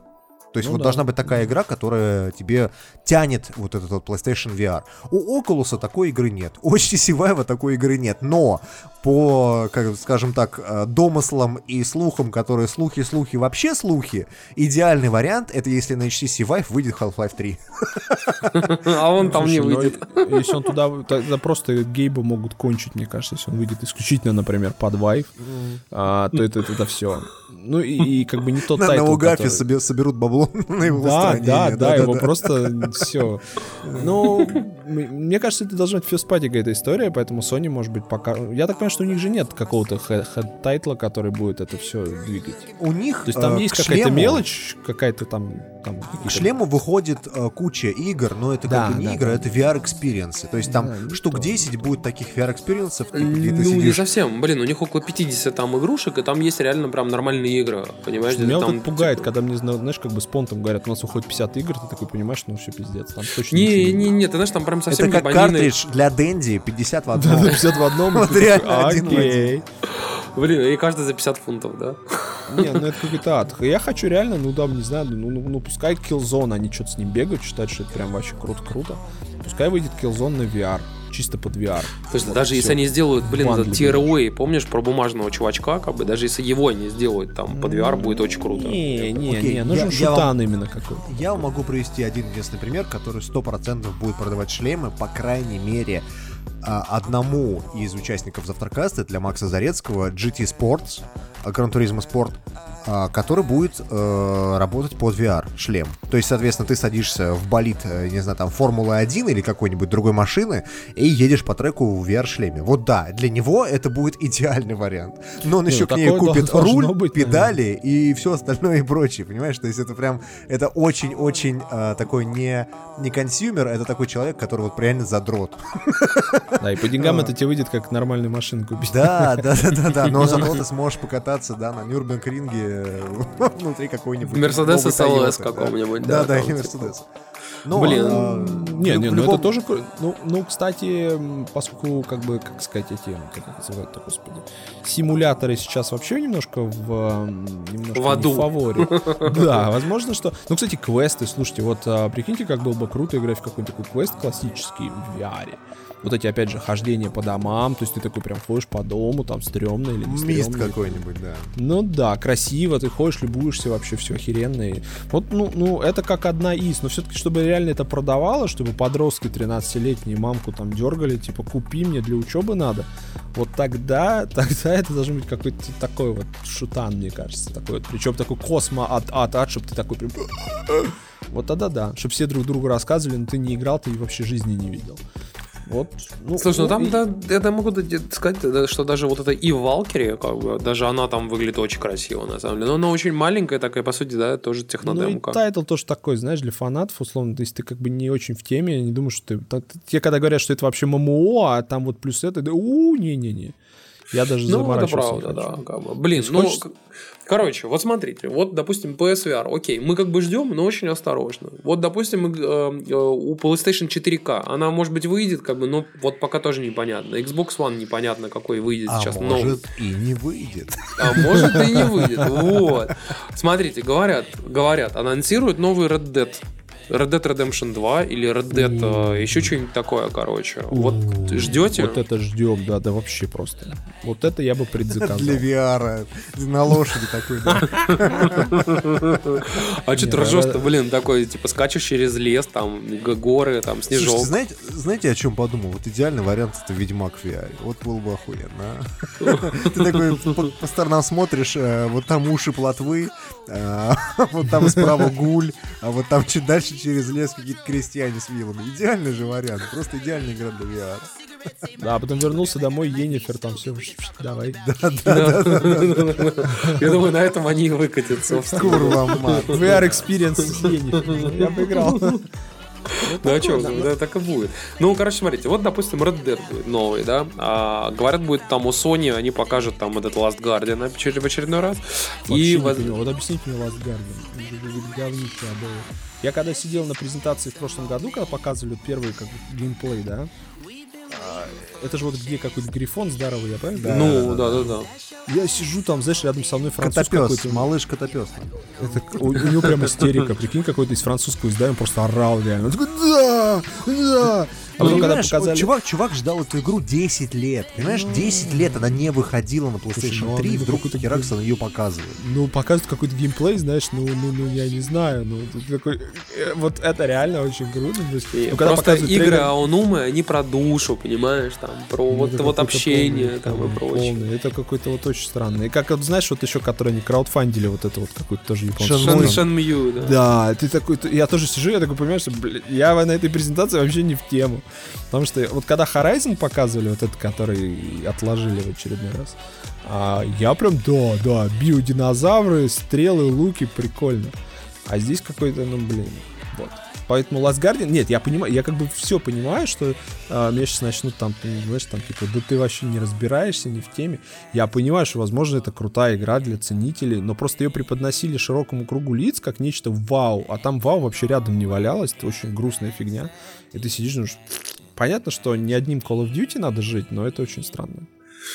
То есть Ну вот да. должна быть такая игра, которая тебе тянет вот этот вот PlayStation VR. У Oculus такой игры нет. У HTC Vive такой игры нет. Но по, как, скажем так, э, домыслам и слухам, которые слухи-слухи вообще слухи, идеальный вариант это если на HTC Vive выйдет Half-Life 3. <laughs> А он там не ну, выйдет. Если он туда... Тогда просто гейба могут кончить, мне кажется, если он выйдет исключительно, например, под Vive, а, то это, это все. Ну и, и как бы не тот На, <laughs> на тайтл, Угафе который- собе- соберут бабло <laughs> на его Да, устранение. да, да, его да. просто <laughs> все. Ну, мне кажется, это должна быть фестпатика эта история, поэтому Sony, может быть, пока... Я так понимаю, что у них же нет какого-то хед-тайтла, который будет это все двигать. У них То есть там э, есть какая-то шлему- мелочь, какая-то там... там К шлему выходит э, куча игр, но это Да, как бы не да, игры, да. это VR-experience'ы. То есть там Да, ну штук то. 10 будет таких VR-experience'ов, где ты Ну, не сидишь. совсем. Блин, у них около 50 там игрушек, и там есть реально прям нормальные нормальные игры, понимаешь? Меня вот там, это пугает, типа, когда мне, зна- знаешь, как бы с понтом говорят, у нас уходит 50 игр, ты такой понимаешь, ну все пиздец, там точно Не, не, не, ты знаешь, там прям совсем Это как картридж для Дэнди 50 в одном. да, 50 в одном. Вот реально один в Окей. Блин, и каждый за 50 фунтов, да? Не, ну это какой-то ад. Я хочу реально, ну да, не знаю, ну, ну, ну пускай Killzone, они что-то с ним бегают, считают, что это прям вообще круто-круто. Пускай выйдет Killzone на VR, чисто под VR. Слушай, Вот даже и если они сделают, блин, этот TROA, помнишь, про бумажного чувачка, как бы, даже если его не сделают там под VR, будет очень круто. Не, не, Окей, не, нужен я- я вам- шутан именно какой-то. Я могу привести один единственный пример, который 100% будет продавать шлемы, по крайней мере, одному из участников Завтракаста, для Макса Зарецкого, GT Sports, а, Gran Turismo Sport, а, который будет э, работать под VR шлем. То есть, соответственно, ты садишься в болид, э, не знаю, там, Формулы-1 или какой-нибудь другой машины и едешь по треку в VR-шлеме. Вот да, для него это будет <laughs> идеальный вариант. Но он Не, еще ну к ней купит руль, быть, педали и все остальное и прочее, понимаешь? То есть это прям, это очень-очень э, такой не, не consumer, это такой человек, который вот реально задрот. <laughs> Да, и по деньгам это тебе выйдет как нормальную машину купить. Да, да, да, да, да, но <laughs> зато ты сможешь покататься, да, на Нюрбургринге э, <laughs> внутри какой-нибудь Мерседес новой SLS Toyota, какого-нибудь, Да, да, да, там, или типа. Мерседес. Ну, Блин, а, Не, в не, ну это тоже... Ну, ну, кстати, поскольку, как бы, как сказать, эти, как их называют-то, господи, симуляторы сейчас вообще немножко в... Немножко В не аду. фаворе. <laughs> Да, возможно, что... Ну, кстати, квесты, слушайте, вот а, прикиньте, как было бы круто играть в какой-то такой квест классический в VR. Вот эти, опять же, хождения по домам, то есть ты такой прям ходишь по дому, там, стрёмно или не Мист стрёмно. какой-нибудь, да. Ну да, красиво, ты ходишь, любуешься, вообще все охеренно. И Вот, ну, ну, это как одна из, но все-таки, чтобы реально это продавало, чтобы подростки 13-летние мамку там дергали, типа, купи мне для учебы надо, вот тогда, <laughs> тогда это должен быть какой-то такой вот шутан, мне кажется, такой вот, причем такой космо от от от, чтобы ты такой прям... <laughs> Вот тогда да, чтобы все друг другу рассказывали, но ты не играл, ты вообще жизни не видел. Вот, ну, Слушай, ну там, и- да, я могу сказать, что даже вот эта EVE Valkyrie, как бы, даже она там выглядит очень красиво, на самом деле. Но она очень маленькая такая, по сути, да, тоже Ну и технодемка. title тоже такой, знаешь, для фанатов, условно, то есть ты как бы не очень в теме, я не думаю, что ты... Те, когда говорят, что это вообще ММО, а там вот плюс это, да, у не-не-не. Я даже Ну, это не правда, хочу. да. Как бы. Блин, ну, короче, вот смотрите, вот, допустим, PSVR, окей, мы как бы ждем, но очень осторожно. Вот, допустим, э, э, у PlayStation 4K, она, может быть, выйдет, как бы, но вот пока тоже непонятно. Xbox One непонятно, какой выйдет А сейчас может и не выйдет. А может и не выйдет. Вот. Смотрите, говорят, говорят, анонсируют новый Red Dead. Red Dead Redemption 2 или Red Dead, э, еще что-нибудь такое, короче. Вот ждете? Вот это ждем, да, да вообще просто. Вот это я бы предзаказал. Для VR. На лошади такой, да. А что ты ржешь-то, блин, такой, типа, скачешь через лес, там, горы, там, снежок. Знаете, знаете, о чем подумал? Вот идеальный вариант это Ведьмак в VR. Вот было бы охуенно. а. Ты такой по, сторонам смотришь, э, вот там уши плотвы, э, вот там справа гуль, а вот там чуть дальше через лес какие-то крестьяне с вилами. Идеальный же вариант, просто идеальная игра для VR. Да, а потом вернулся домой, Енифер там все, давай. Я думаю, на этом они и выкатятся. Курва мать. <laughs> VR experience с Енифер. Я бы играл. Ну а что, да, так и будет. Ну, короче, смотрите, вот, допустим, Red Dead будет новый, да. А, говорят, будет там у Sony, они покажут там этот Last Guardian в очередной раз. Вообще И не. Вот объясните мне Last Guardian. Говнище. Я когда сидел на презентации в прошлом году, когда показывали первый как геймплей, да, это же вот где какой-то грифон здоровый, я правильно? понимаю? ну, да, да, да. Я сижу там, знаешь, рядом со мной француз Котопес, какой-то. малыш котопес. Это, у, у него прям истерика. Прикинь, какой-то из французского издания, он просто орал реально. Он такой, да, да. А потом, когда Понимаешь, вот показали... чувак, чувак ждал эту игру 10 лет. Понимаешь, 10 лет она не выходила на PlayStation ну, 3, и ну, вдруг какой-то Хераксон ее показывает. Ну, показывают какой-то геймплей, знаешь, ну, ну, ну, я не знаю, ну, ты такой, э, вот это реально очень круто. И ну, когда Просто показывают игры трейлер, Аонумы, они про душу, понимаешь, там, про ну, вот, это вот общение полный, там и прочее. полный. Это какой-то вот очень странный. И как, вот, знаешь, вот еще, которые они краудфандили, вот это вот какой-то тоже японский. Шен- Шен, Мой. Шенмью, да. Да, ты такой, я тоже сижу, я такой понимаю, что, блин, я на этой презентации вообще не в тему. Потому что вот когда Horizon показывали, вот этот, который отложили в очередной раз, а, я прям, да, да, биодинозавры, стрелы, луки, прикольно. А здесь какой-то, ну, блин, вот. Поэтому Last Guardian, нет, я понимаю, я как бы все понимаю, что а, меня сейчас начнут там, знаешь, там, типа, да ты вообще не разбираешься, не в теме. Я понимаю, что, возможно, это крутая игра для ценителей, но просто ее преподносили широкому кругу лиц как нечто вау, а там вау вообще рядом не валялось, это очень грустная фигня. И ты сидишь, ну, понятно, что не одним Call of Duty надо жить, но это очень странно.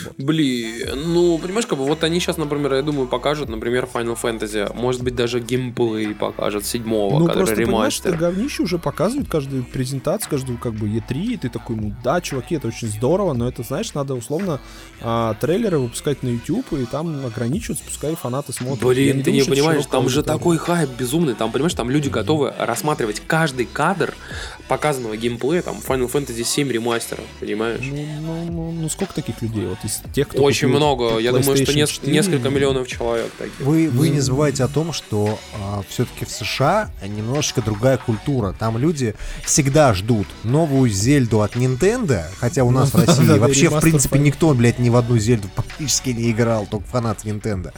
Вот. Блин, ну, понимаешь, как бы вот они сейчас, например, я думаю, покажут, например, Final Fantasy, может быть, даже геймплей покажут седьмого, ну, который просто, ремастер. это говнище уже показывают каждую презентацию, каждую как бы E3, и ты такой, ну да, чуваки, это очень здорово, но это, знаешь, надо условно а, трейлеры выпускать на YouTube, и там ограничиваться, пускай фанаты смотрят. Блин, не ты думаю, не понимаешь, там же такой хайп безумный, там, понимаешь, там люди готовы рассматривать каждый кадр показанного геймплея, там, Final Fantasy 7 ремастера, понимаешь? Ну, ну, ну, ну сколько таких людей? Вот из тех, кто Очень много. Я думаю, что не, несколько миллионов человек таких. Вы, вы не забывайте о том, что а, все-таки в США немножечко другая культура. Там люди всегда ждут новую Зельду от Nintendo, хотя у нас в <laughs> России вообще, в принципе, никто, блядь, ни в одну Зельду практически не играл, только фанат Nintendo.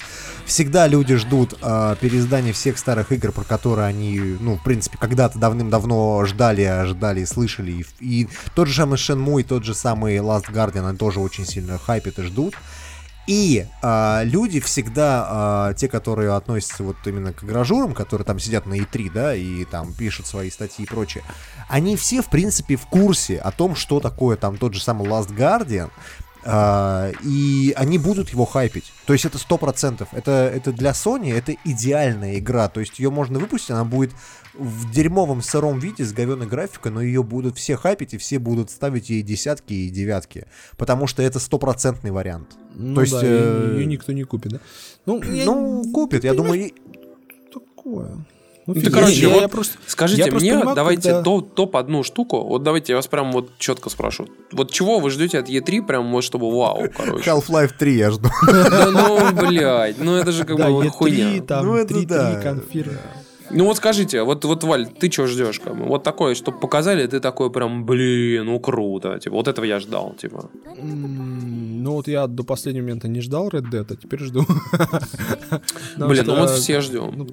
Всегда люди ждут э, переиздания всех старых игр, про которые они, ну, в принципе, когда-то давным-давно ждали, ждали слышали. И, и тот же самый Shenmue, и тот же самый Last Guardian, они тоже очень сильно хайпят и ждут. И э, люди всегда, э, те, которые относятся вот именно к гражурам, которые там сидят на E3, да, и там пишут свои статьи и прочее, они все, в принципе, в курсе о том, что такое там тот же самый Last Guardian, и они будут его хайпить. То есть это сто процентов. Это, это для Sony это идеальная игра. То есть ее можно выпустить, она будет в дерьмовом сыром виде с говеной графикой, но ее будут все хайпить и все будут ставить ей десятки и девятки. Потому что это стопроцентный вариант. Ну То есть, да, э... ее никто не купит, да? Ну, я... ну купит, я думаю... Такое. Ну, ну, короче, я, вот я просто, скажите я мне, понимаю, давайте когда... топ, топ одну штуку. Вот давайте я вас прям вот четко спрошу. Вот чего вы ждете от E3, прям вот чтобы вау, короче. Half-Life 3 я жду. Да ну, блядь, ну это же как бы хуйня. там ну, это да. Ну вот скажите, вот, вот Валь, ты что ждешь? Как бы? Вот такое, чтобы показали, ты такой прям, блин, ну круто. Типа, вот этого я ждал, типа. Ну вот я до последнего момента не ждал Red Dead, а теперь жду. <laughs> Блин, ну вот все ждем, ну,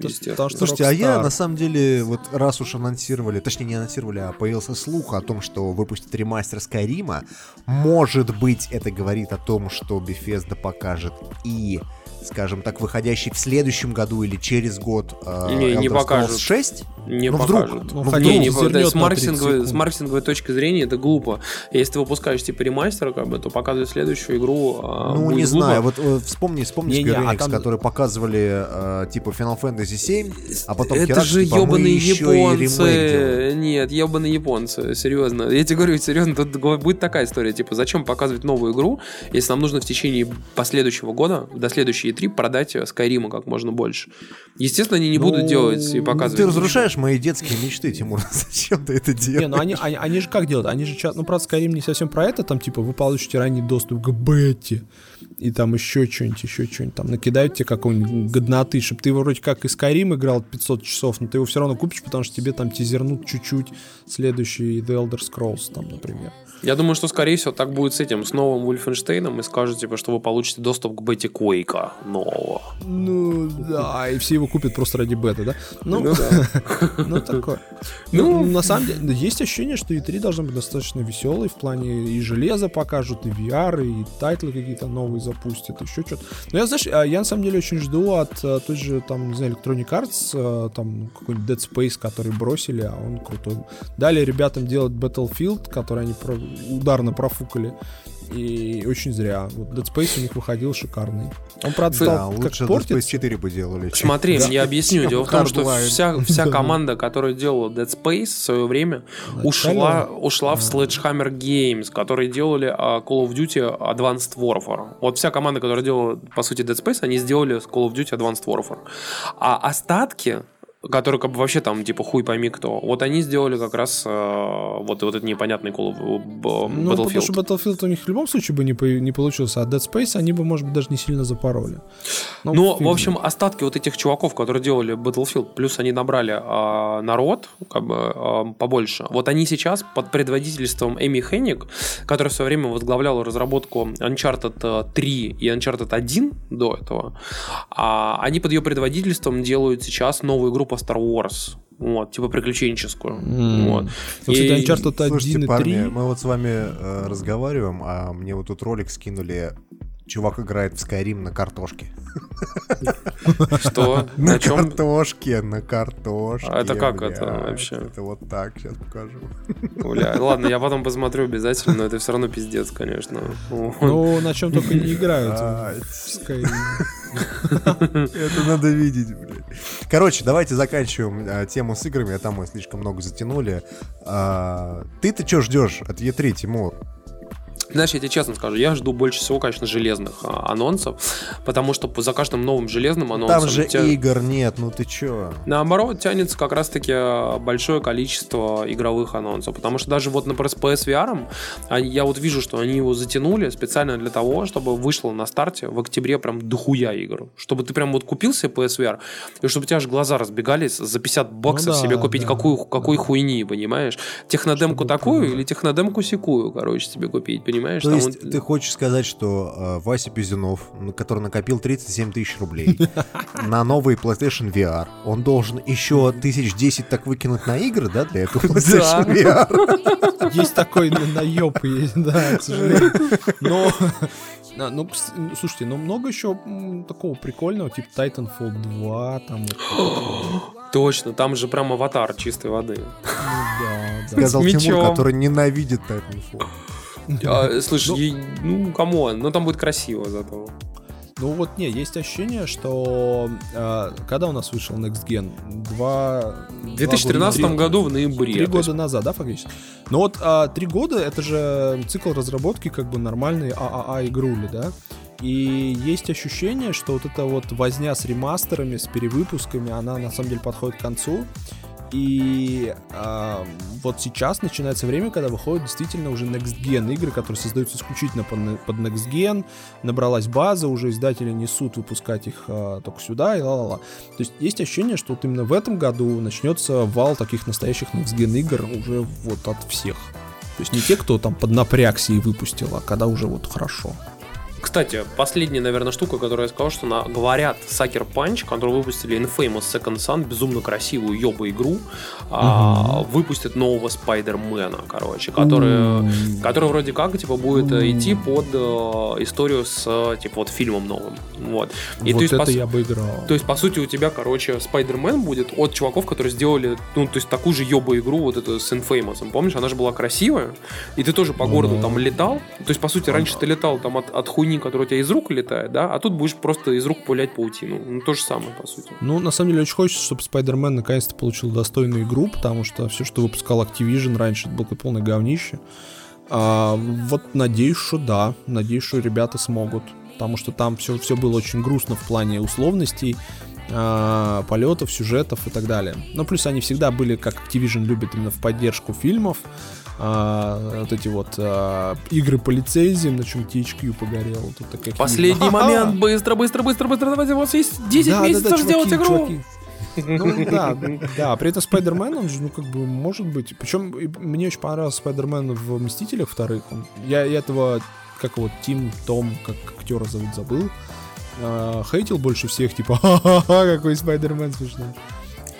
Слушайте, а я на самом деле, вот раз уж анонсировали, точнее не анонсировали, а появился слух о том, что выпустит ремастер Скайрима, может быть это говорит о том, что Bethesda покажет и скажем так, выходящий в следующем году или через год э, не, не покажут. 6? Не ну, покажут. Вдруг, ну, не, не, да, с, маркетинговой, с маркетинговой точки зрения это глупо. Если ты выпускаешь типа ремастер, как бы, то показывать следующую игру э, Ну, не глупо. знаю, вот э, вспомни, вспомни не, Square Enix, а там... которые показывали э, типа Final Fantasy 7, а потом Это херак, же типа, ебаные японцы. Нет, ебаные японцы, серьезно. Я тебе говорю, серьезно, тут будет такая история, типа, зачем показывать новую игру, если нам нужно в течение последующего года, до следующей E3 продать Skyrim как можно больше. Естественно, они не ну, будут делать и показывать. Ты разрушаешь мои детские мечты, Тимур. <laughs> Зачем ты это делаешь? Не, ну они, они, они же как делают? Они же, ну, правда, Skyrim не совсем про это, там, типа, вы получите ранний доступ к бете, и там еще что-нибудь, еще что-нибудь, там, накидают тебе какой-нибудь годноты, чтобы ты вроде как и Skyrim играл 500 часов, но ты его все равно купишь, потому что тебе там тизернут чуть-чуть следующий The Elder Scrolls, там, например. Я думаю, что, скорее всего, так будет с этим, с новым Wolfenstein, и скажут, типа, что вы получите доступ к бете Quake нового. Ну, да, и все его купят просто ради бета, да? Ну, ну да. <laughs> Ну, такое. Ну, на самом деле, есть ощущение, что E3 должна быть достаточно веселой в плане и железа покажут, и VR, и тайтлы какие-то новые запустят, еще что-то. Но я, знаешь, а, я на самом деле очень жду от э, той же, там, не знаю, Electronic Arts, э, там, какой-нибудь Dead Space, который бросили, а он крутой. Дали ребятам делать Battlefield, который они ударно профукали. И очень зря. Вот Dead Space у них выходил шикарный. Он, правда, стал да, лучше как Dead Space 4 бы делали. Смотри, да. я объясню. Дело в том, что вся, вся <laughs> команда, которая делала Dead Space в свое время, ушла, ушла в Sledgehammer Games, которые делали а, Call of Duty Advanced Warfare. Вот вся команда, которая делала, по сути, Dead Space, они сделали Call of Duty Advanced Warfare. А остатки который как бы вообще там типа хуй пойми кто. Вот они сделали как раз э, вот, вот этот непонятный Call of Battlefield. Ну, потому что Battlefield у них в любом случае бы не, по, не получился, а Dead Space они бы, может быть, даже не сильно запороли. Но, ну, в общем, остатки вот этих чуваков, которые делали Battlefield, плюс они набрали э, народ как бы э, побольше. Вот они сейчас под предводительством Эми Хенник, которая в свое время возглавляла разработку Uncharted 3 и Uncharted 1 до этого, а они под ее предводительством делают сейчас новую игру по Star Wars. вот, типа приключенческую. М. Вот. Ну, кстати, И- Uncharted 1 Слушайте, и парни, 3. мы вот с вами э, разговариваем, а мне вот тут ролик скинули. Чувак играет в Skyrim на картошке. Что? <laughs> На чем? картошке, на картошке. А это как это вообще? Это вот так, сейчас покажу. Бля, <laughs> ладно, я потом посмотрю обязательно, но это все равно пиздец, конечно. Ну, на чем только не играют. <laughs> В Skyrim. Это надо видеть, блядь. Короче, давайте заканчиваем а, тему с играми, а там мы слишком много затянули. А, Ты-то что ждешь от Е3, Тимур? Знаешь, я тебе честно скажу, я жду больше всего, конечно, железных а, анонсов, потому что за каждым новым железным анонсом... Там же тя- игр нет, ну ты чё? Наоборот, тянется как раз-таки а, большое количество игровых анонсов. Потому что даже вот, например, с PS VR, они- я вот вижу, что они его затянули специально для того, чтобы вышло на старте в октябре прям дохуя игр. Чтобы ты прям вот купил себе PS VR, и чтобы у тебя аж глаза разбегались за 50 баксов да, себе купить да. какую, какой хуйни, понимаешь? Технодемку такую или технодемку секую, короче, себе купить, понимаешь? То Там есть вот- ты хочешь сказать, что э, Вася Пизюнов, который накопил 37 тысяч рублей <laughs> на новый PlayStation VR, он должен еще тысяч десять так выкинуть на игры, да, для этого <laughs> PlayStation VR? <laughs> Есть такой наеб, есть, да, к сожалению. Но, ну, ну, слушайте, ну много еще такого прикольного, типа Titanfall 2, там <gasps> Точно, там же прям аватар чистой воды. ну, да, да. Сказал Тимур, который ненавидит Titanfall. <laughs> А, Слушай, ей- ну, come on, ну там будет красиво зато. Ну вот, не, есть ощущение, что а, когда у нас вышел Next Gen? Два... В 2013 два года- году в ноябре. Три то есть года назад, да, фактически? Ну вот а, три года это же цикл разработки как бы нормальной ААА игрули, да? И есть ощущение, что вот эта вот возня с ремастерами, с перевыпусками, она на самом деле подходит к концу. И а, вот сейчас начинается время, когда выходят действительно уже Next Gen игры, которые создаются исключительно под, под Next Gen. Набралась база, уже издатели несут выпускать их а, только сюда и ла-ла-ла. То есть есть ощущение, что вот именно в этом году начнется вал таких настоящих Next Gen игр уже вот от всех. То есть не те, кто там поднапрягся и выпустил, а когда уже вот хорошо. Кстати, последняя, наверное, штука, которую я сказал, что на, говорят, Sucker Punch, которые выпустили Infamous Second Son, безумно красивую ёба игру, а, выпустят нового Спайдермена, короче, который, который вроде как, типа, будет э, идти под э, историю с, типа, вот фильмом новым. Вот. И вот то есть, это по, я бы играл. то есть, по сути, у тебя, короче, Спайдермен будет от чуваков, которые сделали, ну, то есть, такую же ёбу игру, вот эту с Infamous. Помнишь, она же была красивая, и ты тоже по городу Ну. там летал. То есть, по сути, раньше ты летал там от, от хуйни, которая у тебя из рук летает, да, а тут будешь просто из рук пулять паутину. Ну, то же самое, по сути. Ну, на самом деле, очень хочется, чтобы Spider-Man наконец-то получил достойную игру, потому что все, что выпускал Activision раньше, это было полное говнище. А, вот надеюсь, что да. Надеюсь, что ребята смогут. Потому что там все, все было очень грустно в плане условностей, а, полетов, сюжетов и так далее. Ну, плюс они всегда были, как Activision любит, именно в поддержку фильмов. А, вот эти вот а, игры по лицензиям, на чем THQ погорел. Тут такие- Последний Ха-ха! момент, быстро, быстро, быстро, быстро, давайте, у вас есть 10 Да, да, месяцев да, сделать чуваки, игру. чуваки. Ну да, да, при этом Спайдермен, он же, ну, как бы, может быть. Причем мне очень понравился Спайдермен в Мстителях вторых. Он- я, я этого, как его, Тим, Том, как актера зовут, забыл. а, хейтил больше всех, типа, <laughs> ха-ха-ха, какой Спайдермен смешной.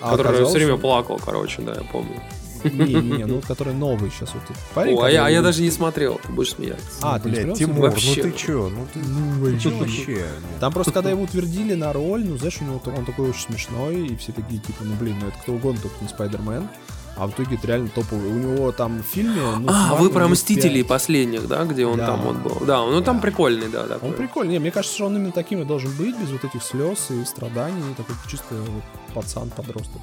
А Который оказалось, все время плакал, короче, да, я помню. Не, не, не, ну, который новый сейчас вот этот парень. О, а я, а я даже не смотрел, ты будешь смеяться. А, ты не Блядь? Тимур, Вообще. ну ты чё? Ну ты Ну, вообще. <laughs> вообще? Там просто, когда его утвердили на роль, ну, знаешь, у него он такой очень смешной, и все такие, типа, ну, блин, ну, это кто угодно, только не Спайдермен. А в итоге это реально топовый. У него там в фильме... Ну, а, вы про Мстителей пять. последних, да, где он Да. там вот был? Да, ну там Да. прикольный, да, такой. Он прикольный. Не, мне кажется, что он именно таким и должен быть, без вот этих слез и страданий. Такой чисто вот пацан-подросток.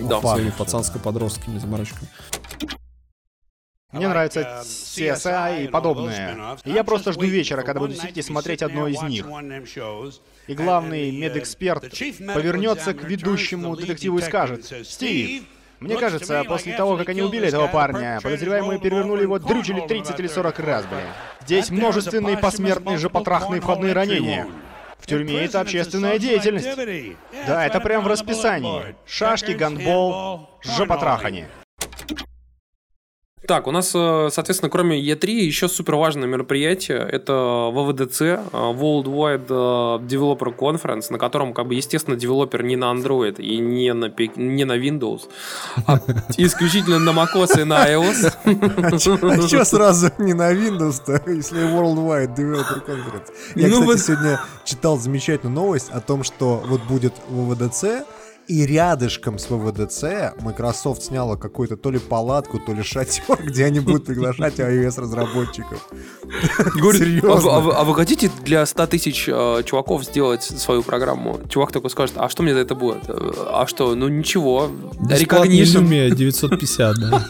Да. Со своими пацанско-подросткими заморочками. Мне нравится CSI и подобное. И я просто жду вечера, когда буду сидеть и смотреть одно из них. И главный медэксперт повернется к ведущему детективу и скажет, «Стив, мне кажется, после того, как они убили этого парня, подозреваемые перевернули его дрючили 30 или 40 раз, бля. Здесь множественные посмертные жопотрахные входные ранения. В тюрьме это общественная деятельность. Да, это прям в расписании. Шашки, гандбол, жопотрахание. Так, у нас, э, соответственно, кроме E3, еще супер важное мероприятие. Это WWDC, э, World Wide э, Developer Conference, на котором, как бы, естественно, девелопер не на Android и не на, не на Windows, а <laughs> исключительно на macOS и на iOS. А что сразу не на Windows-то, если World Wide Developer Conference? Я, Ну, кстати, сегодня читал замечательную новость о том, что вот будет WWDC, и рядышком с WWDC Microsoft сняла какую-то то ли палатку, то ли шатер, где они будут приглашать iOS-разработчиков. Говорит, а, Серьезно? вы- а вы, а вы хотите для 100 тысяч э, чуваков сделать свою программу? Чувак такой скажет, а что мне за это будет? А что? Ну ничего. Lumia 950, да.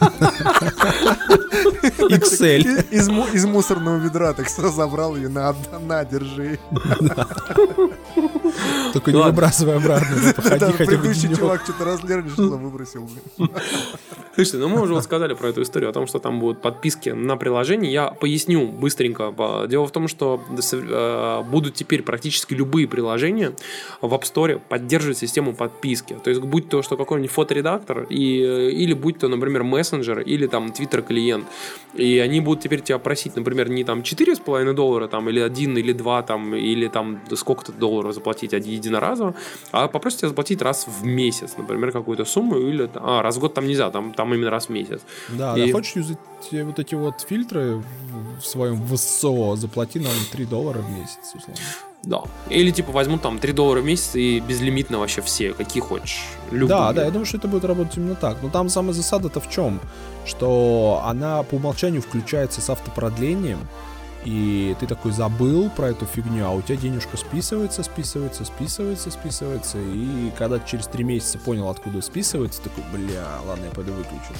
<laughs> Из, му- из мусорного ведра так сразу забрал ее на, на, держи. <laughs> Только не выбрасывай обратно. да, Походи Да, хотя бы чувак что-то разнервничал, выбросил. Слушайте, ну мы уже вот сказали про эту историю, о том, что там будут подписки на приложение. Я поясню быстренько. Дело в том, что э, будут теперь практически любые приложения в App Store поддерживать систему подписки. То есть, будь то, что какой-нибудь фоторедактор, и, или будь то, например, мессенджер, или там Twitter клиент. И они будут теперь тебя просить, например, не там 4,5 доллара, там, или 1, или 2, там, или там сколько-то долларов заплатить один- единоразово, а попросить тебя заплатить раз в месяц, например, какую-то сумму, или а, раз в год там нельзя, там, там именно раз в месяц. Да, И- да, хочешь юзать э, вот эти вот фильтры в- в своем ВСО, заплати нам 3 доллара в месяц, условно. Да. Или типа возьмут там 3 доллара в месяц и безлимитно вообще все, какие хочешь. Любые. Да, да, я думаю, что это будет работать именно так. Но там самая засада-то в чем? Что она по умолчанию включается с автопродлением, и ты такой забыл про эту фигню, а у тебя денежка списывается, списывается, списывается, списывается, и когда ты через три месяца понял, откуда списывается, такой, бля, ладно, я пойду выключу.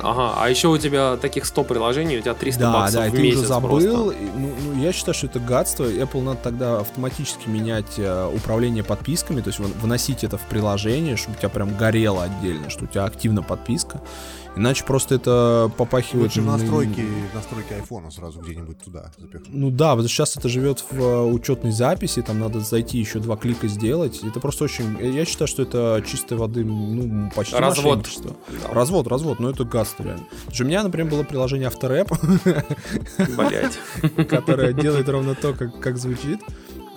Ага, а еще у тебя таких 100 приложений, у тебя 300 Да, баксов да, в ты месяц уже забыл. и, ну, ну, я считаю, что это гадство. Apple надо тогда автоматически менять э, управление подписками, то есть вносить это в приложение, чтобы у тебя прям горело отдельно, что у тебя активна подписка. Иначе просто это попахивает... Лучше в на- настройки, в настройки айфона сразу где-нибудь туда запихнуть. Ну да, что сейчас это живет в э, учетной записи, там надо зайти еще два клика сделать. Это просто очень... Я считаю, что это чистой воды, ну, почти Развод. мошенничество. Развод, развод, но это гадство реально. Потому что у меня, например, было приложение Авторэп, Блять. <laughs> которая делает ровно то, как, как звучит.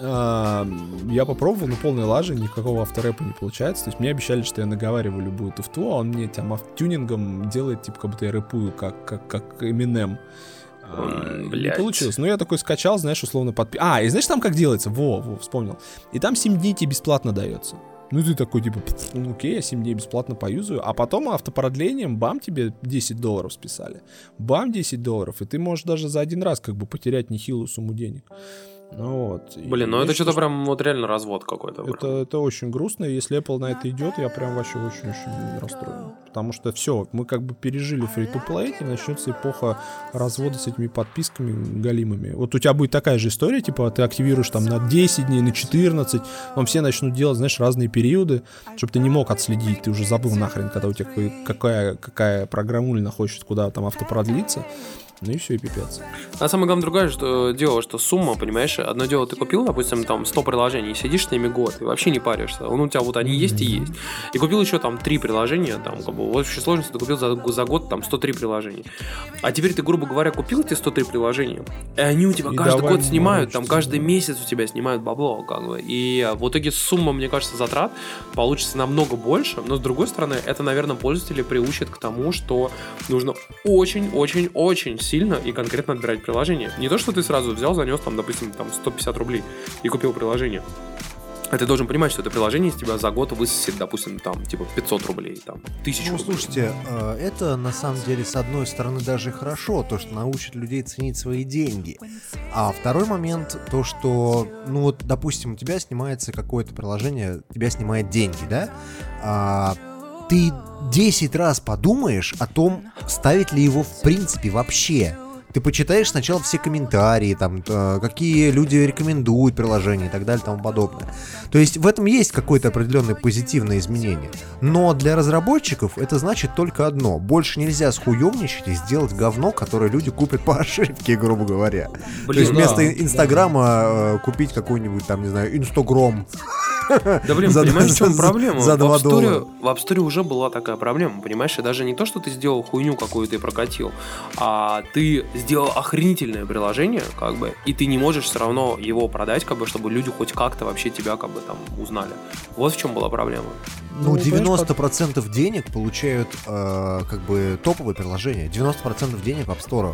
А, Я попробовал, но полной лажи, никакого авторэпа не получается. То есть мне обещали, что я наговариваю любую туфту, а он мне там тюнингом делает, типа, как будто я рэпую, как, как, как Eminem. А, М, Не получилось. Ну, я такой скачал, знаешь, условно подпи... А, и знаешь там как делается? Во, во, вспомнил. И там 7 дней тебе бесплатно дается. Ну, ты такой, типа, «Пф, ну, окей, я 7 дней бесплатно поюзаю. А потом автопродлением, бам, тебе 10 долларов списали. Бам, 10 долларов. И ты можешь даже за один раз как бы потерять нехилую сумму денег. Ну вот. Блин, ну это что-то прям вот реально развод какой-то. это, это очень грустно, и если Apple на это идет, я прям вообще очень-очень расстроен. Потому что все, мы как бы пережили free-to-play, и начнется эпоха развода с этими подписками галимыми. Вот у тебя будет такая же история, типа ты активируешь там на 10 дней, на 14, вам все начнут делать, знаешь, разные периоды, чтобы ты не мог отследить, ты уже забыл нахрен, когда у тебя какая, какая программульна хочет куда там автопродлиться. Ну и все, и пипец. А самое главное другое что дело, что сумма, понимаешь, одно дело ты купил, допустим, там 100 приложений, сидишь с ними год, и вообще не паришься. Ну, у тебя вот они есть и есть. И купил еще там три приложения, там, как бы, в общей сложности ты купил за, за год там 103 приложения. А теперь ты, грубо говоря, купил эти 103 приложения, и они у тебя И каждый год снимают, там каждый да. месяц у тебя снимают бабло, как бы. И в итоге сумма, мне кажется, затрат получится намного больше, но с другой стороны, это, наверное, пользователей приучит к тому, что нужно очень-очень-очень сильно и конкретно отбирать приложение. Не то, что ты сразу взял, занес там, допустим, там 150 рублей и купил приложение. А ты должен понимать, что это приложение из тебя за год высосет, допустим, там, типа 500 рублей, там, 1000 Ну, слушайте, э, это на самом деле с одной стороны даже хорошо, то, что научит людей ценить свои деньги. А второй момент, то, что, ну вот, допустим, у тебя снимается какое-то приложение, тебя снимает деньги, да? А, ты 10 раз подумаешь о том, ставить ли его в принципе вообще. Ты почитаешь сначала все комментарии, там, э, какие люди рекомендуют приложение и так далее и тому подобное. То есть в этом есть какое-то определенное позитивное изменение. Но для разработчиков это значит только одно. Больше нельзя схуевничать и сделать говно, которое люди купят по <laughs> ошибке, грубо говоря. То есть да, вместо да. Инстаграма э, купить какой-нибудь там, не знаю, Инстаграм. Да блин, <laughs> За- понимаешь, в чем за- проблема? за в, два App Store, в App Store уже была такая проблема, понимаешь? И даже не то, что ты сделал хуйню какую-то и прокатил, а ты сделал охренительное приложение, как бы, и ты не можешь все равно его продать, как бы, чтобы люди хоть как-то вообще тебя, как бы, там, узнали. Вот в чем была проблема. Ну, Ну, понимаешь, 90% денег получают э, как бы топовые приложения. 90% денег App Store.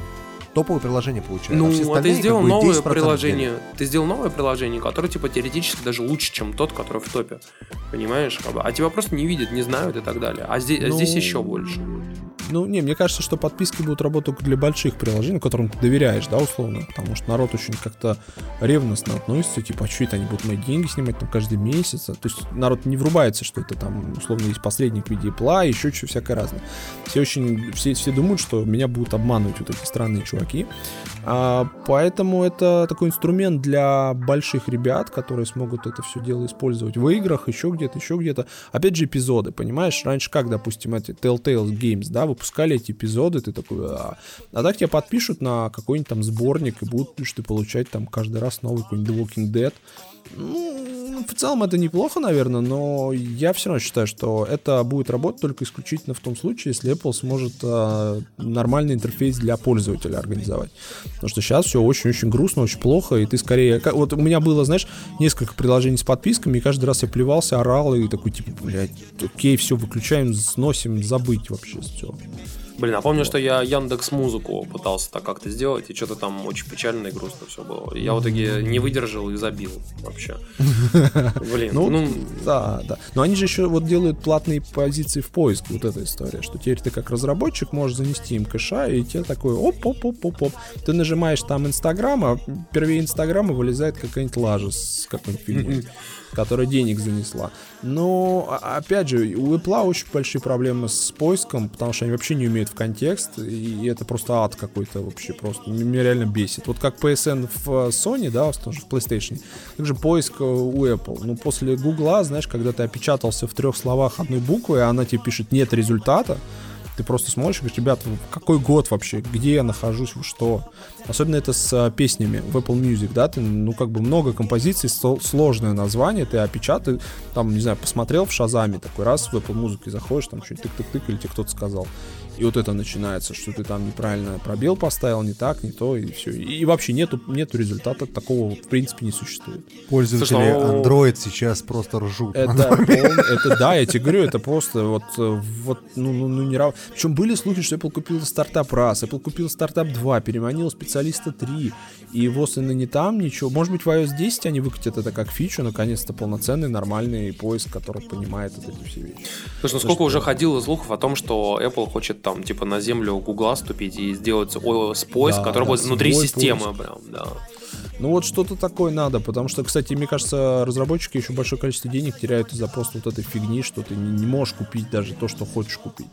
Топовые приложения получают. Ну, а а ты сделал как бы, новое 10% приложение. денег. Ты сделал новое приложение, которое, типа, теоретически даже лучше, чем тот, который в топе. Понимаешь? Как бы, а тебя просто не видят, не знают и так далее. А здесь, а Ну, здесь еще больше. Ну, не, мне кажется, что подписки будут работать для больших приложений, которым ты доверяешь, да, условно, потому что народ очень как-то ревностно относится, типа, а что это они будут мои деньги снимать там каждый месяц? То есть народ не врубается, что это там, условно, есть посредник в виде Apple, еще что всякое разное. Все очень, все, все думают, что меня будут обманывать вот эти странные чуваки. А, поэтому это такой инструмент для больших ребят, которые смогут это все дело использовать в играх, еще где-то, еще где-то. Опять же, эпизоды, понимаешь? Раньше как, допустим, эти Telltale Games, да, выпускали эти эпизоды, ты такой, а, а так тебя подпишут на какой-нибудь там сборник, и будешь ты получать там каждый раз новый какой-нибудь The Walking Dead. Ну, в целом это неплохо, наверное, но я все равно считаю, что это будет работать только исключительно в том случае, если Apple сможет э, нормальный интерфейс для пользователя организовать. Потому что сейчас все очень-очень грустно, очень плохо, и ты скорее... Вот у меня было, знаешь, несколько приложений с подписками, и каждый раз я плевался, орал, и такой, типа, блядь, окей, все, выключаем, сносим, забыть вообще все. Блин, а помню, что я Яндекс Музыку пытался так как-то сделать, и что-то там очень печально и грустно все было. Я в итоге не выдержал и забил вообще. <laughs> Блин, Ну, ну, Да, да. Но они же еще вот делают платные позиции в поиск, вот эта история, что теперь ты как разработчик можешь занести им кэша, и тебе такой оп-оп-оп-оп-оп. Ты нажимаешь там Инстаграм, а первее Инстаграма вылезает какая-нибудь лажа с какой-нибудь фигней, которая денег занесла. Но, а- опять же, у Apple очень большие проблемы с поиском, потому что они вообще не умеют в контекст, и это просто ад какой-то вообще просто. Меня реально бесит. Вот как PSN в э, Sony, да, тоже в PlayStation, также поиск э, у Apple. Ну, после Гугла, знаешь, когда ты опечатался в трех словах одной буквы, и она тебе пишет «нет результата», ты просто смотришь и говоришь, ребят, какой год вообще, где я нахожусь, что? Особенно это с а, песнями в Apple Music, да, ты, ну, как бы много композиций, сложное название, ты опечатай, там, не знаю, посмотрел в Шазаме, такой раз в Apple Music заходишь, там что-нибудь тык-тык-тык, или тебе кто-то сказал. И вот это начинается, что ты там неправильно пробел поставил, не так, не то, и все. И, и вообще нету, нету результата, такого в принципе не существует. Пользователи Слушай, ну- Android сейчас просто ржут. Это, это да, я тебе говорю, это просто вот, э, вот ну, ну, ну не рав... Причем были слухи, что Apple купил стартап раз, Apple купил стартап 2, переманил специалиста 3, и вот и не там ничего. Может быть, в iOS 10 они выкатят это как фичу, наконец-то полноценный, нормальный поиск, который понимает вот эти все вещи. Слушай, ну сколько уже ходило слухов о том, что Apple хочет там, типа, на землю Гугла ступить и сделать iOS поиск, Да, который да, будет внутри системы, поиск. прям, да. Ну вот что-то такое надо, потому что, кстати, мне кажется, разработчики еще большое количество денег теряют из-за просто вот этой фигни, что ты не, не можешь купить даже то, что хочешь купить.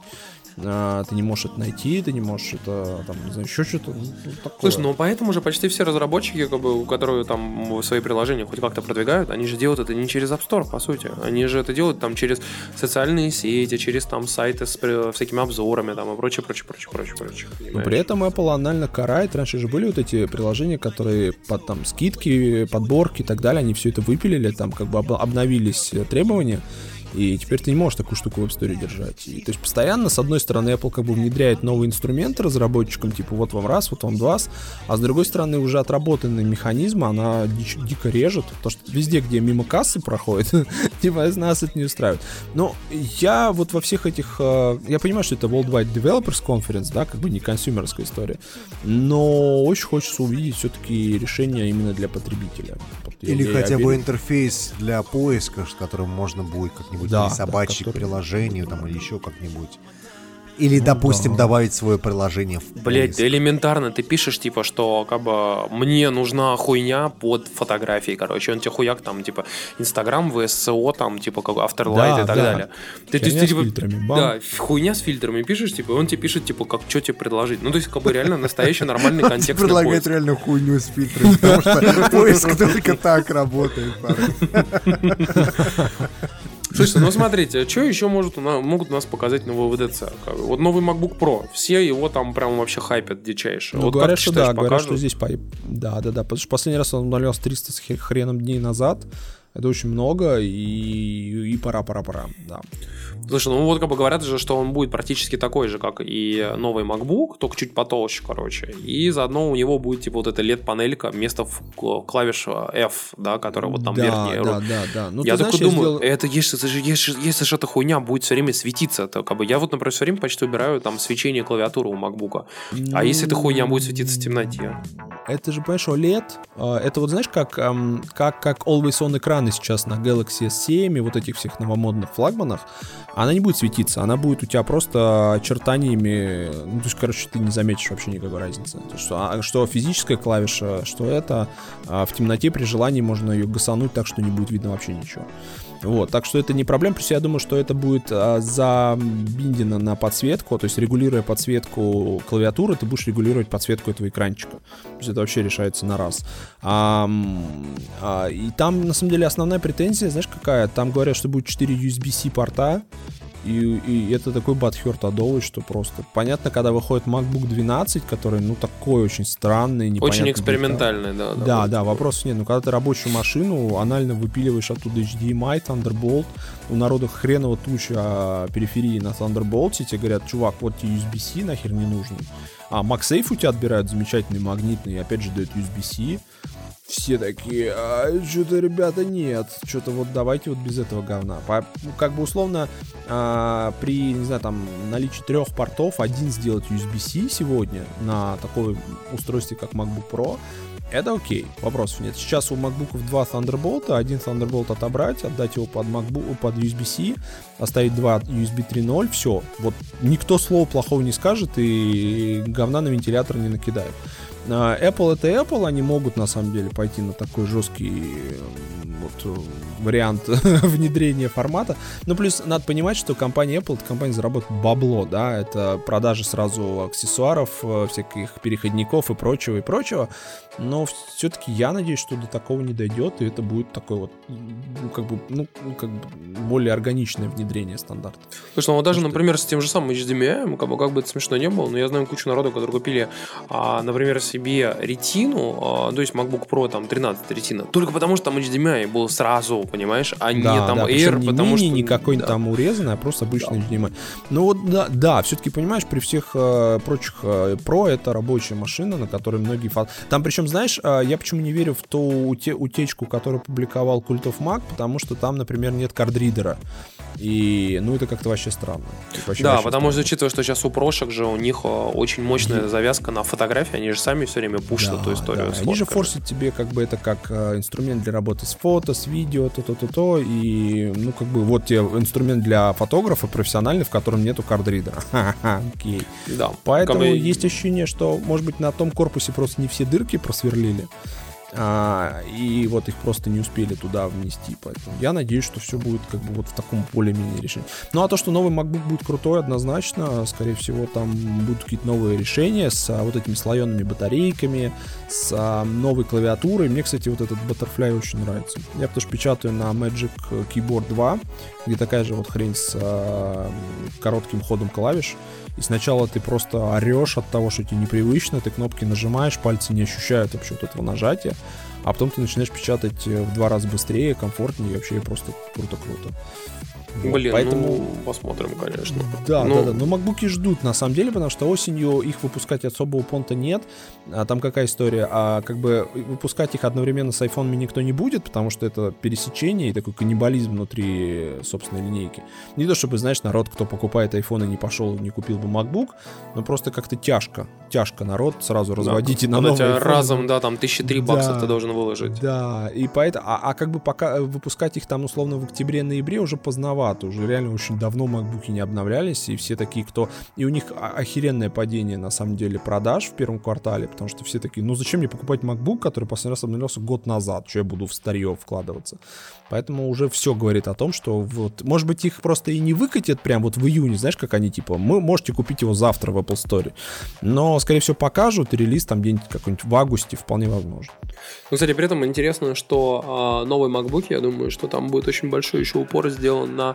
А, ты не можешь это найти, ты не можешь это, там, не знаю, еще что-то. ну, ну, такое. Слушай, ну поэтому же почти все разработчики, как бы, которые там свои приложения хоть как-то продвигают, они же делают это не через App Store, по сути. Они же это делают там через социальные сети, через там сайты с всякими обзорами там и прочее, прочее, прочее, прочее, прочее. Но при этом Apple анально карает. Раньше же были вот эти приложения, которые под там скидки, подборки и так далее, они все это выпилили, там как бы об- обновились э, требования. И теперь ты не можешь такую штуку в App Store держать. И, то есть постоянно, с одной стороны, Apple как бы внедряет новые инструменты разработчикам, типа вот вам раз, вот вам два, а с другой стороны уже отработанный механизм, она дич- дико режет, потому что везде, где мимо кассы проходит, <laughs> типа нас это не устраивает. Но я вот во всех этих, э, я понимаю, что это Worldwide Developers Conference, да, как бы не консюмерская история, но очень хочется увидеть все-таки решение именно для потребителя. Или хотя бы интерфейс для поиска, с которым можно будет как-нибудь Да, да, присобачить который- к приложению там, или еще как-нибудь. Или, допустим, да. добавить свое приложение в Блять, да элементарно, ты пишешь, типа, что как бы мне нужна хуйня под фотографией, короче, он тебе хуяк там, типа, Инстаграм, ВСО, там, типа, как Afterlight Да, и так да. далее. Ты, Херня ты, с типа, фильтрами, бам. Да, хуйня с фильтрами пишешь, типа, и он тебе пишет, типа, как, что тебе предложить. Ну, то есть, как бы реально настоящий нормальный <laughs> Он контекст. предлагает реально хуйню с фильтрами, потому что поиск только так работает. <laughs> Слушайте, ну смотрите, что еще может могут у нас показать на ВВДЦ? Бы, Вот новый MacBook Pro, все его там прям вообще хайпят дичайше. Ну, вот говорят, как что считаешь, да, говорят, покажут? что здесь по... Да, да, да, потому что последний раз он удалялся 300 с хреном дней назад. Это очень много, и, и пора, пора, пора, да. Слушай, ну вот как бы говорят же, что он будет практически такой же, как и новый MacBook, только чуть потолще, короче. И заодно у него будет типа вот эта LED-панелька вместо клавиш F, да, которая вот там да, верхняя. Да, да, да. Ну, я такой знаешь, думаю, я сделал... это если, если, если же эта хуйня будет все время светиться, то как бы я вот, например, все время почти убираю там свечение клавиатуры у MacBook. Ну... А если эта хуйня будет светиться в темноте? Это же, понимаешь, OLED, а, это вот знаешь, как, как, как Always On экраны сейчас на Galaxy S7 и вот этих всех новомодных флагманах, она не будет светиться, она будет у тебя просто очертаниями, ну, то есть, короче, ты не заметишь вообще никакой разницы. То, что, а, что физическая клавиша, что это, а в темноте при желании можно ее гасануть так, что не будет видно вообще ничего. Вот, так что это не проблема, плюс я думаю, что это будет а, забиндено на подсветку, то есть регулируя подсветку клавиатуры, ты будешь регулировать подсветку этого экранчика. То есть это вообще решается на раз. А, а, и там, на самом деле, основная претензия, знаешь, какая? Там говорят, что будет 4 USB-C порта, и, и это такой батхерт адовый, что просто... Понятно, когда выходит MacBook 12, который, ну, такой очень странный, непонятный. Очень экспериментальный, да. Да, да, да, вопросов нет. Но когда ты рабочую машину анально выпиливаешь оттуда HDMI, Thunderbolt, у народа хреново туча периферии на Thunderbolt, и тебе говорят, чувак, вот тебе USB-C нахер не нужен. А MagSafe у тебя отбирают замечательный магнитный, и опять же дают USB-C все такие, а, что-то, ребята, нет, что-то вот давайте вот без этого говна. По, ну, как бы условно а, при, не знаю, там наличии трех портов один сделать USB-C сегодня на такой устройстве, как MacBook Pro, это окей, вопросов нет. Сейчас у MacBook два Thunderbolt, один Thunderbolt отобрать, отдать его под MacBook, под USB-C, оставить два USB 3.0, все. Вот никто слова плохого не скажет и говна на вентилятор не накидает. А, Apple это Apple, они могут на самом деле пойти на такой жесткий вот, э, вариант <laughs> внедрения формата. Ну, плюс надо понимать, что компания Apple, это компания заработает бабло, да, это продажи сразу аксессуаров, э, всяких переходников и прочего, и прочего. Но все-таки я надеюсь, что до такого не дойдет, и это будет такой вот, ну, как бы, ну, ну как бы более органичное внедрение стандарта. Слушай, ну вот даже, например, с тем же самым HDMI, как бы, как бы это смешно не было, но я знаю кучу народу, которые купили, а, например, себе ретину, а, то есть MacBook Pro там 13 ретина, только потому что там HDMI был сразу, понимаешь, а да, не там да, Air, не потому мини, что... не какой-нибудь да. там урезанный, а просто обычный да. HDMI. Ну вот, да, да все-таки, понимаешь, при всех э, прочих э, Pro это рабочая машина, на которой многие... Фа... Там причем, знаешь, э, я почему не верю в ту уте- утечку, которую публиковал Cult of Mac, потому что там, например, нет кардридера. И, ну, это как-то вообще странно. Вообще, да, вообще потому странно. что, учитывая, что сейчас у прошек же у них э, очень мощная и... завязка на фотографии, они же сами все время пушат да, эту историю. Да. Они же форсят тебе как бы это как э, инструмент для работы с фото, с видео, то-то-то-то, и, ну, как бы вот тебе инструмент для фотографа профессиональный, в котором нету кардридера. Окей. Да. Поэтому есть ощущение, что, может быть, на том корпусе просто не все дырки просверлили, а, и вот их просто не успели туда внести. Поэтому я надеюсь, что все будет как бы вот в таком более-менее решении. Ну а то, что новый MacBook будет крутой, однозначно, скорее всего, там будут какие-то новые решения с а, вот этими слоенными батарейками, с а, новой клавиатурой. Мне, кстати, вот этот Butterfly очень нравится. Я потому что печатаю на Magic Keyboard 2, где такая же вот хрень с коротким ходом клавиш. И сначала ты просто орешь от того, что тебе непривычно, ты кнопки нажимаешь, пальцы не ощущают вообще вот этого нажатия, а потом ты начинаешь печатать э, в два раза быстрее, комфортнее, и вообще просто круто-круто. Блин, Поэтому... ну, посмотрим, конечно. Да, ну... да, да. Но макбуки ждут, на самом деле, потому что осенью их выпускать особого понта нет. А там какая история? А как бы выпускать их одновременно с iPhone никто не будет, потому что это пересечение и такой каннибализм внутри собственной линейки. Не то чтобы, знаешь, народ, кто покупает и не пошел, не купил бы MacBook, но просто как-то тяжко. Тяжко народ сразу да, разводить и на новый iPhone. разом, да, там тысячи три баксов да, ты должен выложить. Да, и поэтому... А, а как бы пока выпускать их там условно в октябре-ноябре уже поздновато рановато. Уже реально очень давно макбуки не обновлялись, и все такие, кто... И у них охеренное падение, на самом деле, продаж в первом квартале, потому что все такие, ну зачем мне покупать MacBook, который последний раз обновлялся год назад, что я буду в старье вкладываться. Поэтому уже все говорит о том, что вот, может быть, их просто и не выкатят прям вот в июне, знаешь, как они, типа, мы можете купить его завтра в Apple Store. Но, скорее всего, покажут, и релиз там где-нибудь какой-нибудь в августе вполне возможно. Ну, кстати, при этом интересно, что э, новый MacBook, я думаю, что там будет очень большой еще упор сделан на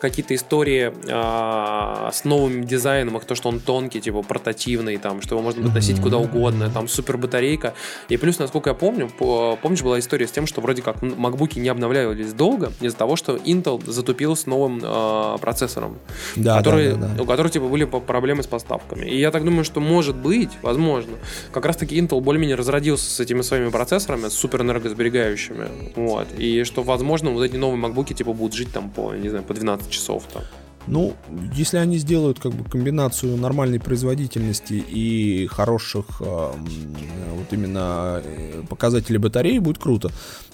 какие-то истории э, с новым дизайном, то, что он тонкий, типа портативный, там, что его можно будет носить куда угодно, там супер батарейка. И плюс, насколько я помню, помнишь, была история с тем, что вроде как MacBook не обновлялись долго из-за того, что Intel затупил с новым э, процессором, да, который, да, да, да. у которого типа были проблемы с поставками. И я так думаю, что может быть, возможно, как раз-таки Intel более-менее разродился с этими своими процессорами, супер энергосберегающими. Вот. И что, возможно, вот эти новые MacBook типа будут жить там по, не знаю, по 12 часов там. Ну, если они сделают как бы комбинацию нормальной производительности и хороших э, вот именно э, показателей батареи, будет круто.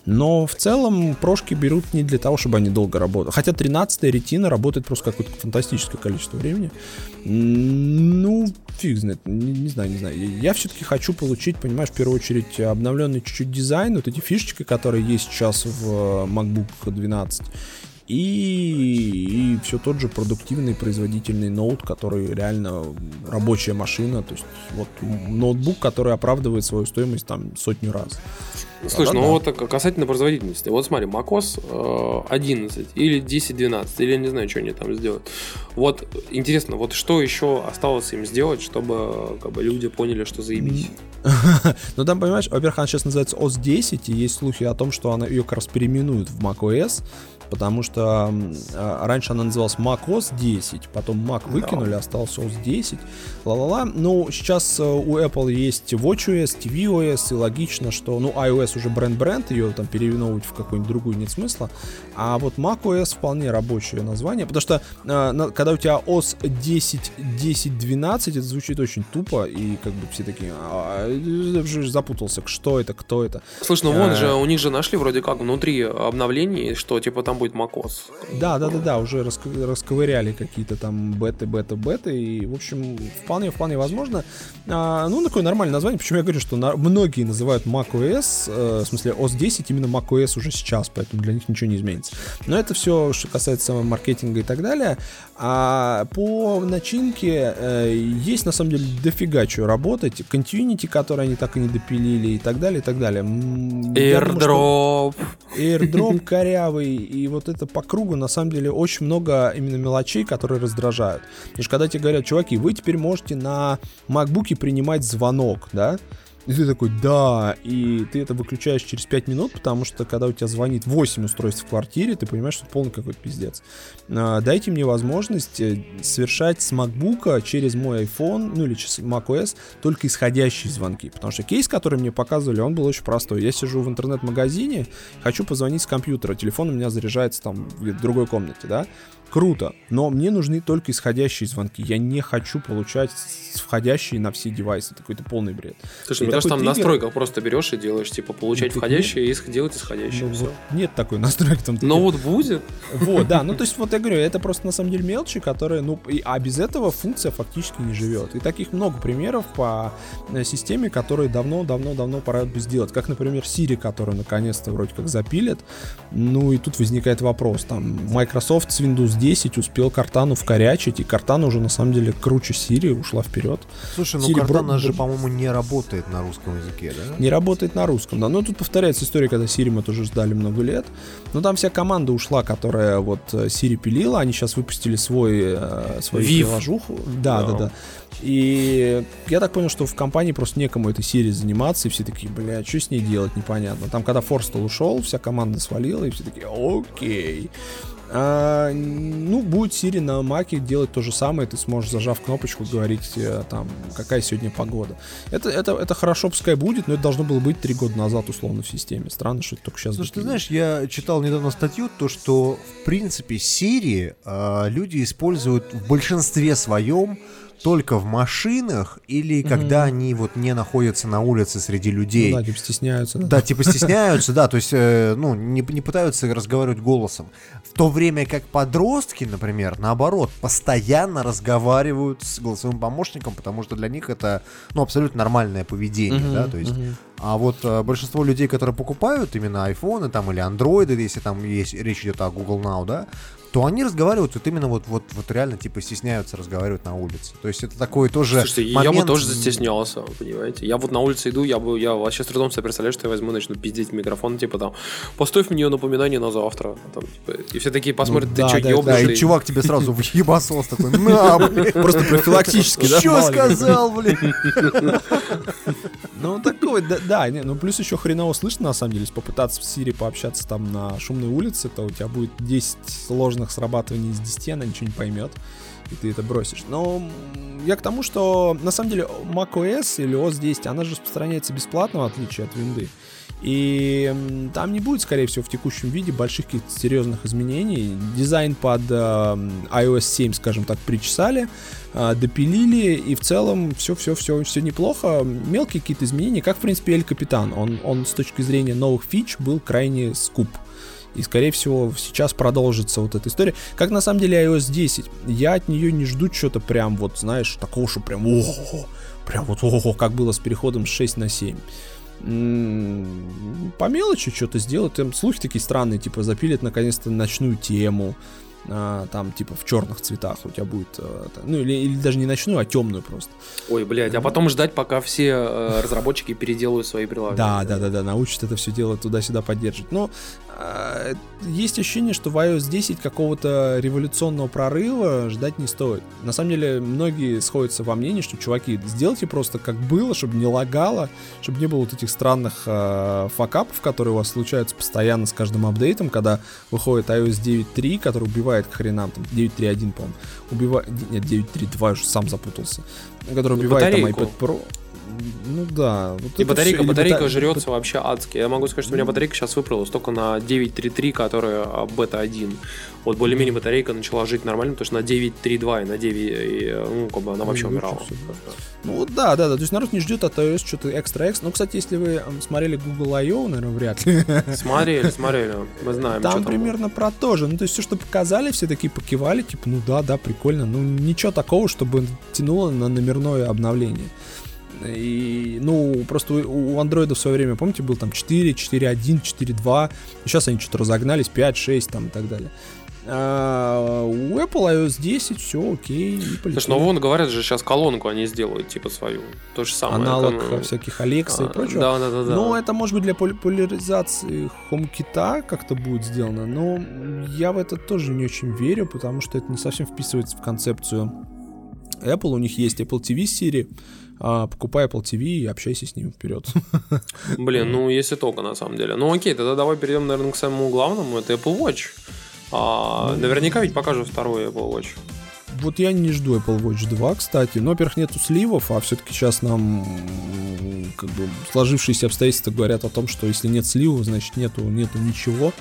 Но в целом прошки берут не для того, чтобы они долго работали. Хотя 13-я ретина работает просто какое-то фантастическое количество времени. Ну, фиг знает, не, не знаю, не знаю. Я все-таки хочу получить, понимаешь, в первую очередь обновленный чуть-чуть дизайн, вот эти фишечки, которые есть сейчас в э, MacBook 12 и, и все тот же продуктивный производительный ноут, который реально рабочая машина, то есть вот ноутбук, который оправдывает свою стоимость там сотню раз. Слушай, ну вот касательно производительности. Вот смотри, macOS 11 э, или 10.12, или я не знаю, что они там сделают. Вот интересно, вот что еще осталось им сделать, чтобы как бы, люди поняли, что заебись? <laughs> Ну там, понимаешь, во-первых, она сейчас называется OS 10, и есть слухи о том, что она ее как раз переименуют в macOS, потому что э, раньше она называлась macOS 10, потом Mac выкинули, остался OS 10, ла-ла-ла. Ну, сейчас э, у Apple есть WatchOS, tvOS, и логично, что, ну, iOS уже бренд-бренд, ее там переименовывать в какую-нибудь другую нет смысла, а вот macOS вполне рабочее название, потому что э, когда у тебя OS 10, 10, 12, это звучит очень тупо, и как бы все такие, а, запутался, что это, кто это. Слушай, ну вон же, у них же нашли вроде как внутри обновлений, что типа там будет macOS. Да, да, да, да, уже расковыряли какие-то там беты, бета, беты, и, в общем, вполне, вполне возможно. А, ну, такое нормальное название, почему я говорю, что на, многие называют macOS, э, в смысле OS 10 именно macOS уже сейчас, поэтому для них ничего не изменится. Но это все, что касается маркетинга и так далее. А по начинке э, есть на самом деле дофига чего работать. Continuity, который они так и не допилили, и так далее, и так далее. Airdrop. Airdrop корявый, и вот это по кругу, на самом деле, очень много именно мелочей, которые раздражают. Потому что когда тебе говорят, чуваки, вы теперь можете на MacBook принимать звонок, да, и ты такой, да, и ты это выключаешь через 5 минут, потому что когда у тебя звонит 8 устройств в квартире, ты понимаешь, что полный какой-то пиздец. А, дайте мне возможность э, совершать с MacBook через мой iPhone, ну или через macOS, только исходящие звонки. Потому что кейс, который мне показывали, он был очень простой. Я сижу в интернет-магазине, хочу позвонить с компьютера, телефон у меня заряжается там в другой комнате, да, круто, но мне нужны только исходящие звонки. Я не хочу получать входящие на все девайсы. Такой то полный бред. Слушай, мне кажется, там триггер... настройках просто берешь и делаешь, типа, получать входящие и делать исходящие. Ну, вот нет такой <laughs> настройки там. Но вот будет. Вот, да. Ну, то есть, вот я говорю, это просто на самом деле мелочи, которые, ну, и, а без этого функция фактически не живет. И таких много примеров по э, системе, которые давно-давно-давно пора бы сделать. Как, например, Siri, которую наконец-то вроде как запилят. Ну, и тут возникает вопрос. Там Microsoft с Windows 10 успел Картану вкорячить, и Картана уже на самом деле круче Сири, ушла вперед. Слушай, ну Siri Картана же, по-моему, не работает на русском языке, да? Не работает на русском, да. Но тут повторяется история, когда Сири мы тоже ждали много лет. Но там вся команда ушла, которая вот Сири пилила, они сейчас выпустили свой, э, свою Вив. приложуху. Да, да, да. И я так понял, что в компании просто некому этой серии заниматься, и все такие, бля, что с ней делать, непонятно. Там, когда Форстел ушел, вся команда свалила, и все такие, окей. А, ну, будет Siri на Маке делать то же самое, ты сможешь, зажав кнопочку, говорить э, там, какая сегодня погода. Это, это, это хорошо, пускай будет, но это должно было быть три года назад, условно, в системе. Странно, что это только сейчас... Слушай, ты знаешь, я читал недавно статью, то, что, в принципе, Siri э, люди используют в большинстве своем только в машинах или mm-hmm. когда они вот не находятся на улице среди людей. Ну, да, типа стесняются. Да, да типа стесняются, да, то есть, э, ну, не, не пытаются разговаривать голосом. В то время как подростки, например, наоборот, постоянно разговаривают с голосовым помощником, потому что для них это, ну, абсолютно нормальное поведение, mm-hmm, да, то есть mm-hmm. А вот э, большинство людей, которые покупают именно айфоны там или андроиды, если там есть речь идет о Google Now, да, то они разговаривают вот именно вот, вот, вот реально типа стесняются разговаривать на улице. То есть это такой тоже Слушайте, момент... я бы тоже застеснялся, понимаете. Я вот на улице иду, я бы, я вообще с трудом себе представляю, что я возьму, начну пиздеть микрофон, типа там, поставь мне напоминание на завтра. Там, типа, и все такие посмотрят, Ну ты да, что, да, ёбнутый? да, и чувак тебе сразу в ебасос такой, на, блин. Просто профилактически, да? Что сказал, блин? <laughs> Ну, такой, да, да, не, ну плюс еще хреново слышно, на самом деле, если попытаться в Сирии пообщаться там на шумной улице, то у тебя будет 10 сложных срабатываний из 10, она ничего не поймет, и ты это бросишь. Но я к тому, что на самом деле macOS или OS 10, она же распространяется бесплатно, в отличие от винды. И там не будет, скорее всего, в текущем виде больших каких-то серьезных изменений. Дизайн под э, iOS 7, скажем так, причесали, э, допилили, и в целом все-все-все все неплохо. Мелкие какие-то изменения, как, в принципе, Эль Капитан. Он, он с точки зрения новых фич был крайне скуп. И, скорее всего, сейчас продолжится вот эта история. Как на самом деле iOS 10. Я от нее не жду что-то прям вот, знаешь, такого, что прям ого, прям вот ого, как было с переходом с 6 на 7. По мелочи что-то сделать. Там слухи такие странные, типа запилят наконец-то ночную тему. а, там, типа, в черных цветах у тебя будет, это, ну, или, или даже не ночную, а темную просто. Ой, блядь, а потом ждать, пока все э, разработчики переделают свои приложения. Да, да, да, да, научат это все дело туда-сюда поддерживать. Но есть ощущение, что в iOS 10 какого-то революционного прорыва ждать не стоит. На самом деле, многие сходятся во мнении, что, чуваки, сделайте просто как было, чтобы не лагало, чтобы не было вот этих странных э, факапов, которые у вас случаются постоянно с каждым апдейтом, когда выходит iOS 9.3, который убивает к хренам, там 9.3.1, по-моему, убивает, нет, 9.3.2, я уже сам запутался, который Ну, убивает там батарейку. iPad Pro. Ну да. Вот И батарейка, или батарейка бата- жрется вообще адски. Я могу сказать, что у меня батарейка сейчас выправилась только на 9.3.3, которая а, бета-1. Вот более-менее батарейка начала жить нормально, потому что на 9.3.2 и на 9, и, э, ну, как бы она вообще лучше умирала. Ну вот да, да, да. То есть народ не ждет от iOS что-то экстра-экстра. Ну, кстати, если вы смотрели Google I.O., наверное, вряд ли. Смотрели, смотрели, мы знаем, там примерно про то же. Ну, то есть все, что показали, все такие покивали, типа, ну да, да, прикольно. Ну, ничего такого, чтобы тянуло на номерное обновление. И, ну, просто у андроида в свое время, помните, был там 4, 4.1, 4.2. И сейчас они что-то разогнались, 5, 6 там и так далее. А у Apple iOS 10 все окей. Слушай, ну вон говорят же, сейчас колонку они сделают, типа свою. То же самое. аналог это, ну, всяких Alexa а, и прочего. Да, да, да, да. Ну, это может быть для популяризации HomeKit как-то будет сделано, но я в это тоже не очень верю, потому что это не совсем вписывается в концепцию Apple. У них есть Apple TV Siri, а, покупай Apple TV и общайся с ним вперед. <laughs> Блин, ну если только на самом деле. Ну окей, тогда давай перейдем, наверное, к самому главному. Это Apple Watch. А, наверняка ведь покажут второй Apple Watch. Вот я не жду Apple Watch 2, кстати. Но, во-первых, нету сливов, а все-таки сейчас нам как бы сложившиеся обстоятельства говорят о том, что если нет сливов, значит нету, нету ничего.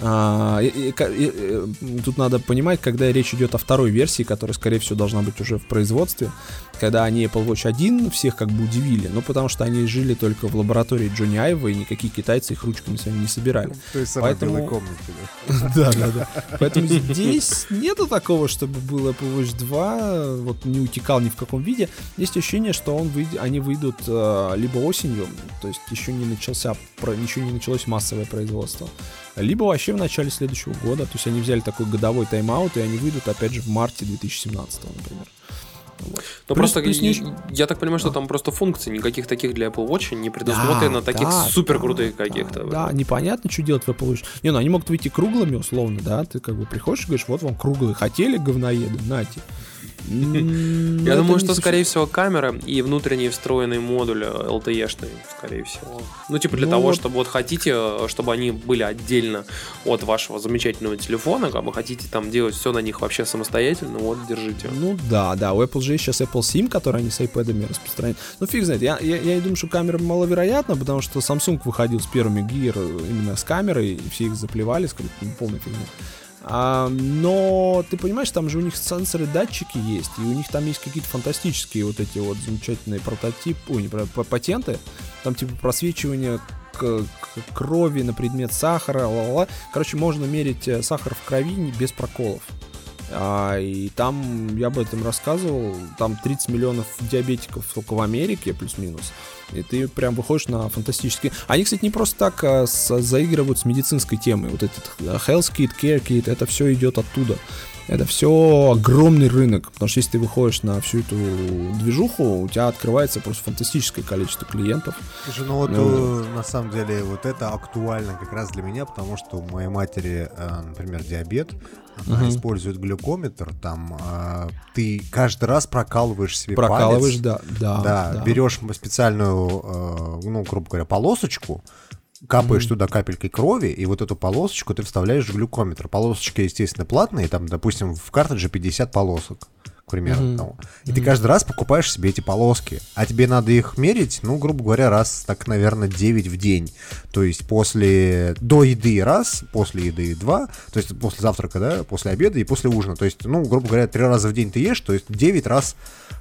А, и- и- и- тут надо понимать, когда речь идет о второй версии, которая, скорее всего, должна быть уже в производстве, когда они Apple Watch 1 всех как бы удивили, ну, потому что они жили только в лаборатории Джонни Айва, и никакие китайцы их ручками своими не собирали. То есть самой Поэтому- белой комнате, да. <laughs> Да, да, да. Поэтому здесь нету такого, чтобы был Apple Watch 2, вот не утекал ни в каком виде. Есть ощущение, что он они выйдут э, либо осенью, то есть еще не начался, про- еще не началось массовое производство, либо вообще в начале следующего года. То есть они взяли такой годовой тайм-аут, и они выйдут опять же в марте 2017, например. Вот. Ну Плюс- просто плюс я, не- я так понимаю, что там просто функций никаких таких для Apple Watch не предусмотрено, Да, таких да, супер да, крутых да, каких-то. Да, непонятно, что делать в Apple Watch. Не, ну они могут выйти круглыми, условно, да. Ты как бы приходишь и говоришь, вот вам круглые. Хотели говноеды? Нате. Я это думаю, что, скорее всего, камера и внутренний встроенный модуль э, LTE-шный, скорее всего. Ну, типа для Ну того, чтобы вот хотите, э, чтобы они были отдельно от вашего замечательного телефона, как бы хотите там делать все на них вообще самостоятельно, вот, держите. Ну да, да, у Apple же сейчас Apple SIM, который они с iPad распространяют. Ну фиг знает, я, я, я думаю, что камера маловероятна, потому что Samsung выходил с первыми Gear именно с камерой, и все их заплевали, сказали, ну, полная фигня. А, но ты понимаешь, там же у них сенсоры, датчики есть, и у них там есть какие-то фантастические вот эти вот замечательные прототипы, ой, не патенты, там типа просвечивание к- к- крови на предмет сахара, ла-ла-ла. Короче, можно мерить э, сахар в крови без проколов. А, и там, я об этом рассказывал, там 30 миллионов диабетиков только в Америке, плюс-минус. И ты прям выходишь на фантастические... Они, кстати, не просто так а, с, заигрывают с медицинской темой. Вот этот а, Health Kit, Care Kit, это все идет оттуда. Это все огромный рынок, потому что если ты выходишь на всю эту движуху, у тебя открывается просто фантастическое количество клиентов. Слушай, ну вот ну, на самом деле вот это актуально как раз для меня, потому что у моей матери, э, например, диабет, она uh использует глюкометр, там э, ты каждый раз прокалываешь себе прокалываешь, палец. да, да, да, да. берешь специальную, э, ну, грубо говоря, полосочку, капаешь mm-hmm. туда капелькой крови, и вот эту полосочку ты вставляешь в глюкометр. Полосочки, естественно, платные, там, допустим, в картридже 50 полосок к примеру. Mm-hmm. Того. И mm-hmm. ты каждый раз покупаешь себе эти полоски, а тебе надо их мерить, ну, грубо говоря, раз, так, наверное, 9 в день. То есть после, до еды раз, после еды два, то есть после завтрака, да, после обеда и после ужина. То есть, ну, грубо говоря, 3 раза в день ты ешь, то есть 9 раз,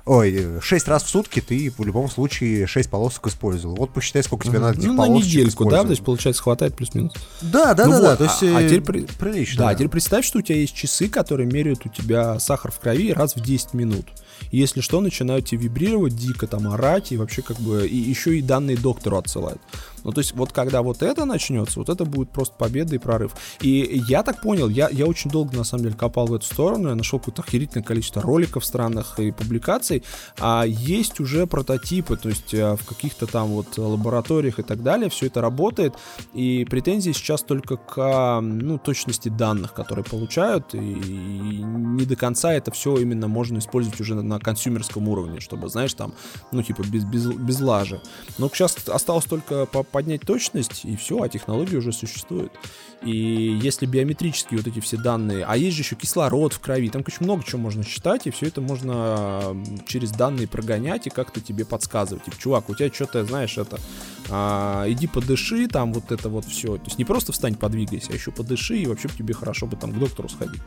ой, 6 раз в сутки ты в любом случае 6 полосок использовал. Вот посчитай, сколько тебе mm-hmm. надо этих ну, полосок на недельку, да, то есть, получается, хватает плюс-минус. Да, да, ну да, вот, да, то есть, а, а теперь, при, прилично. Да, да, теперь представь, что у тебя есть часы, которые меряют у тебя сахар в крови раз в 10 минут. И если что, начинают тебе вибрировать, дико там орать, и вообще как бы, и еще и данные доктору отсылают. Ну, то есть, вот когда вот это начнется, вот это будет просто победа и прорыв. И я так понял, я, я очень долго, на самом деле, копал в эту сторону, я нашел какое-то охерительное количество роликов странных и публикаций, а есть уже прототипы, то есть э, в каких-то там вот лабораториях и так далее, все это работает, и претензии сейчас только к, ну, точности данных, которые получают, и, и не до конца это все именно можно использовать уже на, на консюмерском уровне, чтобы, знаешь, там, ну, типа, без, без, без лажи. Но сейчас осталось только по поднять точность, и все, а технология уже существует. И если биометрические вот эти все данные, а есть же еще кислород в крови, там очень много чего можно считать, и все это можно через данные прогонять и как-то тебе подсказывать. Типа, чувак, у тебя что-то, знаешь, это, а, иди подыши, там вот это вот все. То есть не просто встань, подвигайся, а еще подыши, и вообще тебе хорошо бы там к доктору сходить.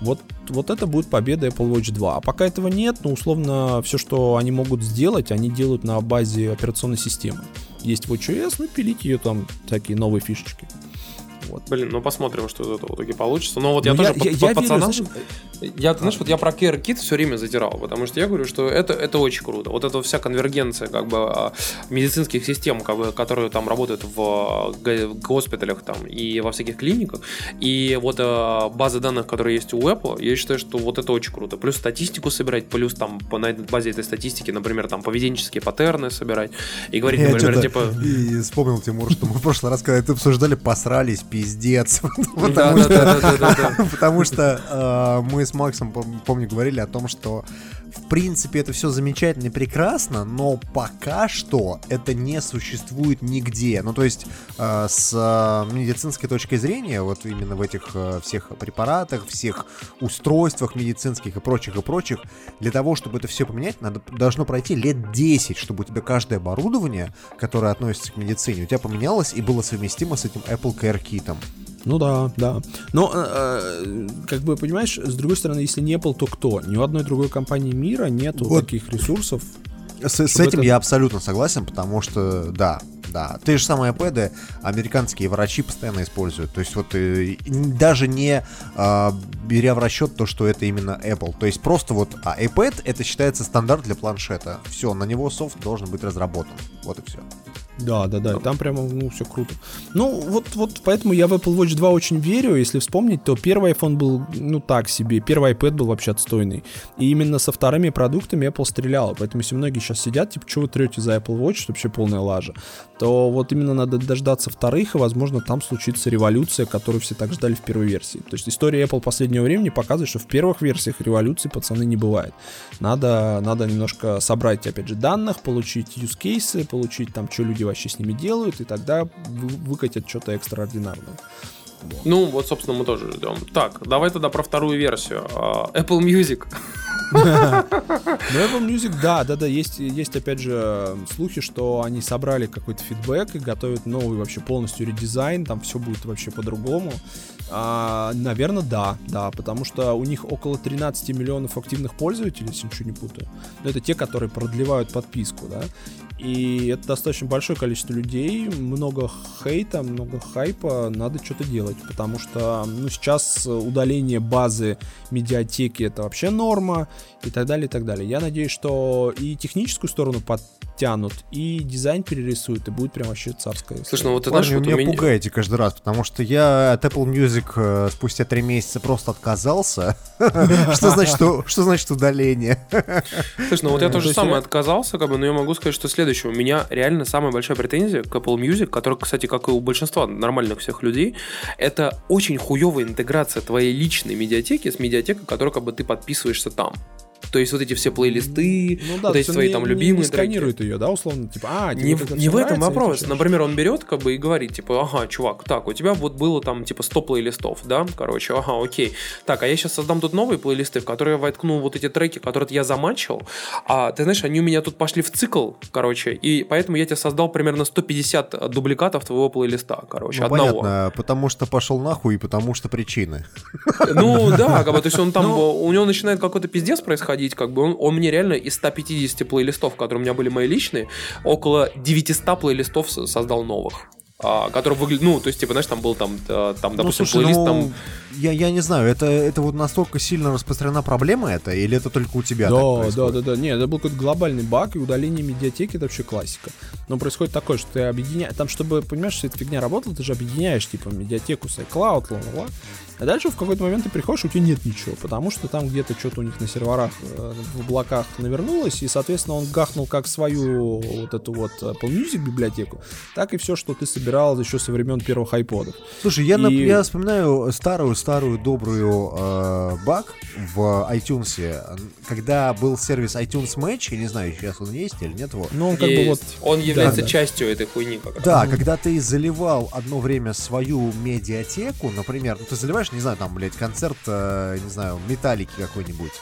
Вот, вот это будет победа Apple Watch 2. А пока этого нет, ну, условно, все, что они могут сделать, они делают на базе операционной системы. Есть WatchOS, ну, пилить ее там, всякие новые фишечки. Вот. Блин, ну посмотрим, что из этого в итоге получится. Но вот я Ну, тоже я- по, я по пацанам... верю, я, знаешь, вот я про Care Kit все время затирал, потому что я говорю, что это, это очень круто. Вот эта вся конвергенция как бы а, медицинских систем, как бы, которые там работают в а, госпиталях там и во всяких клиниках, и вот а, базы данных, которые есть у Apple, я считаю, что вот это очень круто. Плюс статистику собирать, плюс там по, на базе этой статистики, например, там поведенческие паттерны собирать и говорить, Я например, типа... И вспомнил, Тимур, что мы в прошлый раз, когда это обсуждали, посрались, пиздец. Потому что э, мы с Максом, пом- помню, говорили о том, что в принципе это все замечательно и прекрасно, но пока что это не существует нигде. Ну, то есть э, с э, медицинской точки зрения, вот именно в этих э, всех препаратах, всех устройствах медицинских и прочих, и прочих, для того, чтобы это все поменять, надо, должно пройти лет 10, чтобы у тебя каждое оборудование, которое относится к медицине, у тебя поменялось и было совместимо с этим Apple Care Kit. Ну да, да. Но, э, э, как бы, понимаешь, с другой стороны, если не Apple, то кто? Ни у одной другой компании мира нету Вот. таких ресурсов. С, с этим это- я абсолютно согласен, потому что, да, да, те же самые iPad американские врачи постоянно используют. То есть вот э, н- даже не а, беря в расчет то, что это именно Apple. То есть просто вот а iPad это считается стандарт для планшета. Все, на него софт должен быть разработан. Вот и все. Да, да, да, там прямо, ну, все круто. Ну, вот, вот поэтому я в Apple Watch 2 очень верю. Если вспомнить, то первый iPhone был, ну, так себе. Первый iPad был вообще отстойный. И именно со вторыми продуктами Apple стреляла. Поэтому если многие сейчас сидят, типа, что вы трете за Apple Watch, вообще полная лажа, то вот именно надо дождаться вторых, и, возможно, там случится революция, которую все так ждали в первой версии. То есть история Apple последнего времени показывает, что в первых версиях революции, пацаны, не бывает. Надо, надо немножко собрать, опять же, данных, получить use cases, получить там, что люди вообще с ними делают, и тогда вы- выкатят что-то экстраординарное. Ну, вот, собственно, мы тоже ждем. Так, давай тогда про вторую версию. А, Apple Music. <laughs> Ну, Apple Music, да, да, да, есть, есть опять же слухи, что они собрали какой-то фидбэк и готовят новый вообще полностью редизайн, там все будет вообще по-другому. А, наверное, да, да, потому что у них около 13 миллионов активных пользователей, если ничего не путаю. Но это те, которые продлевают подписку, да. И это достаточно большое количество людей, много хейта, много хайпа, надо что-то делать, потому что ну, сейчас удаление базы медиатеки это вообще норма и так далее, и так далее. Я надеюсь, что и техническую сторону подтянут, и дизайн перерисуют, и будет прям вообще царское. Слушай, ну вот ты Парни, знаешь, вот меня меня... пугаете каждый раз, потому что я от Apple Music э, спустя три месяца просто отказался. <laughs> Что значит, что значит удаление? Слушай, ну вот я То тоже есть самое отказался, как бы, но я могу сказать, что следующее. У меня реально самая большая претензия к Apple Music, которая, кстати, как и у большинства нормальных всех людей, это очень хуевая интеграция твоей личной медиатеки с медиатекой, которой как бы ты подписываешься там. То есть вот эти все плейлисты, Ну да, вот то эти свои не- там не- любимые не треки. сканирует ее, да, условно, типа, а, тебе Не, вот это не в этом нравится, вопрос. Например, он берет как бы и говорит, типа, ага, чувак, так, у тебя вот было там типа 100 плейлистов, да, короче, ага, окей. Так, а я сейчас создам тут новые плейлисты, в которые я воткну вот эти треки, которые я замачил, а ты знаешь, они у меня тут пошли в цикл, короче, и поэтому я тебе создал примерно 150 дубликатов твоего плейлиста, короче, Ну, одного. понятно, потому что пошел нахуй и потому что причины. Ну да, как бы, то есть он там, Ну. у него начинает какой-то пиздец происходить, как бы он, он мне реально из 150 плейлистов, которые у меня были мои личные, около 900 плейлистов со- создал новых. а, которые выглядят, ну, то есть, типа, знаешь, там был там, э, там, Ну, допустим, слушай, плейлист ну, там... я, я не знаю, это, это вот настолько сильно распространена проблема это, или это только у тебя так Да, да, да, да. Нет, это был какой-то глобальный баг, и удаление медиатеки это вообще классика. Но происходит такое, что ты объединяешь. Там, чтобы понимаешь, что эта фигня работала, ты же объединяешь, типа, медиатеку с iCloud, ла-ла-ла. А дальше в какой-то момент ты приходишь, у тебя нет ничего, потому что там где-то что-то у них на серверах э, в облаках навернулось, и, соответственно, он гахнул как свою вот эту вот Apple Music библиотеку, так и все, что ты собирал еще со времен первых айподов. Слушай, я, И- я вспоминаю старую-старую добрую э, баг в iTunes, когда был сервис iTunes Match, я не знаю, сейчас он есть или нет его. Ну, он как бы вот... Он является да. частью этой хуйни. Как раз. Да, когда ты заливал одно время свою медиатеку, например, ну ты заливаешь, не знаю, там, блядь, концерт, э, не знаю, металлики какой-нибудь,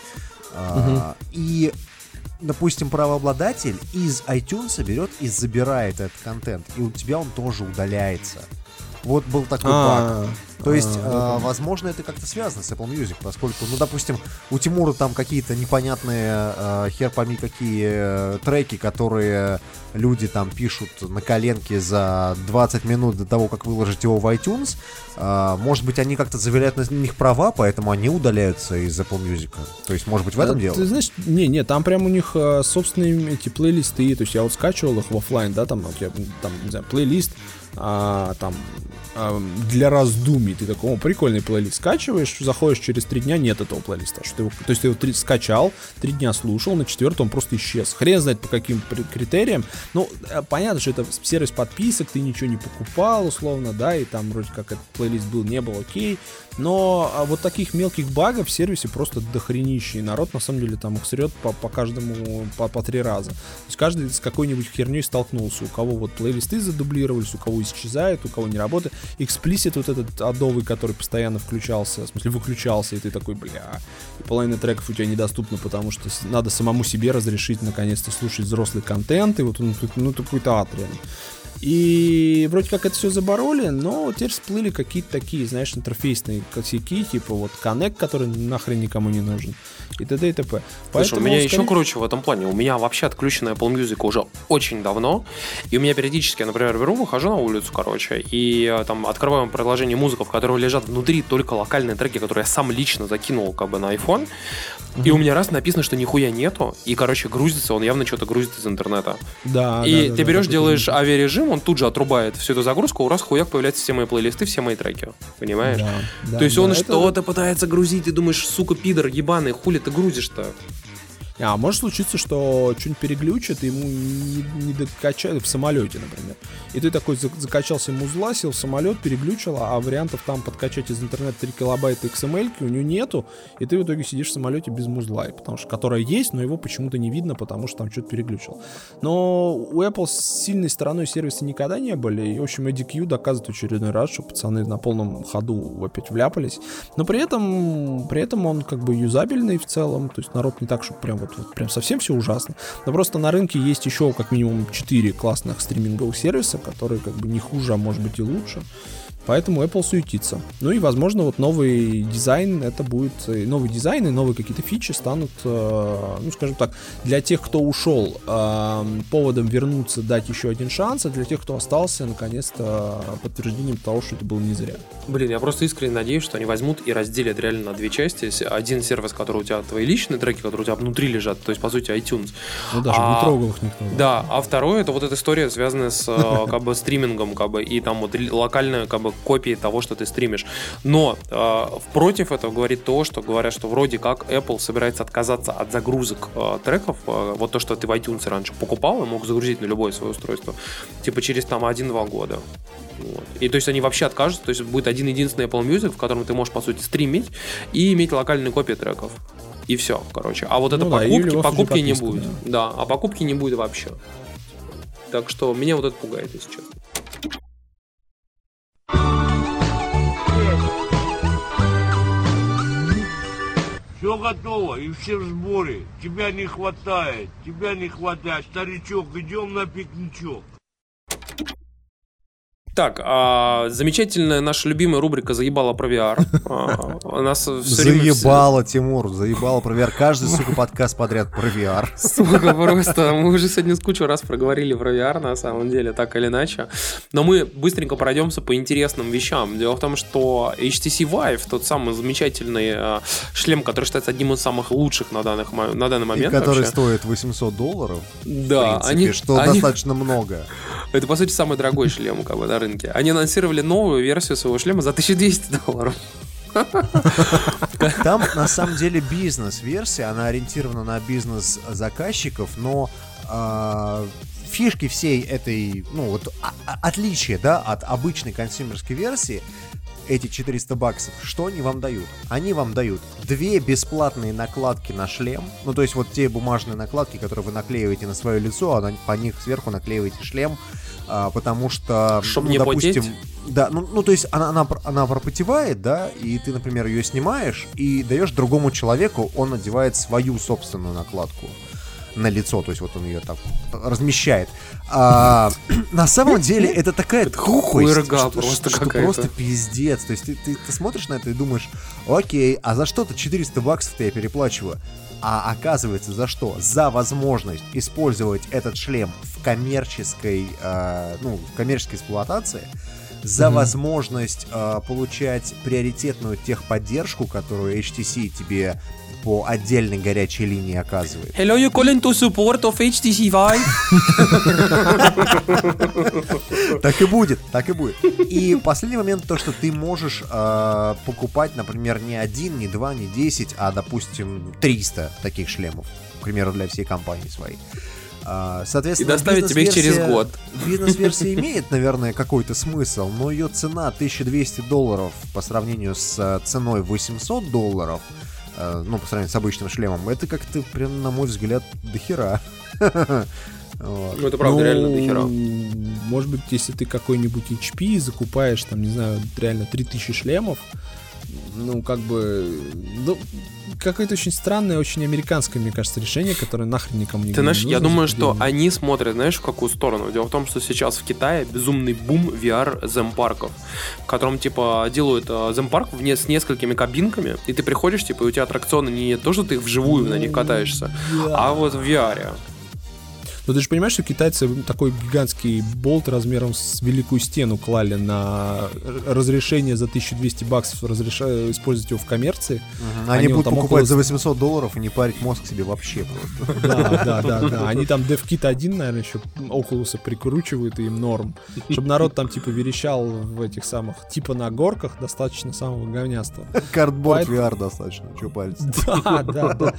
а, и, допустим, правообладатель из iTunes берет и забирает этот контент, и у тебя он тоже удаляется. Вот был такой баг. А, То есть, а, э, возможно, это как-то связано с Apple Music, поскольку, ну, допустим, у Тимура там какие-то непонятные, э, хер пойми какие э, треки, которые люди там пишут на коленке за 20 минут до того, как выложить его в iTunes. Э, может быть, они как-то заверяют на них права, поэтому они удаляются из Apple Music. То есть, может быть, в этом дело? Ты знаешь, не, не, там прям у них собственные эти плейлисты, то есть я вот скачивал их в оффлайн, да, там, там, не знаю, плейлист, а, там, а, для раздумий, ты такой, прикольный плейлист, скачиваешь, заходишь через три дня, нет этого плейлиста, что ты его, то есть ты его три- скачал, три дня слушал, на четвертый он просто исчез, хрен знает по каким критериям, ну, э, понятно, что это сервис подписок, ты ничего не покупал, условно, да, и там вроде как этот плейлист был, не был окей, но а, вот таких мелких багов в сервисе просто дохренище. И народ, на самом деле, там их срет по, по каждому, по, по три раза. То есть каждый с какой-нибудь херней столкнулся. У кого вот плейлисты задублировались, у кого исчезает, у кого не работает. Эксплисит вот этот адовый, который постоянно включался, в смысле выключался, и ты такой, бля. И половина треков у тебя недоступна, потому что надо самому себе разрешить наконец-то слушать взрослый контент, и вот он, ну, какой-то ад. И вроде как это все забороли, но теперь всплыли какие-то такие, знаешь, интерфейсные косяки, типа вот коннект, который нахрен никому не нужен, и т.д. и т.п. Слушай, у меня еще скорее- круче в этом плане. У меня вообще отключена Apple Music уже очень давно. И у меня периодически, я, например, беру, выхожу на улицу, короче, и э, там открываю приложение музыка, в котором лежат внутри только локальные треки, которые я сам лично закинул как бы на iPhone. И у меня раз написано, что нихуя нету, и, короче, грузится, он явно что-то грузит из интернета. Да, и да, да, ты да, берешь, такой делаешь тоже. Он тут же отрубает всю эту загрузку, раз хуяк появляются все мои плейлисты, все мои треки. Понимаешь? Да, да, То есть да, он это- что-то пытается грузить, ты думаешь, сука, пидор, ебаный, хули ты грузишь-то? А может случиться, что что-нибудь переглючит, и ему не, не докачают в самолете, например. И ты такой за- закачал себе музла, сел в самолет, переглючил, а вариантов там подкачать из интернета 3 килобайта XML у него нету, и ты в итоге сидишь в самолете без музла, потому что которое есть, но его почему-то не видно, потому что там что-то переглючил. Но у Apple с сильной стороной сервиса никогда не были, и, в общем, EDQ доказывает очередной раз, что пацаны на полном ходу опять вляпались. Но при этом, при этом он как бы юзабельный в целом, то есть народ не так, что прям вот, вот прям совсем все ужасно. Но просто на рынке есть еще как минимум 4 классных стриминговых сервиса, которые как бы не хуже, а может быть и лучше. Поэтому Apple суетится. Ну и, возможно, вот новый дизайн, это будет... Новый дизайн и новые какие-то фичи станут, э, ну, скажем так, для тех, кто ушел, э, поводом вернуться, дать еще один шанс, а для тех, кто остался, наконец-то подтверждением того, что это было не зря. Блин, я просто искренне надеюсь, что они возьмут и разделят реально на две части. Один сервис, который у тебя твои личные треки, которые у тебя внутри лежат, то есть, по сути, iTunes. Ну, даже а, не трогал их никто. Да, а второе, это вот эта история, связанная с э, как бы стримингом, как бы, и там вот локальная как бы копии того, что ты стримишь. Но э, против этого говорит то, что говорят, что вроде как Apple собирается отказаться от загрузок э, треков. Э, вот то, что ты в iTunes раньше покупал и мог загрузить на любое свое устройство. Типа через там 1-2 года. Вот. И то есть они вообще откажутся, то есть будет один единственный Apple Music, в котором ты можешь, по сути, стримить и иметь локальные копии треков. И все, короче. А вот это ну, покупки, да, покупки не будет. Да. да, а покупки не будет вообще. Так что меня вот это пугает, если честно. Все готово, и все в сборе. Тебя не хватает, тебя не хватает. Старичок, идем на пикничок. Так, а, замечательная наша любимая рубрика «Заебала про VR». А, нас заебала, все... Тимур, заебала про VR. Каждый, сука, подкаст подряд про VR. Сука, просто. Мы уже сегодня с кучу раз проговорили про VR, на самом деле, так или иначе. Но мы быстренько пройдемся по интересным вещам. Дело в том, что HTC Vive, тот самый замечательный э, шлем, который считается одним из самых лучших на, данных, на данный момент. И который вообще. стоит 800 долларов. Да. В принципе, они, что они... достаточно много. <laughs> Это, по сути, самый дорогой шлем, как бы, на рынке. Они анонсировали новую версию своего шлема за 1200 долларов. Там на самом деле бизнес-версия, она ориентирована на бизнес заказчиков, но э, фишки всей этой, ну вот а, а, отличие, да, от обычной консюмерской версии, эти 400 баксов, что они вам дают? Они вам дают две бесплатные накладки на шлем, ну то есть вот те бумажные накладки, которые вы наклеиваете на свое лицо, а по них сверху наклеиваете шлем, а, потому что, Чтобы ну, не допустим, потеть? да, ну, ну то есть она, она, она пропотевает, да, и ты, например, ее снимаешь и даешь другому человеку, он надевает свою собственную накладку на лицо, то есть вот он ее так размещает. А, <clears throat> на самом деле это такая это тупость, что, просто, что просто пиздец. То есть ты, ты, ты смотришь на это и думаешь, окей, а за что-то 400 баксов я переплачиваю. А оказывается за что? За возможность использовать этот шлем в коммерческой, э, ну, в коммерческой эксплуатации, за mm-hmm. возможность э, получать приоритетную техподдержку, которую HTC тебе по отдельной горячей линии оказывает. Hello, you calling to support of HTC Vive? <laughs> Так и будет, так и будет. И последний момент то, что ты можешь э, покупать, например, не один, не два, не десять, а, допустим, 300 таких шлемов, к примеру, для всей компании своей. А, соответственно, и доставить тебе их через год. Бизнес-версия имеет, наверное, какой-то смысл, но ее цена 1200 долларов по сравнению с э, ценой 800 долларов – ну, по сравнению с обычным шлемом, это как-то прям, на мой взгляд, дохера. <laughs> Вот. Ну, это правда ну, реально дохера. Может быть, если ты какой-нибудь HP закупаешь, там, не знаю, реально 3000 шлемов, ну, как бы, ну, какое-то очень странное, очень американское, мне кажется, решение, которое нахрен никому не Ты знаешь, я думаю, что они смотрят, знаешь, в какую сторону. Дело в том, что сейчас в Китае безумный бум VR земпарков, в котором, типа, делают э, земпарк с несколькими кабинками, и ты приходишь, типа, и у тебя аттракционы не то, что ты вживую на них катаешься, а вот в VR. Но ты же понимаешь, что китайцы такой гигантский болт размером с великую стену клали на разрешение за 1200 баксов разреша... использовать его в коммерции. Угу. Они, Они будут покупать около... за 800 долларов и не парить мозг себе вообще просто. <laughs> Да, да, да, да. Они там DevKit 1, наверное, еще Oculus прикручивают и им норм. Чтобы народ там типа верещал в этих самых, типа на горках, достаточно самого говняства. Картборд VR достаточно, что пальцы. <laughs> Да, да, да.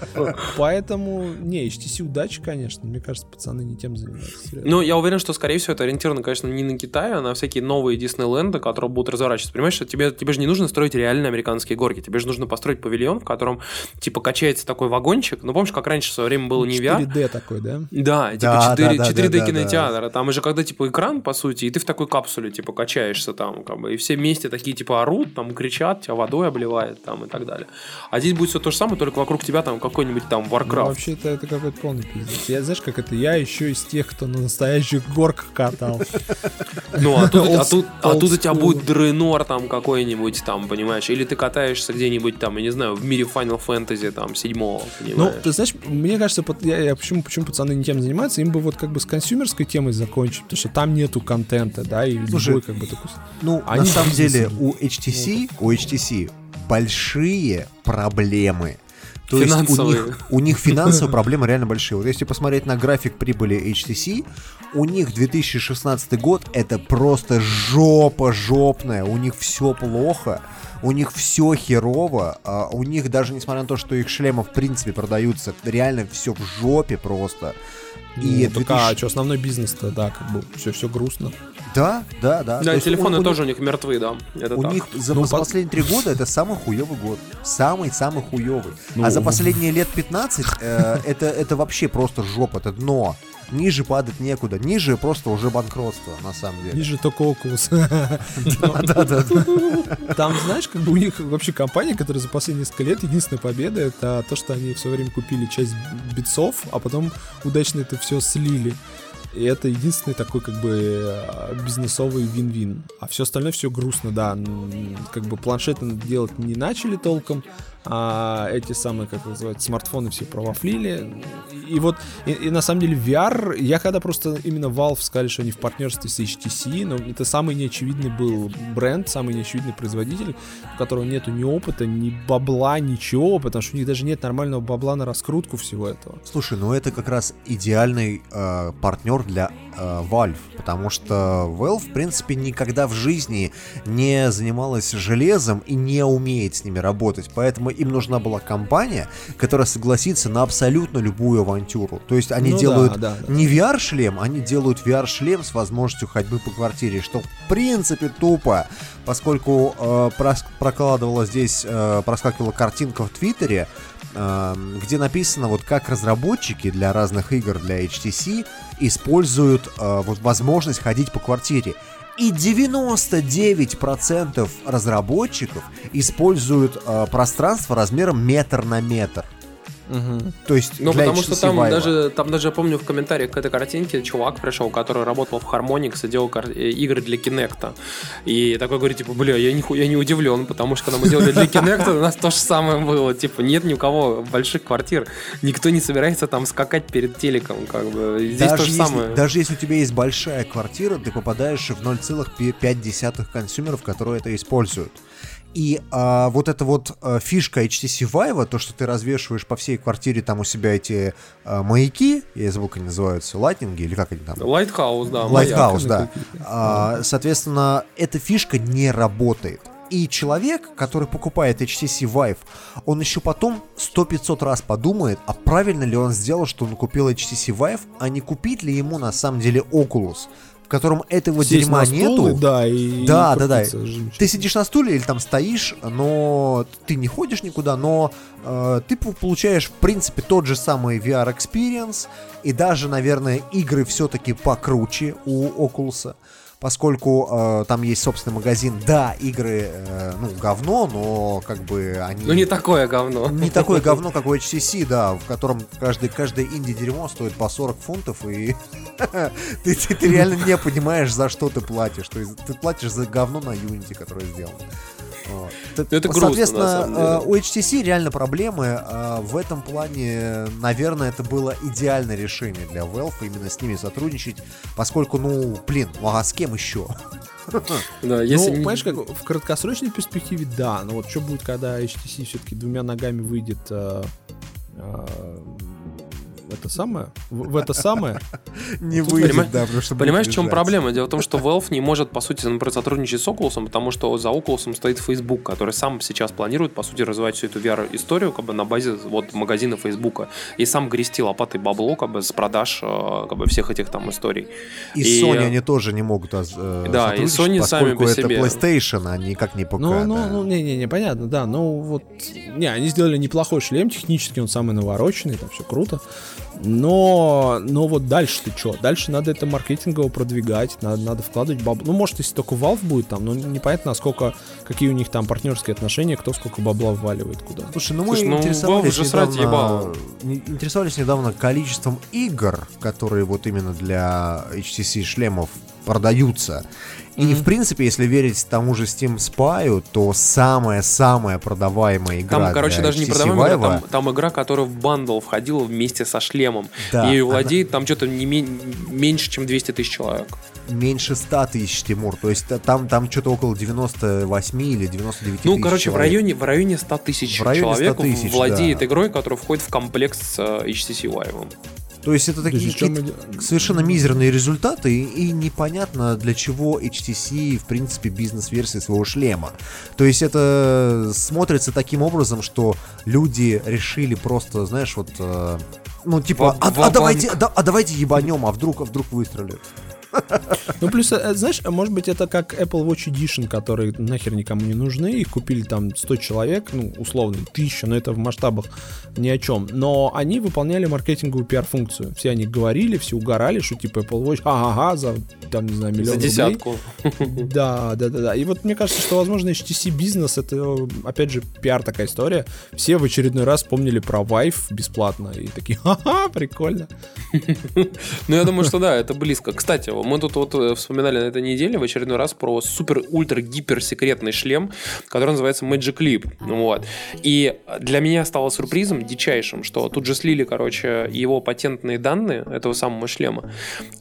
Поэтому, не, HTC удачи, конечно. Мне кажется, пацаны пацаны не тем занимаются. Ну, я уверен, что, скорее всего, это ориентировано, конечно, не на Китай, а на всякие новые Диснейленды, которые будут разворачиваться. Понимаешь, что тебе, тебе же не нужно строить реальные американские горки, тебе же нужно построить павильон, в котором, типа, качается такой вагончик. Ну, помнишь, как раньше в свое время было не VR? 4D такой, да? Да, типа да, 4, да, 4D да, кинотеатра. Да. Там же когда, типа, экран, по сути, и ты в такой капсуле, типа, качаешься там, как бы, и все вместе такие, типа, орут, там, кричат, тебя водой обливает, там, и так далее. А здесь будет все то же самое, только вокруг тебя там какой-нибудь там Warcraft. Ну, вообще, это, это какой-то полный пиздец. Я, знаешь, как это, я еще из тех, кто на настоящих горках катал. Ну, а тут, а тут, а тут у тебя будет Дренор там какой-нибудь, там, понимаешь, или ты катаешься где-нибудь там, я не знаю, в мире Final Fantasy там седьмого, Ну, ты знаешь, мне кажется, я, я почему, почему пацаны не тем занимаются, им бы вот как бы с консюмерской темой закончить, потому что там нету контента, да, и Слушай, любой как бы такой... Ну, Они на самом деле, у HTC, у HTC большие проблемы. То есть у Финансовые. них, у них финансовые проблемы реально большие. Вот если посмотреть на график прибыли HTC, у них 2016 год это просто жопа жопная. У них все плохо, у них все херово, а у них даже несмотря на то, что их шлемы в принципе продаются, реально все в жопе просто. И ну, так, а 2000 что, основной бизнес-то, да, как бы, все, все грустно. Да, да, да. То Да, есть у- телефоны у них- тоже у них мертвы, да. Это У так. них за Ну, за по- последние три года это самый хуёвый год. Самый-самый хуёвый. Ну, а за в- последние лет 15 э, это, это вообще просто жопа, это дно. Ниже падать некуда. Ниже просто уже банкротство, на самом деле. Ниже только <laughs> да. Там, знаешь, как бы у них вообще компания, которая за последние несколько лет единственная победа, это то, что они все время купили часть битцов, а потом удачно это все слили. И это единственный такой, как бы, э, бизнесовый вин-вин. А все остальное все грустно, да. Как бы планшеты делать не начали толком, а эти самые, как называют, смартфоны все провафлили. И вот, и, и на самом деле VR, я когда просто именно Valve сказали, что они в партнерстве с HTC, но это самый неочевидный был бренд, самый неочевидный производитель, у которого нету ни опыта, ни бабла, ничего, потому что у них даже нет нормального бабла на раскрутку всего этого. Слушай, ну это как раз идеальный э, партнер для Valve, потому что Valve, в принципе, никогда в жизни не занималась железом и не умеет с ними работать, поэтому им нужна была компания, которая согласится на абсолютно любую авантюру. То есть они Ну делают да, да. не VR-шлем, они делают VR-шлем с возможностью ходьбы по квартире, что в принципе тупо, поскольку э, прос- прокладывала здесь, э, проскакивала картинка в Твиттере, э, где написано вот как разработчики для разных игр для HTC используют э, вот возможность ходить по квартире. И 99% разработчиков используют э, пространство размером метр на метр. То есть Ну, потому что там Vive. даже, там даже, я помню, в комментариях к этой картинке чувак пришел, который работал в Harmonix и делал кар- э, игры для Kinect. И такой говорит, типа, бля, я нихуя не удивлен, потому что когда мы делали для Kinect, у нас то же самое было. Типа, нет ни у кого больших квартир, никто не собирается там скакать перед телеком, как бы. Здесь даже то же если, самое. даже если у тебя есть большая квартира, ты попадаешь в 0,5 консюмеров, которые это используют. И а, вот эта вот а, фишка HTC Vive, то, что ты развешиваешь по всей квартире там у себя эти а, маяки, я забыл, как они называются, лайтнинги или как они там? Lighthouse, да. Маяк. да. А, соответственно, эта фишка не работает. И человек, который покупает HTC Vive, он еще потом 100-500 раз подумает, а правильно ли он сделал, что он купил HTC Vive, а не купить ли ему на самом деле Oculus, котором этого Сесть дерьма на стул нету. и, да, и Да, да, да. Ты сидишь на стуле или там стоишь, но ты не ходишь никуда, но э, ты получаешь, в принципе, тот же самый VR experience, и даже, наверное, игры все-таки покруче у Oculus, поскольку э, там есть собственный магазин. Да, игры, э, ну, говно, но как бы они... Ну, не такое говно. Не такое говно, как у HTC, да, в котором каждый, каждое инди-дерьмо стоит по 40 фунтов, и <laughs> ты, ты- ты реально не понимаешь, за что ты платишь. То есть ты платишь за говно на Unity, которое сделано. Вот. Ну, это грустно, Соответственно, на самом деле. э, у HTC реально проблемы. э, В этом плане, наверное, это было идеальное решение для Valve, именно с ними сотрудничать, поскольку, ну, блин, ну а с кем еще? <laughs> Да, если ну, не- понимаешь, как в краткосрочной перспективе, да, но вот что будет, когда HTC все-таки двумя ногами выйдет э, это самое, в, в это самое, <laughs> Не Тут, выйдет, понимаешь- да, потому что Понимаешь, в чем проблема? Дело в том, что Valve не может, по сути, например, сотрудничать с Oculus, потому что за Oculus стоит Facebook, который сам сейчас планирует, по сути, развивать всю эту VR-историю как бы на базе вот магазина Facebook. И сам грести лопатой бабло как бы с продаж э, как бы всех этих там историй. И, И- Sony они тоже не могут э, Да, и Sony сами по это себе. PlayStation, а никак не ПК. ну, ну, да. ну, не-не-не, понятно, да, ну вот, не, они сделали неплохой шлем, технически он самый навороченный, там все круто, Но, но вот дальше ты что? Дальше надо это маркетингово продвигать, надо, надо вкладывать бабло. Ну, может, если только Valve будет там, но непонятно, насколько, какие у них там партнерские отношения, кто сколько бабла вваливает куда. Слушай, ну мы Слушай, ну, интересовались, Valve же срать недавно, ебало. интересовались недавно количеством игр, которые вот именно для HTC шлемов продаются. И, в принципе, если верить тому же Steam Spy, то самая-самая продаваемая игра Там, короче, даже не продаваемая, игра, там, там игра, которая в бандл входила вместе со шлемом. Да, Ею она- владеет там что-то не мен- меньше, чем 200 тысяч человек. меньше 100 тысяч, Тимур. То есть та- там, там что-то около 98 или 99 Ну, тысяч короче, в человек. районе, в районе 100 тысяч В районе 100 человек тысяч, владеет да. игрой, которая входит в комплект с э, HTC Vive. То есть это такие какие-то совершенно мизерные результаты, и, и непонятно для чего HTC, в принципе, бизнес-версия своего шлема. То есть это смотрится таким образом, что люди решили просто, знаешь, вот... э, ну, типа, а, а давайте, да- а давайте ебанем, а вдруг, а вдруг выстрелит. Ну, плюс, э, знаешь, может быть, это как Apple Watch Edition, которые нахер никому не нужны. Их купили там 100 человек, ну, условно, 1000, но это в масштабах ни о чем. Но они выполняли маркетинговую пиар-функцию. Все они говорили, все угорали, что типа Apple Watch, ага-ага, за, там, не знаю, миллион За рублей. десятку. Да, да, да, да. И вот мне кажется, что, возможно, HTC бизнес это, опять же, пиар такая история. Все в очередной раз вспомнили про Vive бесплатно и такие, ха-ха, прикольно. Ну, я думаю, что да, это близко. Кстати, мы тут вот э, вспоминали на этой неделе в очередной раз про супер-ультра-гипер секретный шлем, который называется Magic Leap. Вот. И для меня стало сюрпризом дичайшим, что тут же слили, короче, его патентные данные этого самого шлема.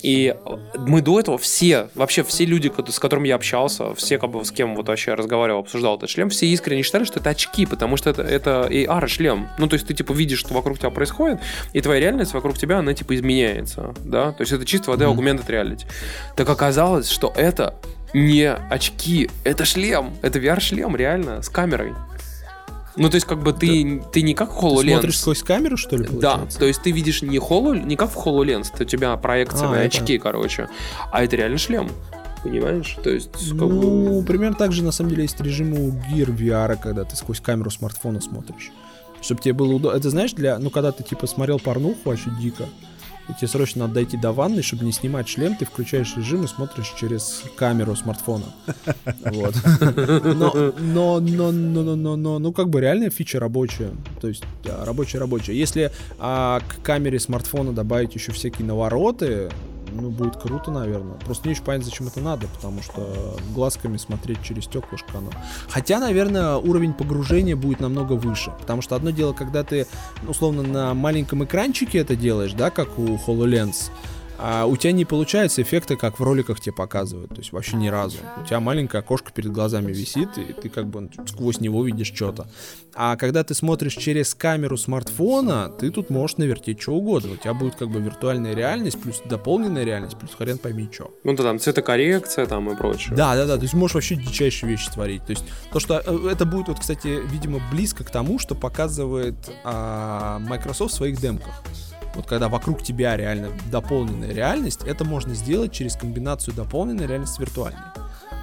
И мы до этого все, вообще все люди, с которыми я общался, все, как бы, с кем вот вообще разговаривал, обсуждал этот шлем, все искренне считали, что это очки, потому что это, это AR-шлем. Ну, то есть ты, типа, видишь, что вокруг тебя происходит, и твоя реальность вокруг тебя, она, типа, изменяется, да? То есть это чисто вода augmented reality. Так оказалось, что это не очки, это шлем, это VR-шлем, реально, с камерой. Ну, то есть, как бы ты, ты не как Ты HoloLens. смотришь сквозь камеру, что ли, Да, получается? то есть ты видишь не, холо, не как в HoloLens, это у тебя проекция А, на очки, короче, а это реально шлем. Понимаешь? То есть, как бы... Ну, примерно так же, на самом деле, есть режимы у Gear VR, когда ты сквозь камеру смартфона смотришь. Чтобы тебе было удобно. Это знаешь, для... Ну, когда ты, типа, смотрел порнуху вообще дико, и тебе срочно надо дойти до ванны, чтобы не снимать шлем, ты включаешь режим и смотришь через камеру смартфона. <laughs> Вот. Но, но, но, но, но, но, но, ну, как бы реальная фича рабочая. То есть, рабочая-рабочая. Если а, к камере смартфона добавить еще всякие навороты, ну, будет круто, наверное. Просто не очень понятно, зачем это надо, потому что глазками смотреть через стеклышко оно. Хотя, наверное, уровень погружения будет намного выше. Потому что одно дело, когда ты, условно, на маленьком экранчике это делаешь, да, как у HoloLens, а у тебя не получается эффекта, как в роликах тебе показывают. То есть вообще ни разу. У тебя маленькое окошко перед глазами висит, и ты как бы сквозь него видишь что-то. А когда ты смотришь через камеру смартфона, ты тут можешь навертеть что угодно. У тебя будет как бы виртуальная реальность, плюс дополненная реальность, плюс хрен пойми что. Ну, да, там цветокоррекция там и прочее. Да, да, да, то есть можешь вообще дичайшие вещи творить. То есть то, что э, это будет, вот, кстати, видимо, близко к тому, что показывает а, Microsoft в своих демках. Вот когда вокруг тебя реально дополненная реальность, это можно сделать через комбинацию дополненной реальности с виртуальной.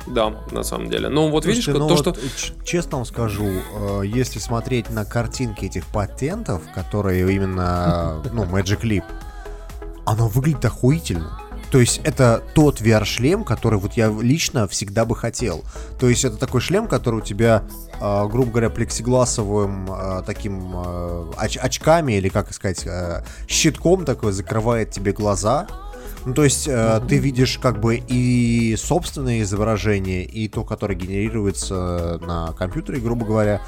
Да, на самом деле. Ну, вот видишь, Слушайте, ну то, вот, что... честно вам скажу, э, если смотреть на картинки этих патентов, которые именно, ну, Magic Leap, оно выглядит охуительно. То есть это тот VR-шлем, который вот я лично всегда бы хотел. То есть это такой шлем, который у тебя, э, грубо говоря, плексигласовым э, таким э, оч- очками или, как сказать, э, щитком такой закрывает тебе глаза. Ну, то есть э, ты видишь как бы и собственное изображение, и то, которое генерируется на компьютере, грубо говоря.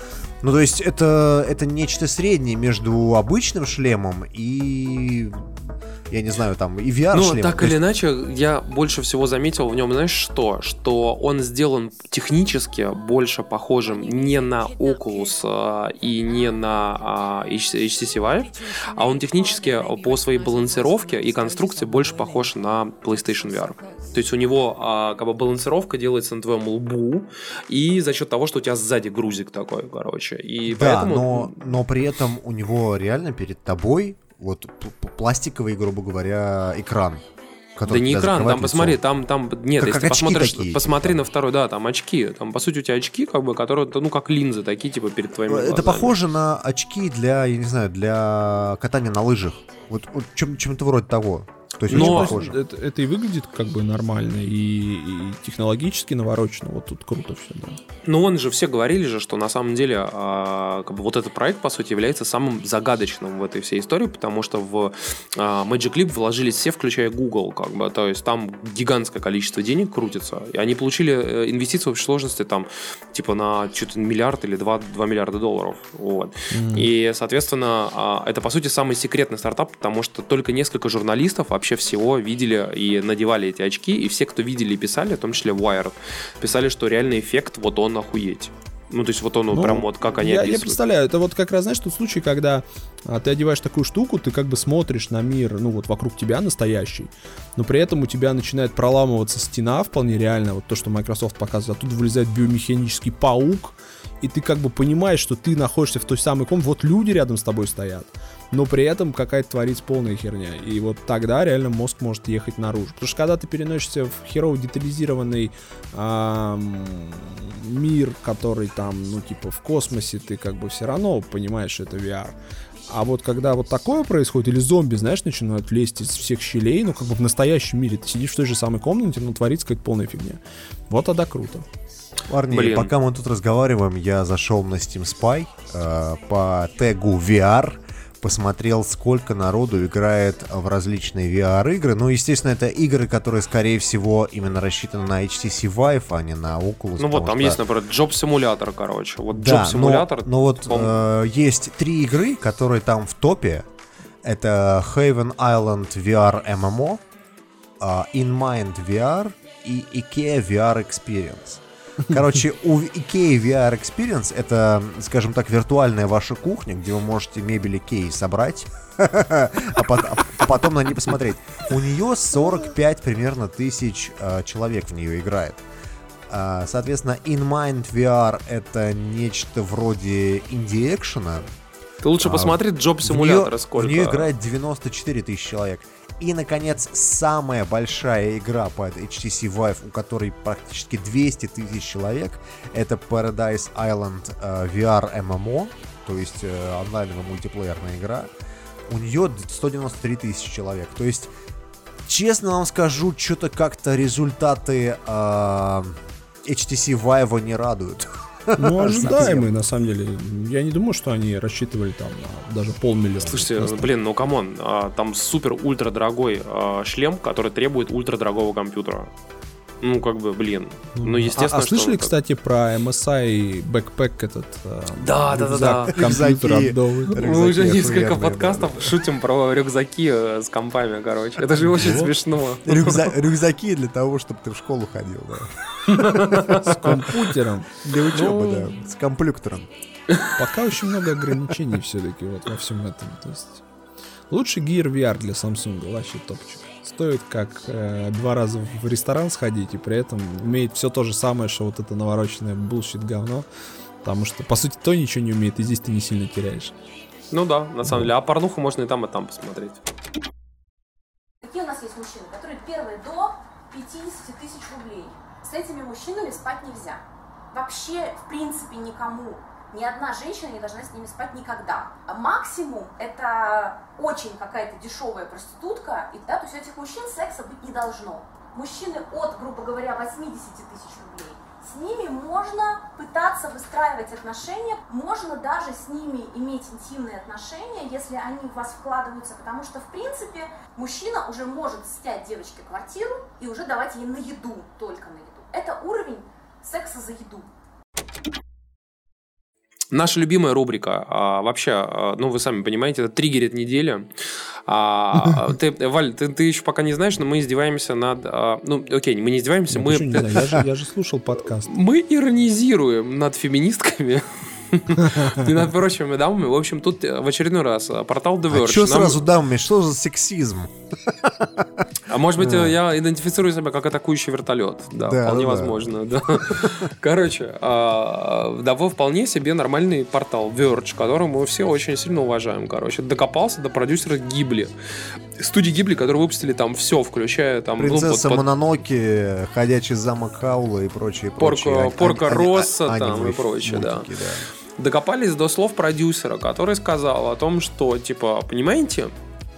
Ну, то есть это, это нечто среднее между обычным шлемом и, я не знаю, там, и VR-шлемом. Ну, так или иначе, я больше всего заметил в нем, знаешь что? Что он сделан технически больше похожим не на Oculus а, и не на а, HTC Vive, а он технически по своей балансировке и конструкции больше похож на PlayStation VR. То есть у него а, как бы балансировка делается на твоем лбу, и за счет того, что у тебя сзади грузик такой, короче. И Да, поэтому... но, но при этом у него реально перед тобой вот пластиковый, грубо говоря, экран. Да не экран, там посмотри, лицо. там, там, нет, Как- если как посмотришь, такие, посмотри типа. на второй, да, там очки, там, по сути, у тебя очки, как бы, которые, ну, как линзы такие, типа, перед твоими Это глазами. похоже на очки для, я не знаю, для катания на лыжах. Вот, вот чем, чем-то вроде того. То есть Но- очень похоже. это, это и выглядит как бы нормально, и, и технологически наворочено. Вот тут круто все, да. Ну, он же все говорили же, что на самом деле а, как бы вот этот проект, по сути, является самым загадочным в этой всей истории, потому что в а, Magic Leap вложились все, включая Google, как бы, то есть там гигантское количество денег крутится, и они получили э, инвестиции в общей сложности там типа на что-то миллиард или 2, 2 миллиарда долларов, вот. И, соответственно, а, это, по сути, самый секретный стартап, потому что только несколько журналистов вообще всего видели и надевали эти очки, и все, кто видели и писали, в том числе Wired, писали, что реальный эффект, вот он охуеть. Ну, то есть вот он Ну, прям вот как они я, я представляю, это вот как раз, знаешь, тот случай, когда а, ты одеваешь такую штуку, ты как бы смотришь на мир, ну вот вокруг тебя настоящий, но при этом у тебя начинает проламываться стена вполне реально, вот то, что Microsoft показывает, оттуда вылезает биомеханический паук, и ты как бы понимаешь, что ты находишься в той самой комнате, вот люди рядом с тобой стоят, но при этом какая-то творится полная херня. И вот тогда реально мозг может ехать наружу. Потому что когда ты переносишься в херово детализированный ам, мир, который там, ну, типа, в космосе, ты как бы все равно понимаешь, что это VR. А вот когда вот такое происходит, или зомби, знаешь, начинают лезть из всех щелей, ну, как бы в настоящем мире, ты сидишь в той же самой комнате, но творится какая-то полная фигня. Вот тогда круто. Парни, Блин. пока мы тут разговариваем, я зашел на Steam Spy э, по тегу VR, посмотрел, сколько народу играет в различные VR-игры. Ну, естественно, это игры, которые, скорее всего, именно рассчитаны на HTC Vive, а не на Oculus. Ну вот, там что- есть, например, Job-симулятор, короче. Вот Да, Job-симулятор... но, но вот э, есть три игры, которые там в топе. Это Haven Island VR MMO, а, In Mind VR и IKEA VR Experience. Короче, у IKEA VR Experience это, скажем так, виртуальная ваша кухня, где вы можете мебель IKEA собрать, <laughs> а а потом на ней посмотреть. У нее 45 примерно тысяч э, человек в нее играет. А, Соответственно, In Mind VR это нечто вроде инди-экшена. Ты лучше а, посмотри В Job-симулятор, нее, сколько. в нее играет 94 тысячи человек. И, наконец, самая большая игра под HTC Vive, у которой практически 200 тысяч человек, это Paradise Island э, VR MMO, то есть э, онлайновая мультиплеерная игра. У нее 193 тысячи человек. То есть, честно вам скажу, что-то как-то результаты э, HTC Vive не радуют. <laughs> Ну, <laughs> ожидаемые, на самом деле. Я не думаю, что они рассчитывали там даже полмиллиона. Слушайте, блин, ну come on, а, там супер ультра дорогой а, шлем, который требует ультра дорогого компьютера. Ну, как бы, блин. Ну, естественно, а, а слышали, что- кстати, про MSI backpack этот? э, Да, да, да, да. Компьютер Рюкзаки. Мы уже несколько подкастов шутим про рюкзаки э, с компами, короче. Это же очень смешно. Рюкза- рюкзаки для того, чтобы ты в школу ходил, да. С компьютером. Для учебы, Ну. да. С комплюктором. Пока очень много ограничений все-таки вот во всем этом. То есть лучше Gear VR для Samsung, вообще топчик. Стоит как э, два раза в ресторан сходить и при этом умеет все то же самое, что вот это навороченное bullshit говно. Потому что, по сути, то ничего не умеет, и здесь ты не сильно теряешь. Ну да, на самом деле. А порнуху можно и там, и там посмотреть. Какие у нас есть мужчины, которые первые до 50 тысяч рублей. С этими мужчинами спать нельзя. Вообще, в принципе, никому. Ни одна женщина не должна с ними спать никогда. Максимум это очень какая-то дешевая проститутка, и да, то есть у этих мужчин секса быть не должно. Мужчины от, грубо говоря, 80 тысяч рублей. С ними можно пытаться выстраивать отношения, можно даже с ними иметь интимные отношения, если они в вас вкладываются, потому что, в принципе, мужчина уже может снять девочке квартиру и уже давать ей на еду, только на еду. Это уровень секса за еду. Наша любимая рубрика, а, вообще, а, ну вы сами понимаете, это триггерит недели. А, <laughs> ты, Валь, ты, ты еще пока не знаешь, но мы издеваемся над... а, ну, окей, мы не издеваемся, Я мы, не знаю, я, же, я же слушал <laughs> подкаст. мы иронизируем над феминистками. <laughs> <laughs> И над прочими дамами. В общем, тут э, в очередной раз а, портал The А что сразу дамами? Что за сексизм? А может быть, я идентифицирую себя как атакующий вертолет. Да, вполне возможно. Да. <laughs> Короче, а, да, вы вполне себе нормальный портал Verge, который мы все очень сильно уважаем. Короче, докопался до продюсера Гибли. Студии Гибли, которые выпустили там все, включая там... Принцесса Мононоки, Ходячий замок Хаула и прочие, Порко- прочие. Порко Росса там и прочее, да. Докопались до слов продюсера, который сказал о том, что, типа, понимаете,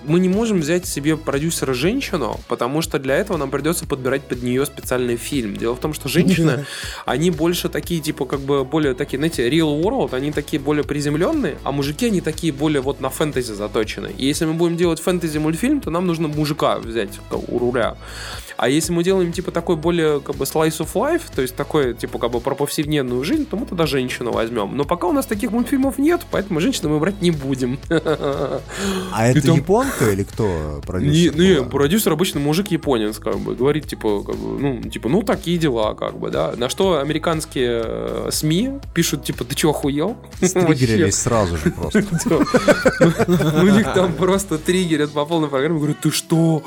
мы не можем взять себе продюсера женщину, потому что для этого нам придется подбирать под нее специальный фильм. Дело в том, что женщины, <laughs> они больше такие, типа, как бы более такие, знаете, real world, они такие более приземленные, а мужики, они такие более вот на фэнтези заточены. И если мы будем делать фэнтези мультфильм, то нам нужно мужика взять у руля. А если мы делаем, типа, такой более, как бы, slice of life, то есть такой, типа, как бы про повседневную жизнь, то мы тогда женщину возьмем. Но пока у нас таких мультфильмов нет, поэтому женщину мы брать не будем. <laughs> А это там- японка или кто Не, продюсер? не, была? продюсер обычно мужик японец, как бы, говорит, типа, как бы, ну, типа, ну, такие дела, как бы, да. На что американские э, СМИ пишут, типа, ты чё, охуел? <laughs> Стригерились сразу же просто. <laughs> Да. У них там просто триггерят по полной программе. Говорю, ты что?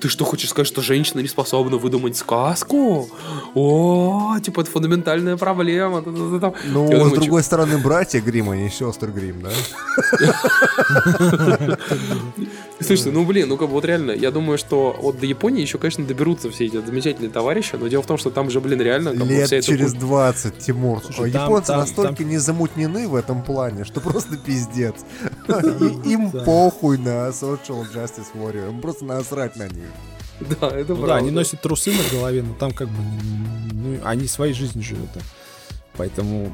Ты что, хочешь сказать, что женщина не способна выдумать сказку? О, типа, это фундаментальная проблема. Ну, с думаю, другой стороны, братья Грим, а не сестры Грим, да? Слушайте, ну блин, ну как бы вот реально, я думаю, что вот до Японии еще, конечно, доберутся все эти замечательные товарищи, но дело в том, что там же, блин, реально Лет через куль- 20, Тимур. Слушай, А там- Японцы там- настолько там- не замутнены в этом плане, что просто пиздец. <laughs> Им похуй на Social Justice Warrior. Им просто насрать на них. <laughs> Да, это Ну да, правда. они носят трусы на голове, но там как бы, ну, они своей жизнью живут. да. Поэтому...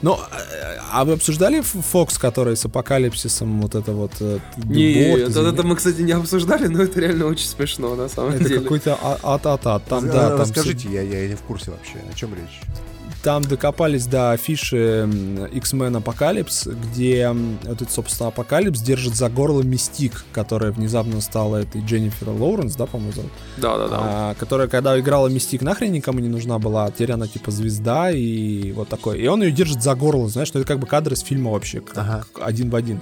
Ну, а- а вы обсуждали Fox, который с апокалипсисом вот это вот... э, Не, билборд, это, это мы, кстати, не обсуждали, но это реально очень смешно, на самом Это деле. какой-то а- ат-ат-ат. Там, Э, да, там Расскажите, я я не в курсе вообще. О чем речь? Там докопались до афиши X-Men Апокалипс, где этот, собственно, Апокалипс держит за горло Мистик, которая внезапно стала этой Дженнифер Лоуренс, да, по-моему, зовут? Да, да, да. А, которая, когда играла Мистик, нахрен никому не нужна была, а теперь она типа звезда и вот такое. И он ее держит за горло, знаешь, что это как бы кадр из фильма вообще, как- Ага. один в один.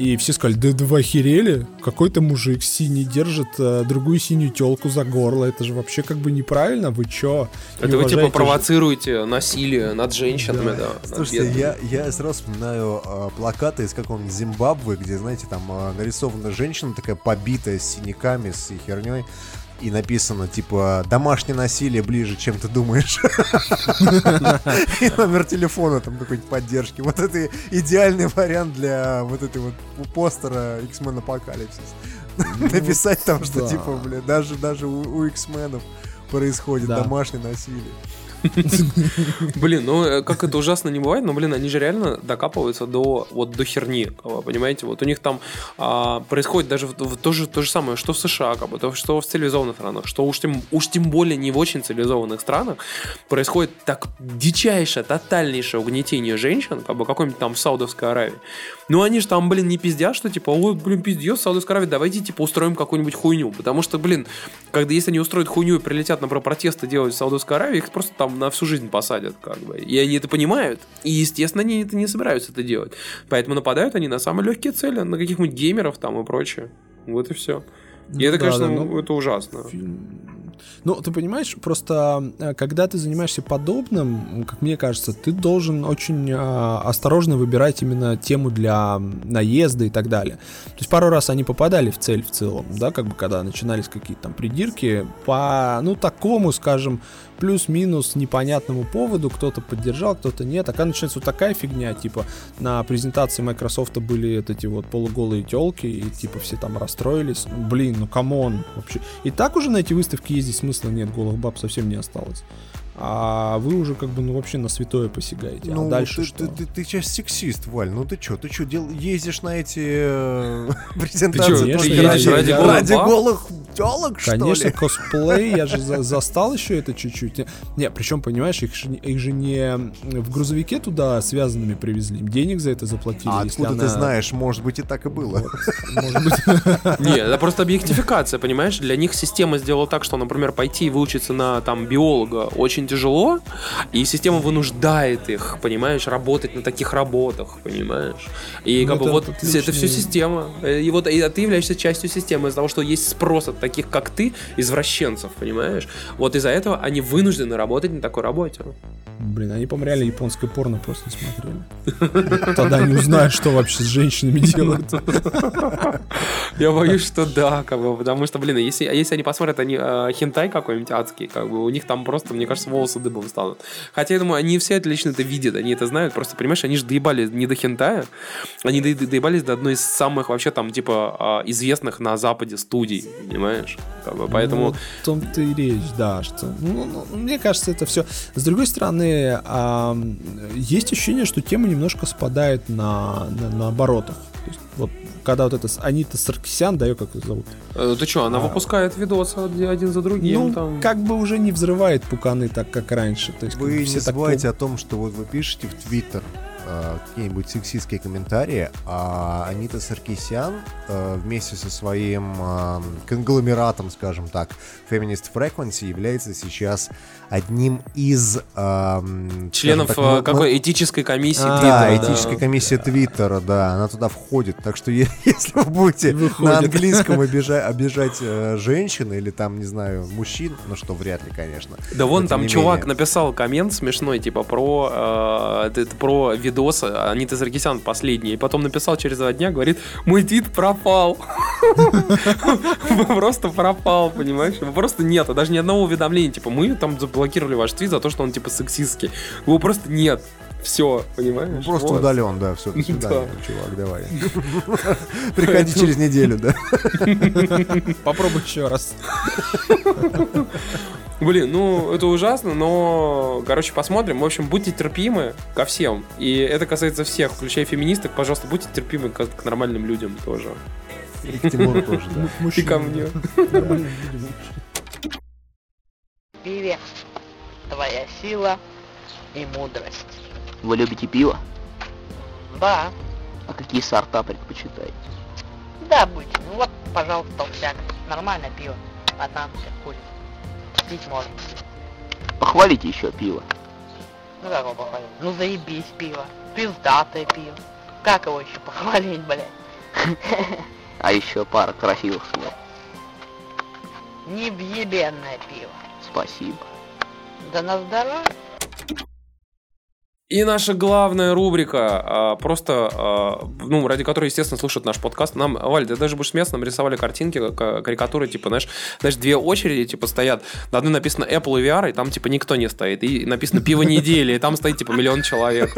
И все сказали, да, да вы охерели? Какой-то мужик синий держит э, другую синюю телку за горло. Это же вообще как бы неправильно. Вы чё? Не Это вы типа провоцируете насилие над женщинами, да. над Слушайте, я, я сразу вспоминаю а, плакаты из какого-нибудь Зимбабве, где, знаете, там а, нарисована женщина такая побитая с синяками, с херней. И написано, типа, домашнее насилие ближе, чем ты думаешь. И номер телефона там какой-нибудь поддержки. Вот это идеальный вариант для вот этой вот постера X-Men Апокалипсис. Написать там, что типа, бля, даже, даже у, X-менов происходит домашнее насилие. <laughs> Блин, ну э, как это ужасно не бывает, но, блин, они же реально докапываются до вот до херни, бы, понимаете? Вот у них там а, происходит даже то, же, то же самое, что в США, как бы, то, что в цивилизованных странах, что уж тем, уж тем более не в очень цивилизованных странах происходит так дичайшее, тотальнейшее угнетение женщин, как бы какой-нибудь там в Саудовской Аравии. Ну они же там, блин, не пиздят, что типа, ой, блин, пиздец, Саудовская Аравия, давайте типа устроим какую-нибудь хуйню. Потому что, блин, когда если они устроят хуйню и прилетят на про- протесты делать в Саудовской Аравии, их просто там на всю жизнь посадят, как бы. И они это понимают. И, естественно, они это не собираются это делать. Поэтому нападают они на самые легкие цели, на каких-нибудь геймеров там и прочее. Вот и все. И Ну это, да, конечно, да, ну- это ужасно. Ну, ты понимаешь, просто э, когда ты занимаешься подобным, как мне кажется, ты должен очень э, осторожно выбирать именно тему для наезда и так далее. То есть пару раз они попадали в цель в целом, да, как бы когда начинались какие-то там придирки по, ну, такому, скажем, плюс-минус непонятному поводу, кто-то поддержал, кто-то нет. А когда начинается вот такая фигня, типа на презентации Microsoft были вот эти вот полуголые телки, и типа все там расстроились. Блин, ну come on, вообще. И так уже на эти выставки ездить смысла нет, голых баб совсем не осталось. А вы уже как бы, ну вообще на святое посягаете. Ну, а дальше ты, что? Ты, ты, ты сейчас сексист, Валь. Ну ты что, ты что, дел... ездишь на эти э, <laughs> презентации? чё, ради голых ради баб? голых телок, что Конечно, ли? косплей, я же за- <laughs> застал еще это чуть-чуть. Не, причем, понимаешь, их, же не- их же не в грузовике туда связанными привезли, им денег за это заплатили. А откуда ты знаешь? Может быть, и так и было. <laughs> Не, это просто объектификация, понимаешь? Для них система сделала так, что, например, пойти и выучиться на там биолога очень тяжело, и система вынуждает их, понимаешь, работать на таких работах, понимаешь? И Ну, как бы вот отличный- это все система. Э, И вот и ты являешься частью системы из-за того, что есть спрос от таких, как ты, извращенцев, понимаешь? Вот из-за этого они вынуждены работать на такой работе. Блин, они, по-моему, реально японское порно просто смотрели. Тогда они узнают, что вообще с женщинами делают. Я боюсь, что да, как бы, потому что, блин, если, а если они посмотрят они э, хентай какой-нибудь адский, как бы, у них там просто, мне кажется, волосы дыбом станут. Хотя, я думаю, они все отлично это видят, они это знают, просто, понимаешь, они же доебали не до хентая, они до- доебались до одной из самых, вообще, там, типа, э, известных на Западе студий, понимаешь? Поэтому... Ну, в том-то и речь, да, что... Ну, ну, мне кажется, это все... С другой стороны, а, есть ощущение, что тема немножко спадает на, на, на оборотах. То есть, вот когда вот это с- Анита Саркисян, да, ее как ее зовут? э, ты что, она А. выпускает видосы од- один за другим, ну, там... как бы уже не взрывает пуканы так, как раньше. То есть, как бы Вы не все так забывайте о том, что вот вы пишете в Твиттер э, какие-нибудь сексистские комментарии, а Анита Саркисян э, вместе со своим э, конгломератом, скажем так, Feminist Frequency является сейчас одним из эм, Членов так, э, мо- какой этической комиссии А, Да, Твиттера, этическая комиссия Твиттера, да, она туда входит. Так что <laughs> если вы будете Выходит. на английском <laughs> обижа- обижать э, женщин или там, не знаю, мужчин, ну что, вряд ли, конечно. Да вон там чувак менее. написал коммент смешной, типа про, э, про видос Аниты Саркисян последний. И потом написал через два дня, говорит, мой твит пропал. Просто пропал, понимаешь? Просто нет, даже ни одного уведомления. Типа, мы там заблокировали ваш твит за то, что он типа сексистский. Его просто нет. Все, понимаешь? Ну, просто Вот. удален, да, все, до <laughs> свидания, Да. чувак, давай. <laughs> Приходи через неделю, да. <laughs> Попробуй еще раз. Блин, ну это ужасно, но, короче, посмотрим. В общем, будьте терпимы ко всем. И это касается всех, включая феминисток. Пожалуйста, будьте терпимы к, к нормальным людям тоже. И к Тимуру тоже, да. И ко мне. пиве твоя сила и мудрость. Вы любите пиво? Да, А какие сорта предпочитаете? да, обычно. Ну вот, пожалуйста, толстяк. Нормальное пиво. А там все ходит. Пить можно. Похвалите еще пиво. Ну как его похвалить? Ну заебись пиво. Пиздатое пиво. Как его еще похвалить, блядь? <laughs> А еще пара красивых слов. Невъебенное пиво. Спасибо. Да на здоровье. И наша главная рубрика, а, просто, а, ну, ради которой, естественно, слушают наш подкаст. Нам, Валь, ты даже будешь смеяться, нам рисовали картинки, ка- карикатуры, типа, знаешь, знаешь, две очереди, типа, стоят. На одной написано Apple и VR, и там, типа, никто не стоит. И написано пиво недели, и там стоит, типа, миллион человек.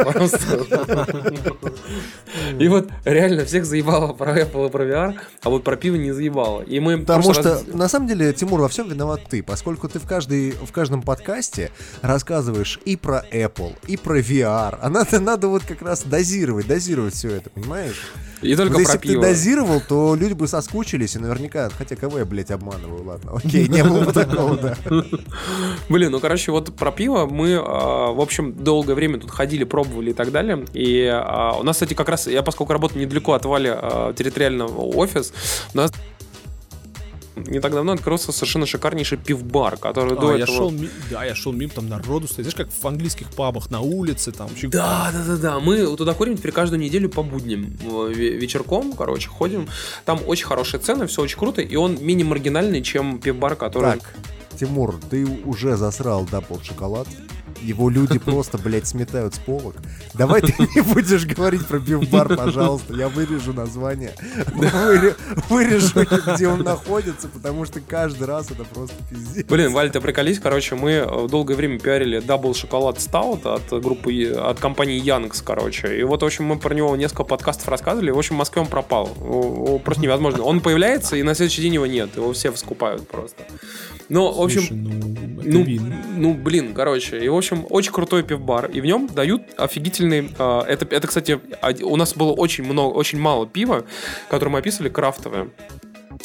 И вот реально всех заебало про Apple и про VR, а вот про пиво не заебало. И мы Потому что, раз- на самом деле, Тимур, во всем виноват ты, поскольку ты в, каждой, в каждом подкасте рассказываешь и про Apple, и про VR. А надо, надо вот как раз дозировать, дозировать все это, понимаешь? И только Вот если бы ты дозировал, то люди бы соскучились, и наверняка, хотя кого я, блядь, обманываю, ладно, окей, не было бы такого, да. Блин, ну короче, вот про пиво мы, а, в общем, долгое время тут ходили, пробовали и так далее. И а, у нас, кстати, как раз, я поскольку работаю недалеко от Вали а, территориального офис, у нас не так давно открылся совершенно шикарнейший пивбар, который до А, я этого... шел, ми- да, я шел мимо, там народу стоит. Знаешь, как в английских пабах на улице, там вообще. Да, да, да, да. Мы туда ходим теперь каждую неделю по будням. ве- Вечерком, короче, ходим. Там очень хорошие цены, все очень круто. И он менее маргинальный, чем пивбар, который... Так, Тимур, ты уже засрал double шоколад. Его люди <laughs> просто, блядь, сметают с полок. Давай ты не <laughs> будешь говорить про пивбар, пожалуйста. Я вырежу название. Выре- Вырежу, где он находится, потому что каждый раз это просто пиздец. Блин, Валь, ты приколись, короче, мы э, долгое время пиарили double шоколад стаут от группы, Е- от компании Young's, короче. И вот, в общем, мы про него несколько подкастов рассказывали. В общем, в Москве он пропал. Просто невозможно. Он появляется, и на следующий день его нет. Его все скупают просто. Но, в общем, Слушай, ну, ну, видно. ну, блин, короче, и, в общем, очень крутой пивбар, и в нем дают офигительный, э, это, это, кстати, у нас было очень много, очень мало пива, которое мы описывали, крафтовое.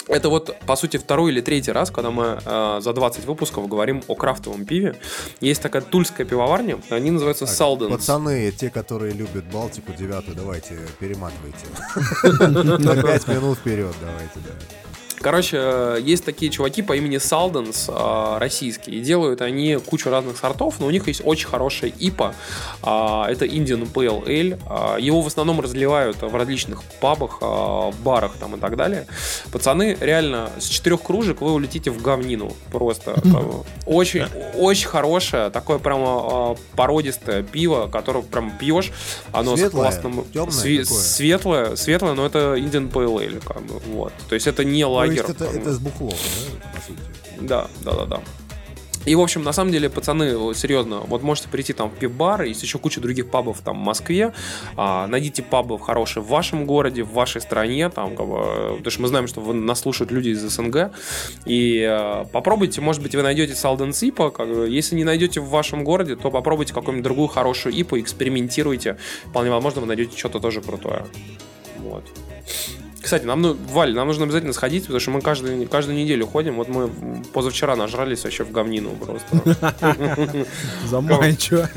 Это вот, по сути, второй или третий раз, когда мы э, за 20 выпусков говорим о крафтовом пиве. Есть такая тульская пивоварня, они называются Так, Салденс. Пацаны, те, которые любят Балтику девятую, давайте перематывайте. <laughs> На пять минут вперед давайте, да. Короче, э, есть такие чуваки по имени Салденс, э, российские, и делают они кучу разных сортов, но у них есть очень хорошая ИПа, э, это Indian Pale Ale, его в основном разливают в различных пабах, барах там и так далее. Пацаны, реально, с четырех кружек вы улетите в говнину, просто. Очень, очень хорошее, такое прямо породистое пиво, которое прям пьешь, оно Светлое, с классным... све- светлое, светлое, но это Indian Pale Ale, как бы, вот. То есть это не То лагерь. есть это, это с бухлом, да, по сути? Да, да, да, да. И, в общем, на самом деле, пацаны, серьезно, вот можете прийти там в пивбар, есть еще куча других пабов там в Москве, а, найдите пабы хорошие в вашем городе, в вашей стране, там, как бы, потому что мы знаем, что вы, нас слушают люди из СНГ, и а, попробуйте, может быть, вы найдете Салден Ипа, как если не найдете в вашем городе, то попробуйте какую-нибудь другую хорошую ипу, экспериментируйте, вполне возможно, вы найдете что-то тоже крутое. Вот. Кстати, нам, ну, Валь, нам нужно обязательно сходить, потому что мы каждую, каждую неделю ходим. Вот мы позавчера нажрались вообще в говнину просто. <laughs> Заманчиво.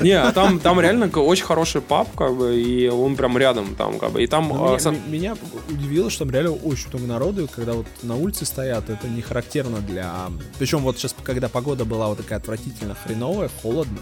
Не, а там, там реально очень хороший паб, как бы, и он прям рядом там, как бы. И там... Ну, а, меня, удивило, что там реально очень много народу, когда вот на улице стоят, это не характерно для... Причем вот сейчас, когда погода была вот такая отвратительно хреновая, холодно,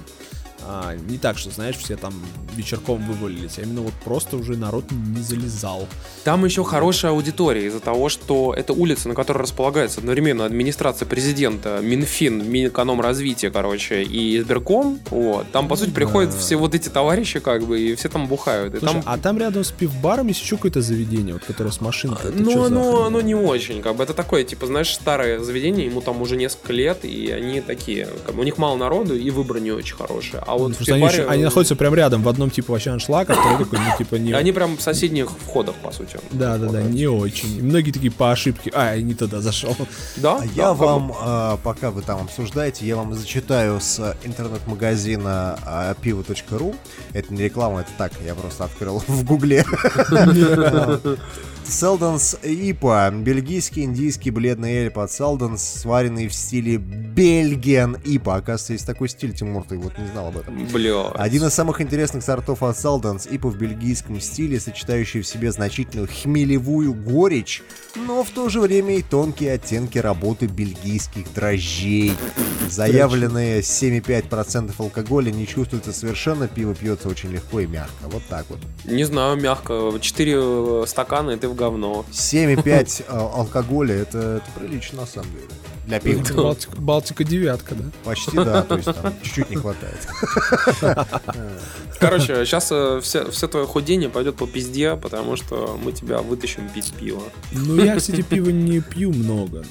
а, не так, что, знаешь, все там вечерком вывалились, а именно вот просто уже народ не залезал. Там еще хорошая аудитория из-за того, что это улица, на которой располагается одновременно администрация президента, Минфин, Минэкономразвитие, короче, и Сберком. Вот. Там, по сути, приходят все вот эти товарищи, как бы, и все там бухают. Слушай, там... а там рядом с пивбаром есть еще какое-то заведение, вот которое с машинкой. Это чё Ну, оно, оно не очень, как бы, это такое, типа, знаешь, старое заведение, ему там уже несколько лет, и они такие, как бы, у них мало народу, и выбор не очень хороший. А вот в Просто они, еще- они находятся прям рядом, в одном типа вообще аншлаг, а второй такой, ну типа не... Они прям в соседних входах, по сути. Да, да, да, не очень. Многие такие по ошибке. А, я не туда зашел. Да? А я вам, а, пока вы там обсуждаете, я вам зачитаю с э, интернет-магазина а, pivo.ru. Это не реклама, это так, я просто открыл <laughs> в гугле. <laughs> <laughs> Селдонс Ипа. Бельгийский индийский бледный эль под Селдонс, сваренный в стиле Бельгиан Ипа. Оказывается, есть такой стиль, Тимур, ты вот не знал об этом. Бля. Один из самых интересных сортов от Салденс, ипа в бельгийском стиле, сочетающий в себе значительную хмелевую горечь, но в то же время и тонкие оттенки работы бельгийских дрожжей. Заявленные 7,5% алкоголя не чувствуется совершенно, пиво пьется очень легко и мягко. Вот так вот. Не знаю, мягко. Четыре стакана, и ты в говно. 7,5 а, алкоголя это, это прилично на самом деле. Для пива. Балтика, Балтика девятка, да? Почти да, то есть там чуть-чуть не хватает. Короче, сейчас все, все твое худение пойдет по пизде, потому что мы тебя вытащим пить пиво. Ну, я, кстати, пиво не пью много.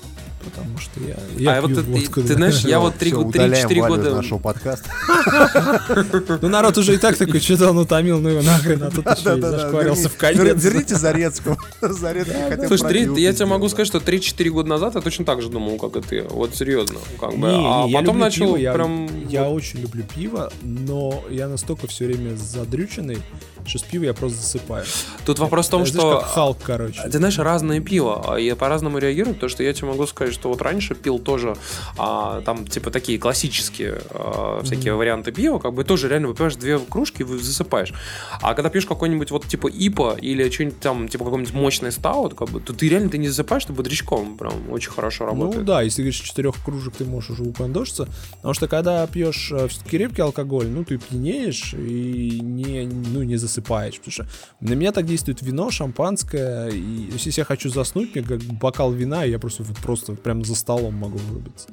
Потому что я, я а вот пью ты, водку, ты да. знаешь, я вот Всё, 3-4 удаляем Валю из года... нашего подкаста. <laughs> Ну, народ уже и так такой, что-то он утомил, ну его нахрен, а тут еще и зашкварился в конец. Верните Зарецкого. <laughs> Зарецкий хотя бы Слушай, я тебе могу сказать, что 3-4 года назад я точно так же думал, как и ты. Вот серьезно. Как бы. А потом начал прям... я очень люблю пиво, но я настолько все время задрюченный, что с пива я просто засыпаю. Тут вопрос в том, что... как Халк, короче. Ты знаешь, разное пиво, а я по-разному реагирую, потому что я тебе могу сказать, что вот раньше пил тоже а, там типа такие классические а, всякие варианты пива, как бы тоже реально выпиваешь две кружки и засыпаешь. А когда пьешь какой-нибудь вот типа ипа или что-нибудь там, типа какой-нибудь мощный стаут, как бы, то ты реально ты не засыпаешь, ты бодрячком прям очень хорошо работает. Ну да, если говоришь, четырех кружек ты можешь уже упандошиться. Потому что когда пьешь все-таки крепкий алкоголь, ну ты пьянеешь и не, ну, не засыпаешь. Потому что на меня так действует вино, шампанское. И если я хочу заснуть, мне как бокал вина, и я просто, просто прям за столом могу вырубиться.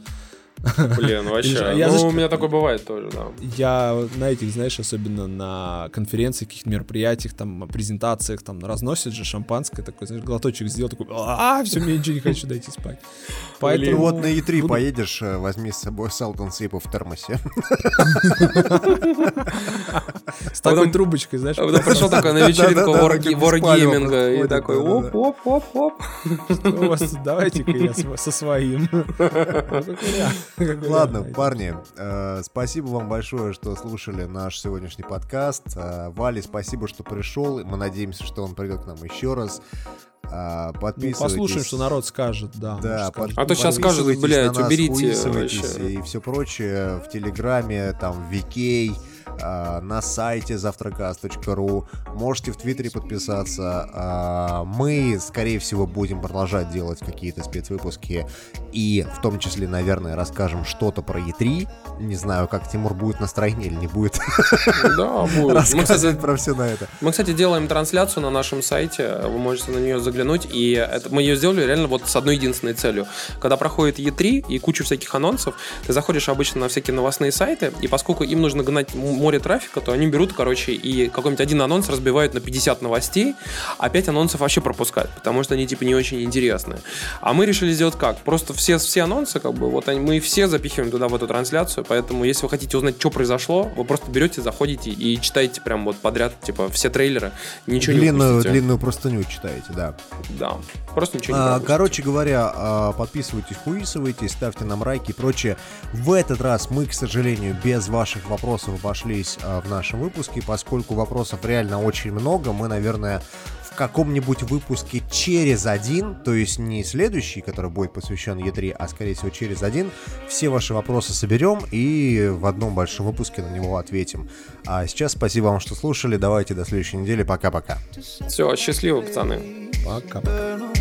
Блин, вообще. Я ну, у меня такое бывает тоже, да. Я на этих, знаешь, особенно на конференциях, каких-то мероприятиях, там, презентациях, там, разносят же шампанское, такой, знаешь, глоточек сделал, такой, а, все, мне ничего не хочу дойти спать. Ну Поэтому... вот на E3 буду- поедешь, э, возьми с собой Селдон Сипа в термосе. С такой трубочкой, знаешь. А потом пришел такой на вечеринку беспалево и такой оп-оп-оп-оп. Что у вас тут? Давайте-ка я со своим. <laughs> Ладно, парни, э, спасибо вам большое, что слушали наш сегодняшний подкаст. Э, Вали, спасибо, что пришел. Мы надеемся, что он придет к нам еще раз. Э, Ну, Подписывайтесь. послушаем, что народ скажет, да. Да. А то щас скажут, блядь, на нас, уберите и все прочее в Телеграме, там, в Викей, а, на сайте завтракас.ру, можете в Твиттере подписаться. А, мы, скорее всего, будем продолжать делать какие-то спецвыпуски и в том числе, наверное, расскажем что-то про E3. Не знаю, как Тимур будет настроение или не будет. <laughs> Да, будет. Мы, Рассказывать кстати, про все на это. мы, кстати, делаем трансляцию на нашем сайте, вы можете на нее заглянуть, и это, мы ее сделали реально вот с одной единственной целью. Когда проходит E3 и куча всяких анонсов, ты заходишь обычно на всякие новостные сайты, и поскольку им нужно гнать море трафика, то они берут, короче, и какой-нибудь один анонс разбивают на 50 новостей, а 5 анонсов вообще пропускают, потому что они типа не очень интересные. А мы решили сделать как? Просто все, все анонсы, как бы, вот они, мы все запихиваем туда в эту трансляцию, поэтому если вы хотите узнать, что произошло, вы просто берете, заходите и читаете прям вот подряд, типа, все трейлеры, ничего не Длинную, упустите. длинную простыню читаете, да. Да, просто ничего не А, пропустите. короче говоря, а, подписывайтесь, хуисывайтесь, ставьте нам лайки и прочее. В этот раз мы, к сожалению, без ваших вопросов обошлись а, в нашем выпуске, поскольку вопросов реально очень много. Мы, наверное, в каком-нибудь выпуске через один, то есть не следующий, который будет посвящен E3, а скорее всего через один, все ваши вопросы соберем и в одном большом выпуске на него ответим. А сейчас спасибо вам, что слушали. Давайте до следующей недели. Пока-пока. Все, счастливо, пацаны. Пока. Burn